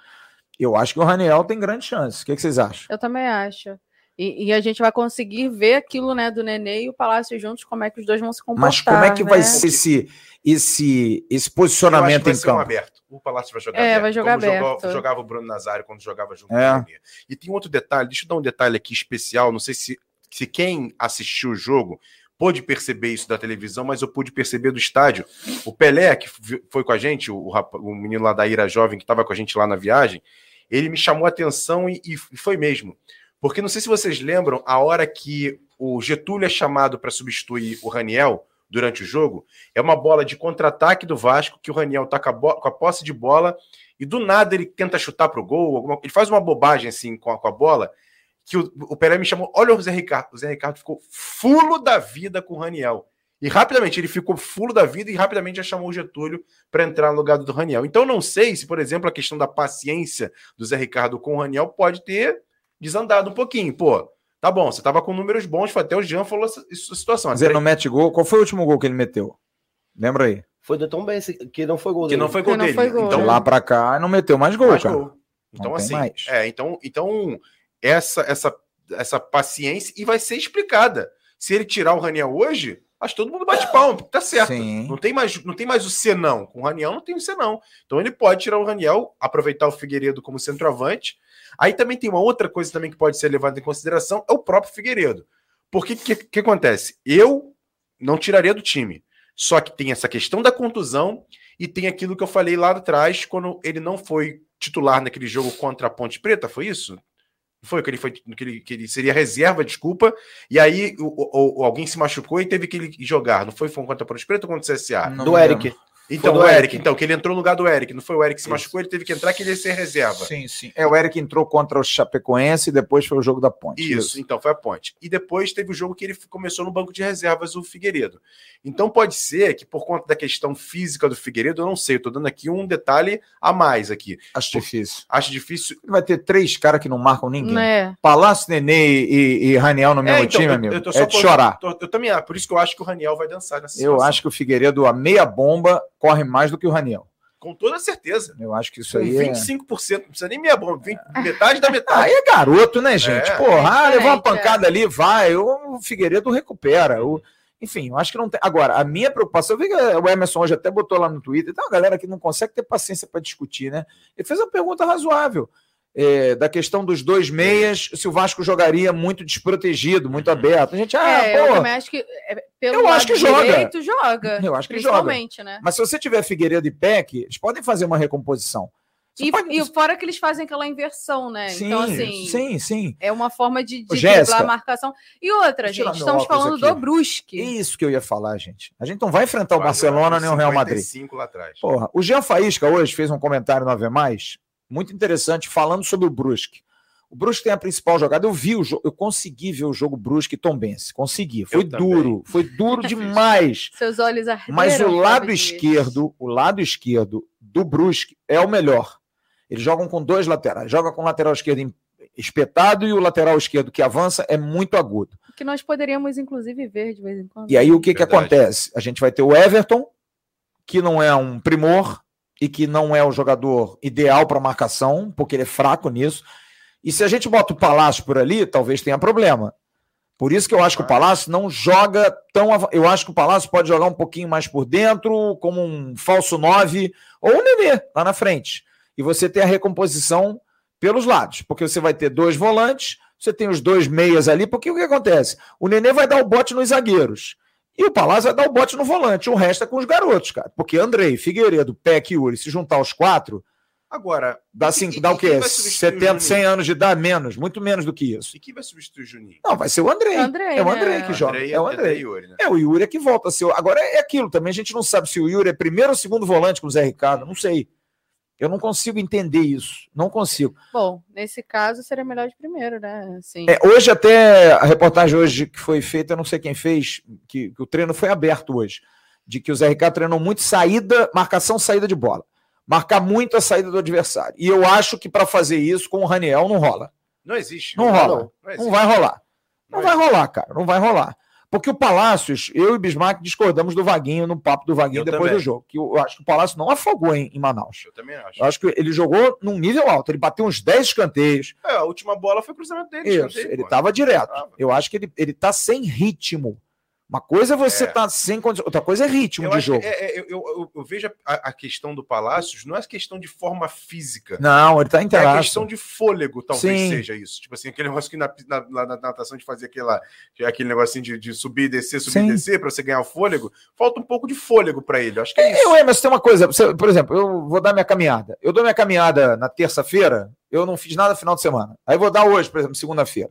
Eu acho que o Raniel tem grande chance. O que, que vocês acham? Eu também acho. E, e, a gente vai conseguir ver aquilo, né, do Nenê e o Palácio juntos, como é que os dois vão se comportar. Mas como é que né? vai ser esse, esse, esse posicionamento em campo? aberto. O Palácio vai jogar é, aberto. vai jogar como aberto. Jogou, jogava o Bruno Nazário quando jogava junto é. com o Nenê. E tem outro detalhe, deixa eu dar um detalhe aqui especial, não sei se, se quem assistiu o jogo pôde perceber isso da televisão, mas eu pude perceber do estádio. O Pelé, que foi com a gente, o, o menino lá da Ira Jovem, que estava com a gente lá na viagem, ele me chamou a atenção e, e foi mesmo. Porque não sei se vocês lembram, a hora que o Getúlio é chamado para substituir o Raniel durante o jogo, é uma bola de contra-ataque do Vasco, que o Raniel tá com a, com a, posse de bola, e do nada ele tenta chutar para o gol, alguma, ele faz uma bobagem assim com a, com a bola, que o, o Pelé me chamou. Olha o Zé Ricardo. O Zé Ricardo ficou fulo da vida com o Raniel. E rapidamente ele ficou fulo da vida e rapidamente já chamou o Getúlio para entrar no lugar do Raniel. Então não sei se, por exemplo, a questão da paciência do Zé Ricardo com o Raniel pode ter desandado um pouquinho. Pô, tá bom, você tava com números bons, até o Jean falou essa, essa situação. Ele não mete gol. Qual foi o último gol que ele meteu? Lembra aí? Foi do Tom Benz, que não foi gol dele. Que não foi gol dele. Foi gol. Então lá para cá não meteu mais gol, mais cara. Gol. Então assim, é, então, então essa essa essa paciência e vai ser explicada. Se ele tirar o Raniel hoje, acho que todo mundo bate palma, tá certo. Não tem mais não tem mais o senão. Com o Raniel não tem o senão. Então ele pode tirar o Raniel, aproveitar o Figueiredo como centroavante. Aí também tem uma outra coisa também que pode ser levada em consideração, é o próprio Figueiredo. Porque o que, que acontece? Eu não tiraria do time. Só que tem essa questão da contusão e tem aquilo que eu falei lá atrás, quando ele não foi titular naquele jogo contra a Ponte Preta, foi isso? Foi que ele foi que ele, que ele seria reserva, desculpa. E aí o, o, alguém se machucou e teve que ele jogar. Não foi, foi contra a Ponte Preta ou contra o CSA? Não do Eric. Então, o Eric, Eric, então, que ele entrou no lugar do Eric, não foi o Eric que se Isso. machucou, ele teve que entrar, que ele ia ser reserva. Sim, sim. É, o Eric entrou contra o Chapecoense e depois foi o jogo da Ponte. Isso, Isso, então, foi a Ponte. E depois teve o jogo que ele começou no banco de reservas, o Figueiredo. Então pode ser que por conta da questão física do Figueiredo, eu não sei, eu tô dando aqui um detalhe a mais aqui. Acho difícil. Acho difícil. Vai ter três caras que não marcam ninguém. É. Palácio, Nenê e, e Raniel no mesmo é, então, time, eu, amigo. Eu, é de chorar. Tô, eu também, por isso que eu acho que o Raniel vai dançar nessa situação. Eu acho que o Figueiredo, a meia bomba, corre mais do que o Raniel. Com toda certeza. Eu acho que isso aí. 25%, é... não precisa nem meia bomba, metade da metade. Aí é garoto, né, gente? É, Porra, é ah, levou uma pancada é. ali, vai. O Figueiredo recupera. O... Enfim, eu acho que não tem. Agora, a minha preocupação, eu vi que o Emerson hoje até botou lá no Twitter, tem uma galera que não consegue ter paciência para discutir, né? Ele fez uma pergunta razoável é, da questão dos dois meias, se o Vasco jogaria muito desprotegido, muito uhum. aberto. A gente, ah, é, pô, eu também acho que é, pelo eu acho que joga. joga. Eu acho que joga. Né? Mas se você tiver Figueiredo e Peck, eles podem fazer uma recomposição. E, pode... e, fora que eles fazem aquela inversão, né? Sim, então, assim. Sim, sim. É uma forma de, de driblar a marcação. E outra, gente, estamos falando aqui. do Brusque. Isso que eu ia falar, gente. A gente não vai enfrentar o Barcelona nem o Real Madrid. lá atrás. Porra, o Jean Faísca hoje fez um comentário no Ave Mais muito interessante falando sobre o Brusque. O Brusque tem a principal jogada. Eu vi o jogo, eu consegui ver o jogo Brusque e Tombense. Consegui. Foi eu duro, também. foi duro demais. Seus olhos arderam. Mas o lado esquerdo, o lado esquerdo do Brusque é o melhor. Eles jogam com dois laterais. Joga com o lateral esquerdo espetado e o lateral esquerdo que avança é muito agudo. Que nós poderíamos inclusive ver de vez em quando. E aí o que que acontece? A gente vai ter o Everton, que não é um primor, e que não é o jogador ideal para marcação, porque ele é fraco nisso. E se a gente bota o Palácio por ali, talvez tenha problema. Por isso que eu acho que o Palácio não joga tão. Eu acho que o Palácio pode jogar um pouquinho mais por dentro, como um falso 9, ou um Nenê lá na frente. E você tem a recomposição pelos lados, porque você vai ter dois volantes, você tem os dois meias ali, porque o que acontece? O Nenê vai dar o bote nos zagueiros. E o Palácio vai dar o bote no volante. O resto é com os garotos, cara. Porque Andrei, Figueiredo, Peck e Yuri, se juntar os quatro. Agora. Dá, cinco, e, dá o quê? 70, 100 anos de idade, menos. Muito menos do que isso. E quem vai substituir o Juninho? Não, vai ser o Andrei. Andrei é o Andrei né? que joga. Andrei, é o Andrei. Yuri, né? É o Yuri é que volta a ser. Agora é aquilo também. A gente não sabe se o Yuri é primeiro ou segundo volante com o Zé Ricardo. Não sei. Eu não consigo entender isso. Não consigo. Bom, nesse caso seria melhor de primeiro, né? Assim... É, hoje, até a reportagem hoje que foi feita, eu não sei quem fez, que, que, o treino foi aberto hoje. De que o Zé Ricardo treinou muito saída, marcação, saída de bola. Marcar muito a saída do adversário. E eu acho que para fazer isso com o Raniel não rola. Não existe. Não, não rola. Não, não, vai rolar. Não, não vai rolar, cara. Não vai rolar. Porque o Palácios, eu e Bismarck discordamos do Vaguinho no papo do Vaguinho eu depois também. do jogo. Que eu acho que o Palácio não afogou em, em, Manaus. Eu também acho. Eu acho que ele jogou num nível alto. Ele bateu uns 10 escanteios. É, a última bola foi cruzamento dele. Isso, ele estava direto. Eu acho que ele, ele tá sem ritmo. Uma coisa é você estar é. tá sem condição, outra coisa é ritmo eu de jogo. É, é, eu, eu, eu, vejo a, a, questão do Palácios, não é questão de forma física. Não, ele está inteirado. É questão de fôlego, talvez Sim. seja isso. Tipo assim, aquele negócio que na, na, na, na natação de fazer aquela, aquele negocinho de, de subir e descer, subir Sim. e descer, para você ganhar o fôlego, falta um pouco de fôlego para ele. Acho que é, é isso. Eu, mas tem uma coisa, por exemplo, eu vou dar minha caminhada. Eu dou minha caminhada na terça-feira, eu não fiz nada no final de semana. Aí vou dar hoje, por exemplo, segunda-feira.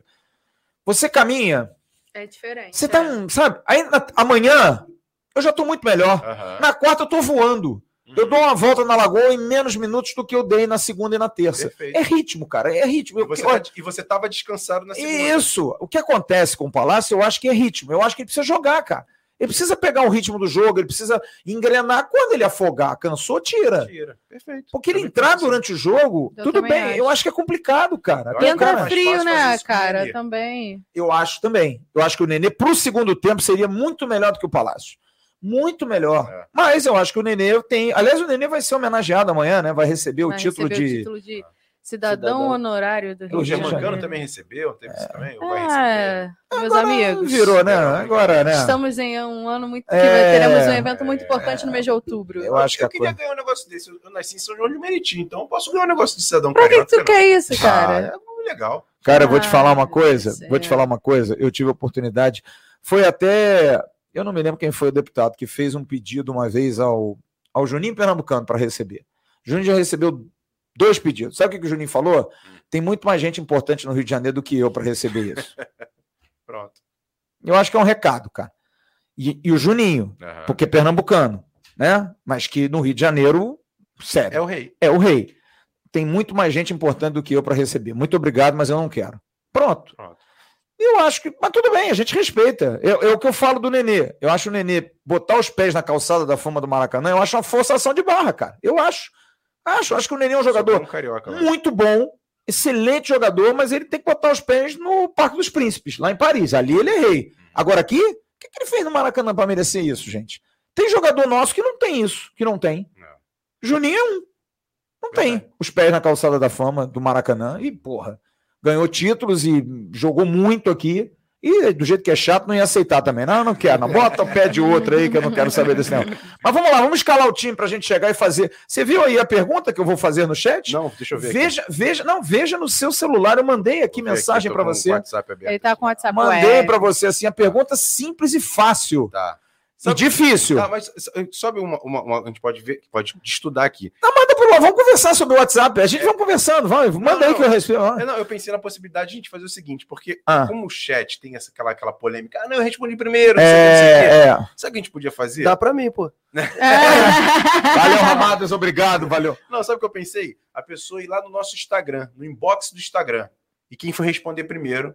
Você caminha é diferente. Você tá, é. sabe? Aí na, amanhã eu já tô muito melhor. Uhum. Na quarta eu tô voando. Uhum. Eu dou uma volta na lagoa em menos minutos do que eu dei na segunda e na terça. Perfeito. É ritmo, cara. É ritmo. E você, tá, e você tava descansado na segunda. Isso. O que acontece com o Palácio, eu acho que é ritmo. Eu acho que ele precisa jogar, cara. Ele precisa pegar o ritmo do jogo, ele precisa engrenar. Quando ele afogar, cansou, tira. Tira, perfeito. Porque ele entrar durante o jogo, eu tudo bem. Acho. Eu acho que é complicado, cara. E entra frio, né, cara? Também. Eu acho também. Eu acho que o Nenê, pro segundo tempo, seria muito melhor do que o Palácio muito melhor. É. Mas eu acho que o Nenê tem. Aliás, o Nenê vai ser homenageado amanhã, né? Vai receber vai o título de. O título de cidadão, cidadão, honorário do Rio O Germancano também recebeu, teve é. também. É, meus Agora amigos. Virou, né? Agora, né? Estamos em um ano muito. É, teremos um evento muito importante no mês de outubro. Eu acho que eu queria coisa... ganhar um negócio desse. Eu nasci em São João de Meriti, então eu posso ganhar um negócio de cidadão Pra que, que tu quer isso, cara? Ah, é legal. Cara, eu vou te falar uma coisa. Vou te falar uma coisa. Eu tive a oportunidade. Foi até eu não me lembro quem foi o deputado que fez um pedido uma vez ao, ao Juninho Pernambucano para receber. O Juninho já recebeu dois pedidos. Sabe o que o Juninho falou? Tem muito mais gente importante no Rio de Janeiro do que eu para receber isso. Pronto. Eu acho que é um recado, cara. E, e o Juninho, uhum. porque é pernambucano, né? Mas que no Rio de Janeiro, sério. É o rei. É o rei. Tem muito mais gente importante do que eu para receber. Muito obrigado, mas eu não quero. Pronto. Pronto. Eu acho que. Mas tudo bem, a gente respeita. É, é o que eu falo do Nenê. Eu acho o Nenê botar os pés na calçada da fama do Maracanã, eu acho uma forçação de barra, cara. Eu acho. Acho. Acho que o Nenê é um jogador carioca, muito bom, excelente jogador, mas ele tem que botar os pés no Parque dos Príncipes, lá em Paris. Ali ele é rei. Agora aqui, o que, que ele fez no Maracanã para merecer isso, gente? Tem jogador nosso que não tem isso, que não tem. Não. Juninho é um. Não tem os pés na calçada da fama do Maracanã. E, porra ganhou títulos e jogou muito aqui. E do jeito que é chato, não ia aceitar também. Não, não quero. Não. Bota o pé de outro aí que eu não quero saber desse não. Mas vamos lá, vamos escalar o time para a gente chegar e fazer. Você viu aí a pergunta que eu vou fazer no chat? Não, deixa eu ver. Veja, aqui. veja, não, veja no seu celular. Eu mandei aqui vou mensagem para você. Ele tá com o WhatsApp. Mandei para você assim a pergunta simples e fácil. Tá. Sabe, e difícil. Tá, mas sabe uma, uma, uma, a gente pode ver, pode estudar aqui. Não, manda por lá, vamos conversar sobre o WhatsApp. A gente é, vai conversando, vai, manda não, aí que eu respeito. É, não, eu pensei na possibilidade de a gente fazer o seguinte, porque ah. como o chat tem essa, aquela, aquela polêmica, ah, não, eu respondi primeiro, é, é. Sabe o que a gente podia fazer? Dá pra mim, pô. É. valeu, Ramadas, obrigado, valeu. Não, sabe o que eu pensei? A pessoa ir lá no nosso Instagram, no inbox do Instagram, e quem for responder primeiro,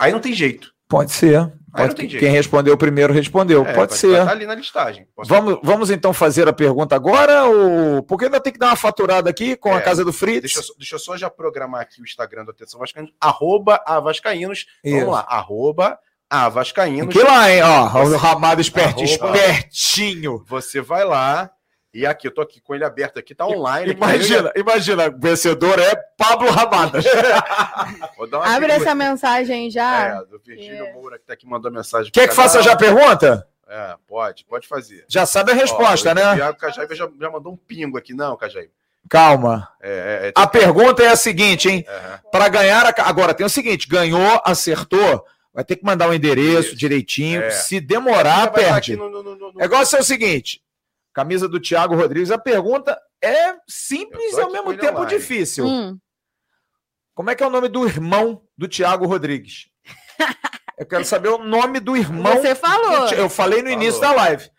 aí não tem jeito. Pode ser. Pode, quem respondeu primeiro respondeu. É, pode ser. Tá ali na listagem. vamos, vamos então fazer a pergunta agora? Ou... Porque ainda tem que dar uma faturada aqui com é, a Casa do Fritz. Deixa, deixa eu só já programar aqui o Instagram do Atenção Vascaínos. Arroba a Vascaínos. Vamos lá. Arroba a Vascaínos. Que lá, hein? Ó, o Ramado espertinho. espertinho. Você vai lá, e aqui, eu tô aqui com ele aberto aqui, tá online. Imagina, aqui, imagina, o vencedor é Pablo Rabadas. Abre essa mensagem já. É, do Virgílio é. Moura, que tá aqui, mandou mensagem. Quer que faça já a pergunta? É, pode, pode fazer. Já sabe a resposta, Ó, né? O Cajaíba já, já mandou um pingo aqui, não, Cajaíba. Calma. É, é, é a pergunta é a seguinte, hein? Uhum. Para ganhar a... Agora, tem o seguinte: ganhou, acertou, vai ter que mandar o um endereço Isso. direitinho. É. Se demorar, perde. No, no, no, no... É igual ser o seguinte: camisa do Thiago Rodrigues. A pergunta é simples e ao mesmo tempo online. difícil. Hum. Como é que é o nome do irmão do Thiago Rodrigues? Eu quero saber o nome do irmão. Você falou. Eu falei no falou. início da live.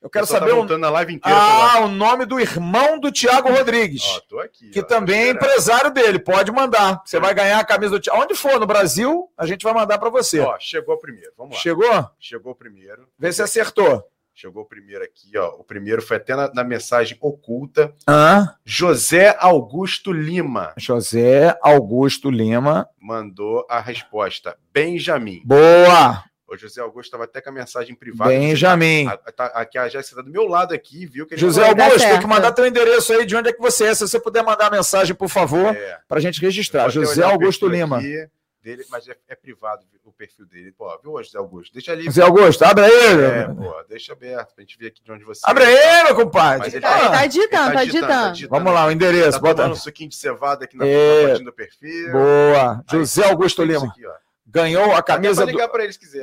Eu quero tá saber tá o... na live inteira. Ah, o nome do irmão do Thiago Rodrigues. Ó, tô aqui, que ó, também é empresário dele. Pode mandar. Você vai ganhar a camisa do Thiago. Onde for no Brasil, a gente vai mandar para você. Ó, chegou primeiro. Vamos lá. Chegou? Chegou primeiro. Vê se acertou. Chegou o primeiro aqui, ó. O primeiro foi até na, na mensagem oculta. Ah. José Augusto Lima. José Augusto Lima. Mandou a resposta. Benjamin. Boa! O José Augusto estava até com a mensagem privada. Benjamin. A, a, a, aqui a Jéssica está do meu lado aqui, viu? Que José Augusto, tem que mandar teu endereço aí de onde é que você é. Se você puder mandar a mensagem, por favor, é. para a gente registrar. José Augusto Lima. Aqui dele, mas é, é, privado o perfil dele. Pô, viu, José Augusto? Deixa ali. José Augusto, abre aí. É, pô, deixa aberto pra gente ver aqui de onde você Abre é. aí, meu compadre. Ele tá, tá, digitando, tá, digitando, tá Vamos lá, o endereço. Tá bota um suquinho de cevada aqui na é. do perfil. Boa. José Augusto Lima. Aqui, ó ganhou a camisa do,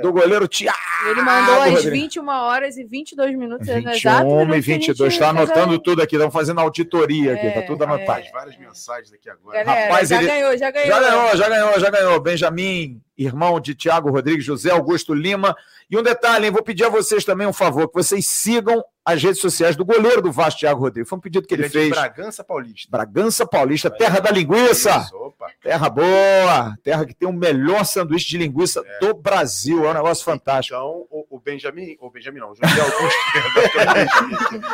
do, goleiro Thiago. Ele mandou às 21 horas e 22 minutos. 21 exato, e 22. Está anotando tudo aqui. Estamos fazendo auditoria aqui. Está tudo anotado. É. Várias mensagens aqui agora. Galera, Rapaz, já ele... ganhou, já ganhou. Já ganhou, já ganhou, já ganhou. Benjamin irmão de Tiago Rodrigues, José Augusto Lima. E um detalhe, hein, vou pedir a vocês também um favor, que vocês sigam as redes sociais do goleiro do Vasco, Thiago Rodrigues. Foi um pedido que ele, ele é fez. Bragança Paulista. Bragança Paulista, terra da linguiça. Isso, terra boa, terra que tem o melhor sanduíche de linguiça é. do Brasil. É um negócio fantástico. Então, o, o Benjamin, o Benjamin não, José Augusto.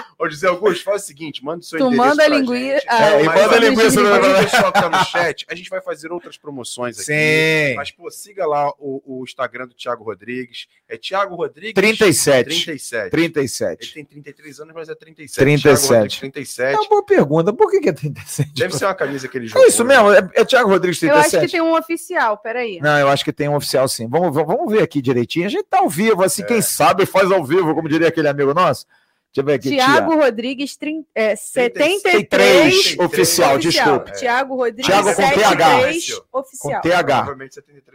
Ô, José Augusto, faz o seguinte, manda o seu tu endereço manda a linguiça. Ah, é, manda a linguiça. O pessoal que tá no chat, a gente vai fazer outras promoções aqui. Sim. Mas, pô, siga lá o, o Instagram do Thiago Rodrigues. É Thiago Rodrigues. 37. 37. 37. Ele tem 33 anos, mas é 37. 37. 37. É uma boa pergunta. Por que, que é 37? Deve ser uma camisa que ele jogou. É isso mesmo, é, é Thiago Rodrigues 37. Eu acho que tem um oficial, peraí. Não, eu acho que tem um oficial sim. Vamos, vamos ver aqui direitinho. A gente tá ao vivo, assim, é. quem sabe faz ao vivo, como diria aquele amigo nosso. Deixa eu ver aqui. Tiago Rodrigues, trin... é, 73. 73 oficial, desculpe. Tiago Rodrigues, Tiago com 73 TH. oficial. Com TH.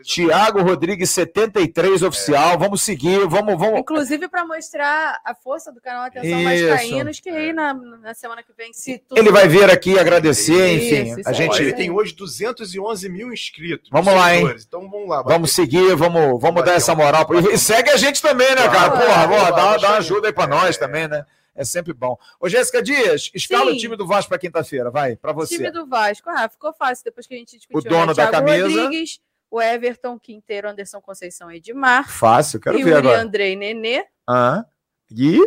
Tiago Rodrigues, 73 oficial. É. Vamos seguir, vamos. vamos... Inclusive para mostrar a força do canal Atenção Mais Caínos, que aí na, na semana que vem, se tudo... Ele vai vir aqui agradecer, enfim. Isso, a gente... Ele tem hoje 211 mil inscritos. Vamos lá, hein? Então vamos lá. Vamos seguir, vamos, vamos dar essa moral. E segue a gente também, né, cara? Porra, dá, dá ajuda aí para nós também, né? É sempre bom. Ô, Jéssica Dias, escala Sim. o time do Vasco para quinta-feira, vai, para você. O time do Vasco, ah, ficou fácil depois que a gente discutiu. O dono né? da camisa. Rodrigues, o Everton, Quinteiro, Anderson Conceição, Edmar. Fácil, quero Yuri, ver agora. Andrei, Nenê. Ah, Gui.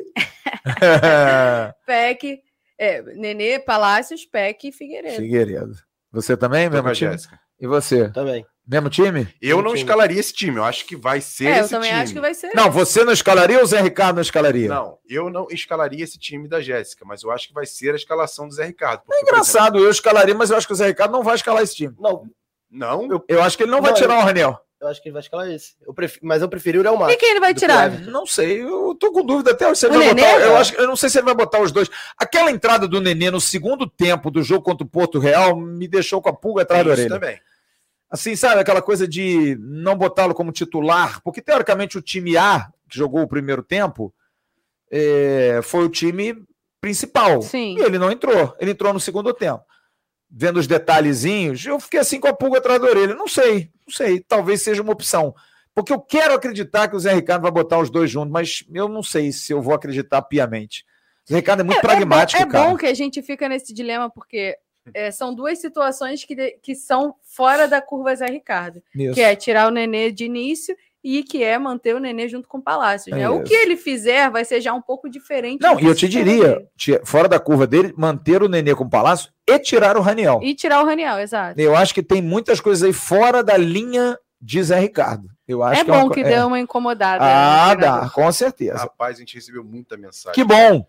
Peck, é, Nenê, Palácios, Peck e Figueiredo. Figueiredo. Você também, mesmo time? Jéssica. E você? Também. Mesmo time? Eu não time. escalaria esse time. Eu acho que vai ser é, esse eu também time. acho que vai ser. Não, você não escalaria ou o Zé Ricardo não escalaria? Não, eu não escalaria esse time da Jéssica, mas eu acho que vai ser a escalação do Zé Ricardo. Porque, é engraçado, exemplo... eu escalaria, mas eu acho que o Zé Ricardo não vai escalar esse time. Não. Não? Eu, eu acho que ele não, não vai tirar eu... o Raniel. Eu acho que ele vai escalar esse. Eu pref... Mas eu preferi o Real Madrid. E quem ele vai tirar? Não sei, eu tô com dúvida até se ele o vai Nenê, botar. Eu, acho, eu não sei se ele vai botar os dois. Aquela entrada do Nenê no segundo tempo do jogo contra o Porto Real me deixou com a pulga atrás da orelha. também assim, sabe, aquela coisa de não botá-lo como titular, porque teoricamente o time A, que jogou o primeiro tempo, é, foi o time principal. Sim. E ele não entrou, ele entrou no segundo tempo. Vendo os detalhezinhos, eu fiquei assim com a pulga atrás da orelha. Não sei, não sei, talvez seja uma opção. Porque eu quero acreditar que o Zé Ricardo vai botar os dois juntos, mas eu não sei se eu vou acreditar piamente. O Zé Ricardo é muito é, pragmático, é bom, é cara. bom que a gente fica nesse dilema, porque é, são duas situações que, que são fora da curva Zé Ricardo, isso. que é tirar o Nenê de início e que é manter o Nenê junto com o Palácio. Né? o que ele fizer vai ser já um pouco diferente. Não, e eu te diria, fora da curva dele, manter o Nenê com o Palácio e tirar o Raniel. E tirar o Raniel, exato. Eu acho que tem muitas coisas aí fora da linha de Zé Ricardo. Eu acho é que bom é uma... que é. deu uma incomodada. Ah, dá, com certeza. Rapaz, a gente recebeu muita mensagem. Que bom.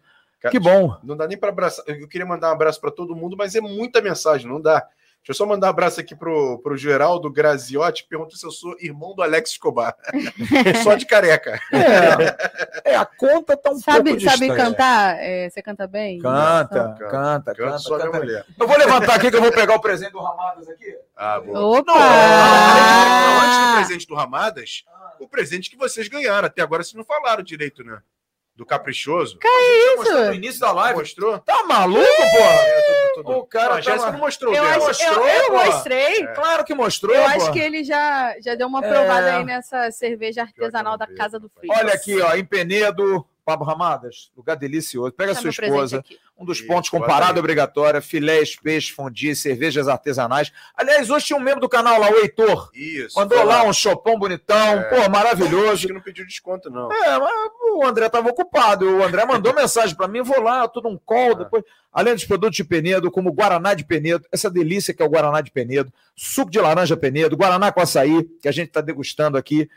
Que bom. Não dá nem para abraçar. Eu queria mandar um abraço para todo mundo, mas é muita mensagem, não dá. Deixa eu só mandar um abraço aqui pro, pro Geraldo Graziotti, pergunta se eu sou irmão do Alex Escobar. só de careca. É, é, a conta tá um sabe, pouco Sabe distante. cantar? É, você canta bem? Canta, canta, canta. canta, só canta. mulher. Eu vou levantar aqui que eu vou pegar o presente do Ramadas aqui. Ah, boa. Opa! Não, não, antes do presente do Ramadas, o presente que vocês ganharam. Até agora vocês não falaram direito, né? Do Caprichoso. Que é isso? No início da live. Mostrou? Tá maluco, porra? Tô, tô, tô. O cara, a Jéssica não mostrou. Eu, acho, mostrou, eu, eu mostrei. É. Claro que mostrou. Eu porra. acho que ele já, já deu uma provada é. aí nessa cerveja artesanal da Casa do Frio. Olha aqui, ó, em Penedo, Pablo Ramadas, lugar delicioso. Pega a sua esposa, um dos Isso, pontos com parada obrigatória, filés, peixe, fondue, cervejas artesanais. Aliás, hoje tinha um membro do canal lá, o Heitor. Isso. Mandou lá um chopão bonitão, é. pô, maravilhoso. Acho que não pediu desconto, não. É, mas o André estava ocupado. O André mandou mensagem para mim, vou lá, tudo um call, é. depois... Além dos produtos de Penedo, como Guaraná de Penedo, essa delícia que é o Guaraná de Penedo, suco de laranja Penedo, Guaraná com açaí, que a gente está degustando aqui.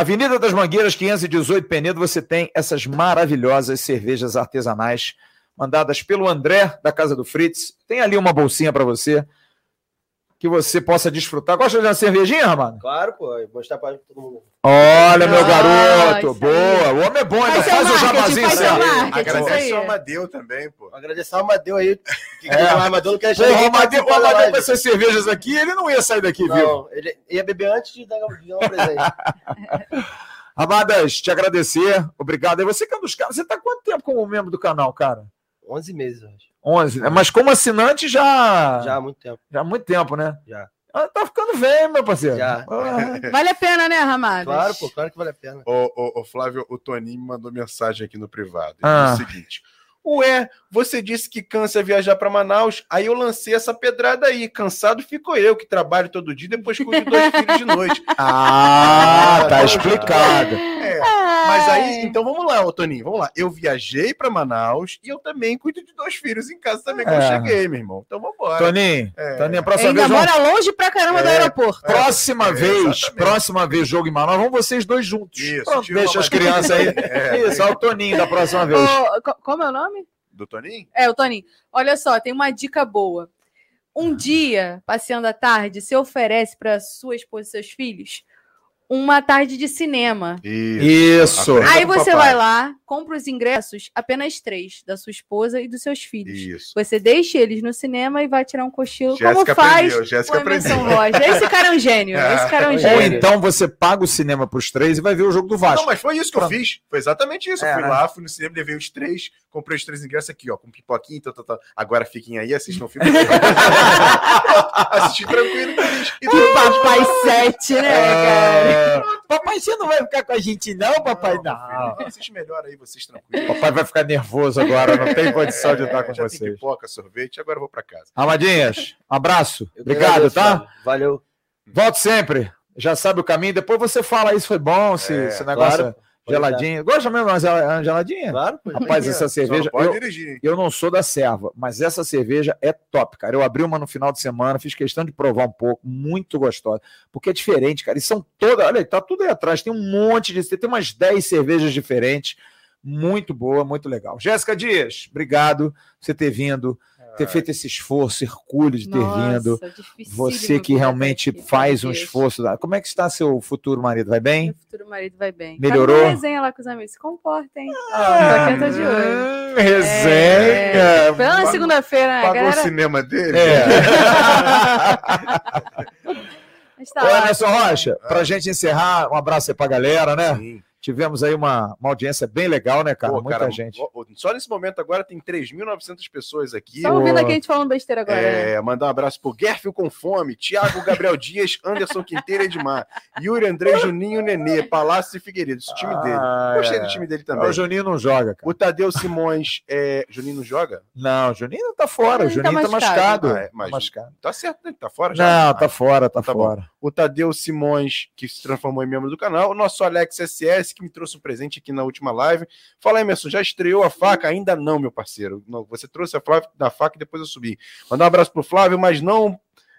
Avenida das Mangueiras, 518 Penedo, você tem essas maravilhosas cervejas artesanais mandadas pelo André, da Casa do Fritz. Tem ali uma bolsinha para você que você possa desfrutar. Gosta de uma cervejinha, Ramado? Claro, pô. Vou mostrar para todo mundo. Olha, meu garoto. Boa. O homem é bom, ainda faz, o jabazinho certo. Agradece ao Amadeu também, pô. Agradecer ao Amadeu aí. Que é. o Amadeu não quer chegar. O Amadeu, o Amadeu com essas cervejas aqui, ele não ia sair daqui, não, viu? Ele ia beber antes de dar, um presente. Amadas, te agradecer. Obrigado. E você que é um dos caras. Você tá quanto tempo como membro do canal, cara? 11 meses, acho. 11, né? Mas como assinante já. Já há muito tempo. Já há muito tempo, né? Já. Ah, tá ficando velho, meu parceiro. Já. Ah, Vale a pena, né, Ramadas? Claro, pô, claro que vale a pena. Ô, ô, ô, Flávio, o Toninho me mandou mensagem aqui no privado. Ele Ah. disse o seguinte: Ué, você disse que cansa viajar para Manaus, aí eu lancei essa pedrada aí. Cansado ficou eu, que trabalho todo dia, depois cuido de dois filhos de noite. Ah, tá explicado. É, mas aí, então vamos lá, ô Toninho, vamos lá. Eu viajei para Manaus e eu também cuido de dois filhos em casa também, que eu É. cheguei, meu irmão. Então vambora. Toninho, É. Toninho, a próxima Ainda vez. vamos- mora longe pra caramba do É. aeroporto. Próxima É, vez, exatamente. próxima vez, jogo em Manaus, vão vocês dois juntos. Isso, Pronto, deixa as crianças aí. É. Isso, olha o Toninho da próxima vez. Como é o nome? Do Toninho? É, o Toninho. Olha só, tem uma dica boa. Um dia, passeando à tarde, você oferece para sua esposa e seus filhos uma tarde de cinema. Isso. Aprenda Aí você papai. vai lá, compra os ingressos, apenas três, da sua esposa e dos seus filhos. Isso. Você deixa eles no cinema e vai tirar um cochilo, Jéssica como faz aprendeu, o Jéssica Emerson. Rocha. Esse cara é um gênio. Esse cara é um Ou Ou gênio. então você paga o cinema pros três e vai ver o jogo do Não, Vasco. mas foi isso que eu Pronto. fiz. Foi exatamente isso. É, eu fui né? lá, fui no cinema, levei os três, comprei os três ingressos aqui, ó, com pipoquinha, tá, tá, tá. Agora fiquem aí, assistam o filme. Assisti tranquilo eles. E papai sete, né, cara? Ah, papai, você não vai ficar com a gente, não, papai? Não, Não. filho, Assiste melhor aí, vocês tranquilos. Papai vai ficar nervoso agora, não tem condição de estar com É, já tem vocês. pipoca, sorvete, agora eu vou pra casa. Amadinhas, um abraço. Eu Obrigado, tá? Flávio. Valeu. Volte sempre. Já sabe o caminho. Depois você fala isso foi bom, se É, esse negócio claro. é geladinho. Gosta mesmo de uma gel- uma geladinha? Claro, pô. Rapaz, É, essa cerveja. não pode Eu, dirigir. eu não sou da serva, mas essa cerveja é top, cara. Eu abri uma no final de semana, fiz questão de provar um pouco, muito gostosa, porque é diferente, cara. E são todas, olha, aí, tá tudo aí atrás, tem um monte de, tem umas 10 cervejas diferentes, muito boa, muito legal. Jéssica Dias, obrigado por você ter vindo, ter feito esse esforço, hercúleo de ter vindo. dificílimo Você que realmente aqui, faz um esforço. Como é que está seu futuro marido? Vai bem? Meu futuro marido vai bem. Melhorou? Tá numa resenha lá com os amigos. Se comportem. Ah, aqui eu tô de olho. Hum, resenha. Pela segunda-feira, né, Pagou o galera? cinema dele? É. Mas tá lá. Rocha, pra gente encerrar, um abraço aí pra galera, né? Sim. Tivemos aí uma, uma audiência bem legal, né, cara? Pô, Muita cara, gente. Só nesse momento agora tem 3.900 pessoas aqui. Só ouvindo aqui a gente falando besteira agora. né? É, mandar um abraço pro Gerfio com fome, Thiago Gabriel Dias, Anderson Quinteiro Edmar, Yuri André Juninho Nenê, Palácio e Figueiredo. Esse time dele. Ah, Gostei é. do time dele O também. Juninho não joga, cara. O Tadeu Simões, é... Juninho não joga? Não, o Juninho não tá fora. O Ele tá Juninho tá machucado. Ah, é, mas- Tá machucado. Tá certo, né? Tá fora já? Não, Ah, tá fora, tá, tá bom. fora. O Tadeu Simões, que se transformou em membro do canal. O nosso Alex SS, que me trouxe um presente aqui na última live. Fala, Emerson, já estreou a faca? Ainda não, meu parceiro. Você trouxe a Flávio da faca e depois eu subi. Mandar um abraço pro Flávio, mas não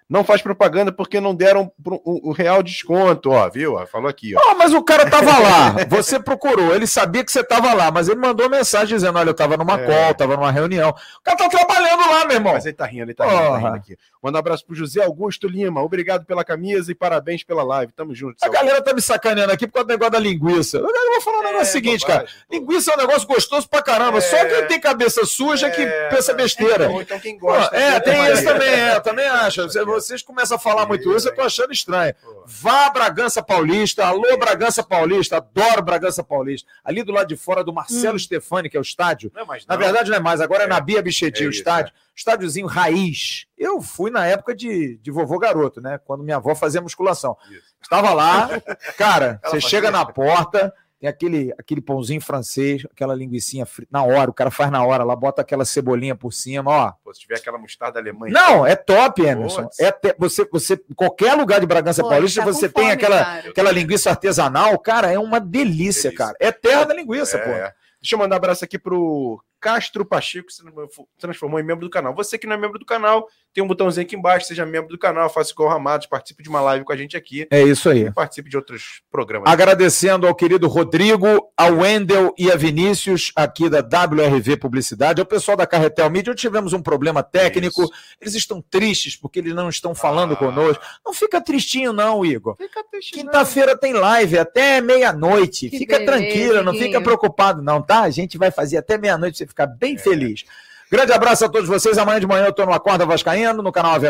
não faz propaganda porque não deram o, o real desconto, ó, viu? Falou aqui, ó. Ó, mas o cara tava lá. Você procurou, ele sabia que você tava lá, mas ele mandou mensagem dizendo: olha, eu tava numa É. call, tava numa reunião. O cara tá trabalhando lá, meu irmão. Mas ele tá rindo, ele tá rindo, tá rindo aqui. Manda um abraço pro José Augusto Lima. Obrigado pela camisa e parabéns pela live. Tamo junto. A galera tá me sacaneando aqui por causa do negócio da linguiça. Eu vou falar um negócio É, seguinte, bobagem, cara. pô. Linguiça é um negócio gostoso pra caramba. É. Só quem tem cabeça suja que É, pensa besteira. Então, então quem gosta. é, tem isso também, é, também acho. Você- Vocês começam a falar muito isso, eu tô achando estranho. Vá Bragança Paulista, alô Bragança Paulista, adoro Bragança Paulista. Ali do lado de fora do Marcelo Stefani, que é o estádio. Não é mais Na não. verdade não é mais, agora é, É. na Bia Bichetti, É o estádio. Estádiozinho raiz. Eu fui na época de, de vovô garoto, né? Quando minha avó fazia musculação. Isso. Estava lá, cara, Ela você fazia? chega na porta, tem aquele, aquele pãozinho francês, aquela linguicinha frita, na hora, o cara faz na hora, lá bota aquela cebolinha por cima, ó. Pô, se tiver aquela mostarda alemã. Não, é top, Emerson. É te- você, você, qualquer lugar de Bragança Pô, Paulista, tá você fome, tem aquela, cara. aquela linguiça artesanal, cara, é uma delícia, Delícia. cara. É terra da linguiça, pô. É. Deixa eu mandar um abraço aqui pro Castro Pacheco, que se transformou em membro do canal. Você que não é membro do canal, tem um botãozinho aqui embaixo, seja membro do canal, faça igual o Ramados, participe de uma live com a gente aqui É isso aí. e participe de outros programas. Agradecendo ao querido Rodrigo, ao Wendel e a Vinícius, aqui da WRV Publicidade, ao pessoal da Carretel Mídia, onde tivemos um problema técnico. Isso. Eles estão tristes porque eles não estão falando Ah. conosco. Não fica tristinho, não, Igor. Fica triste, não. Quinta-feira tem live até meia-noite. Fica beleza, tranquila, não fica preocupado, não, tá? A gente vai fazer até meia-noite você ficar bem É. feliz. Grande abraço a todos vocês. Amanhã de manhã eu tô no Acorda Vascaíno, no canal AV.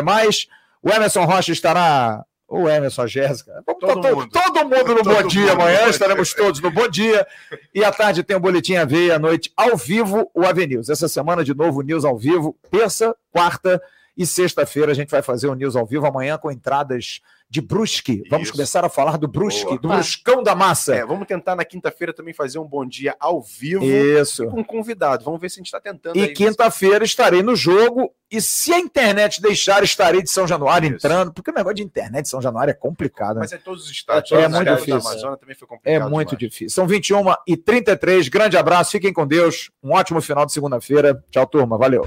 O Emerson Rocha estará. O Emerson, a Jéssica. Todo tá to- mundo. todo mundo no Todo Bom Dia mundo. amanhã. Estaremos todos no Bom Dia. E à tarde tem o Boletim AV à noite, ao vivo, o AV News. Essa semana, de novo, News ao vivo, terça, quarta E sexta-feira a gente vai fazer o News ao vivo amanhã com entradas de Brusque. Vamos Isso. começar a falar do Brusque, Boa. do Bruscão da Massa. É, vamos tentar na quinta-feira também fazer um bom dia ao vivo. Isso. Com um convidado. Vamos ver se a gente está tentando. E quinta-feira estarei no jogo. E se a internet deixar, estarei de São Januário Isso. entrando. Porque o negócio de internet de São Januário é complicado. Né? Mas é todos os estados. É, é muito difícil. Amazônia também foi complicado. É muito demais. difícil. São 21 e 33. Grande abraço. Fiquem com Deus. Um ótimo final de segunda-feira. Tchau, turma. Valeu.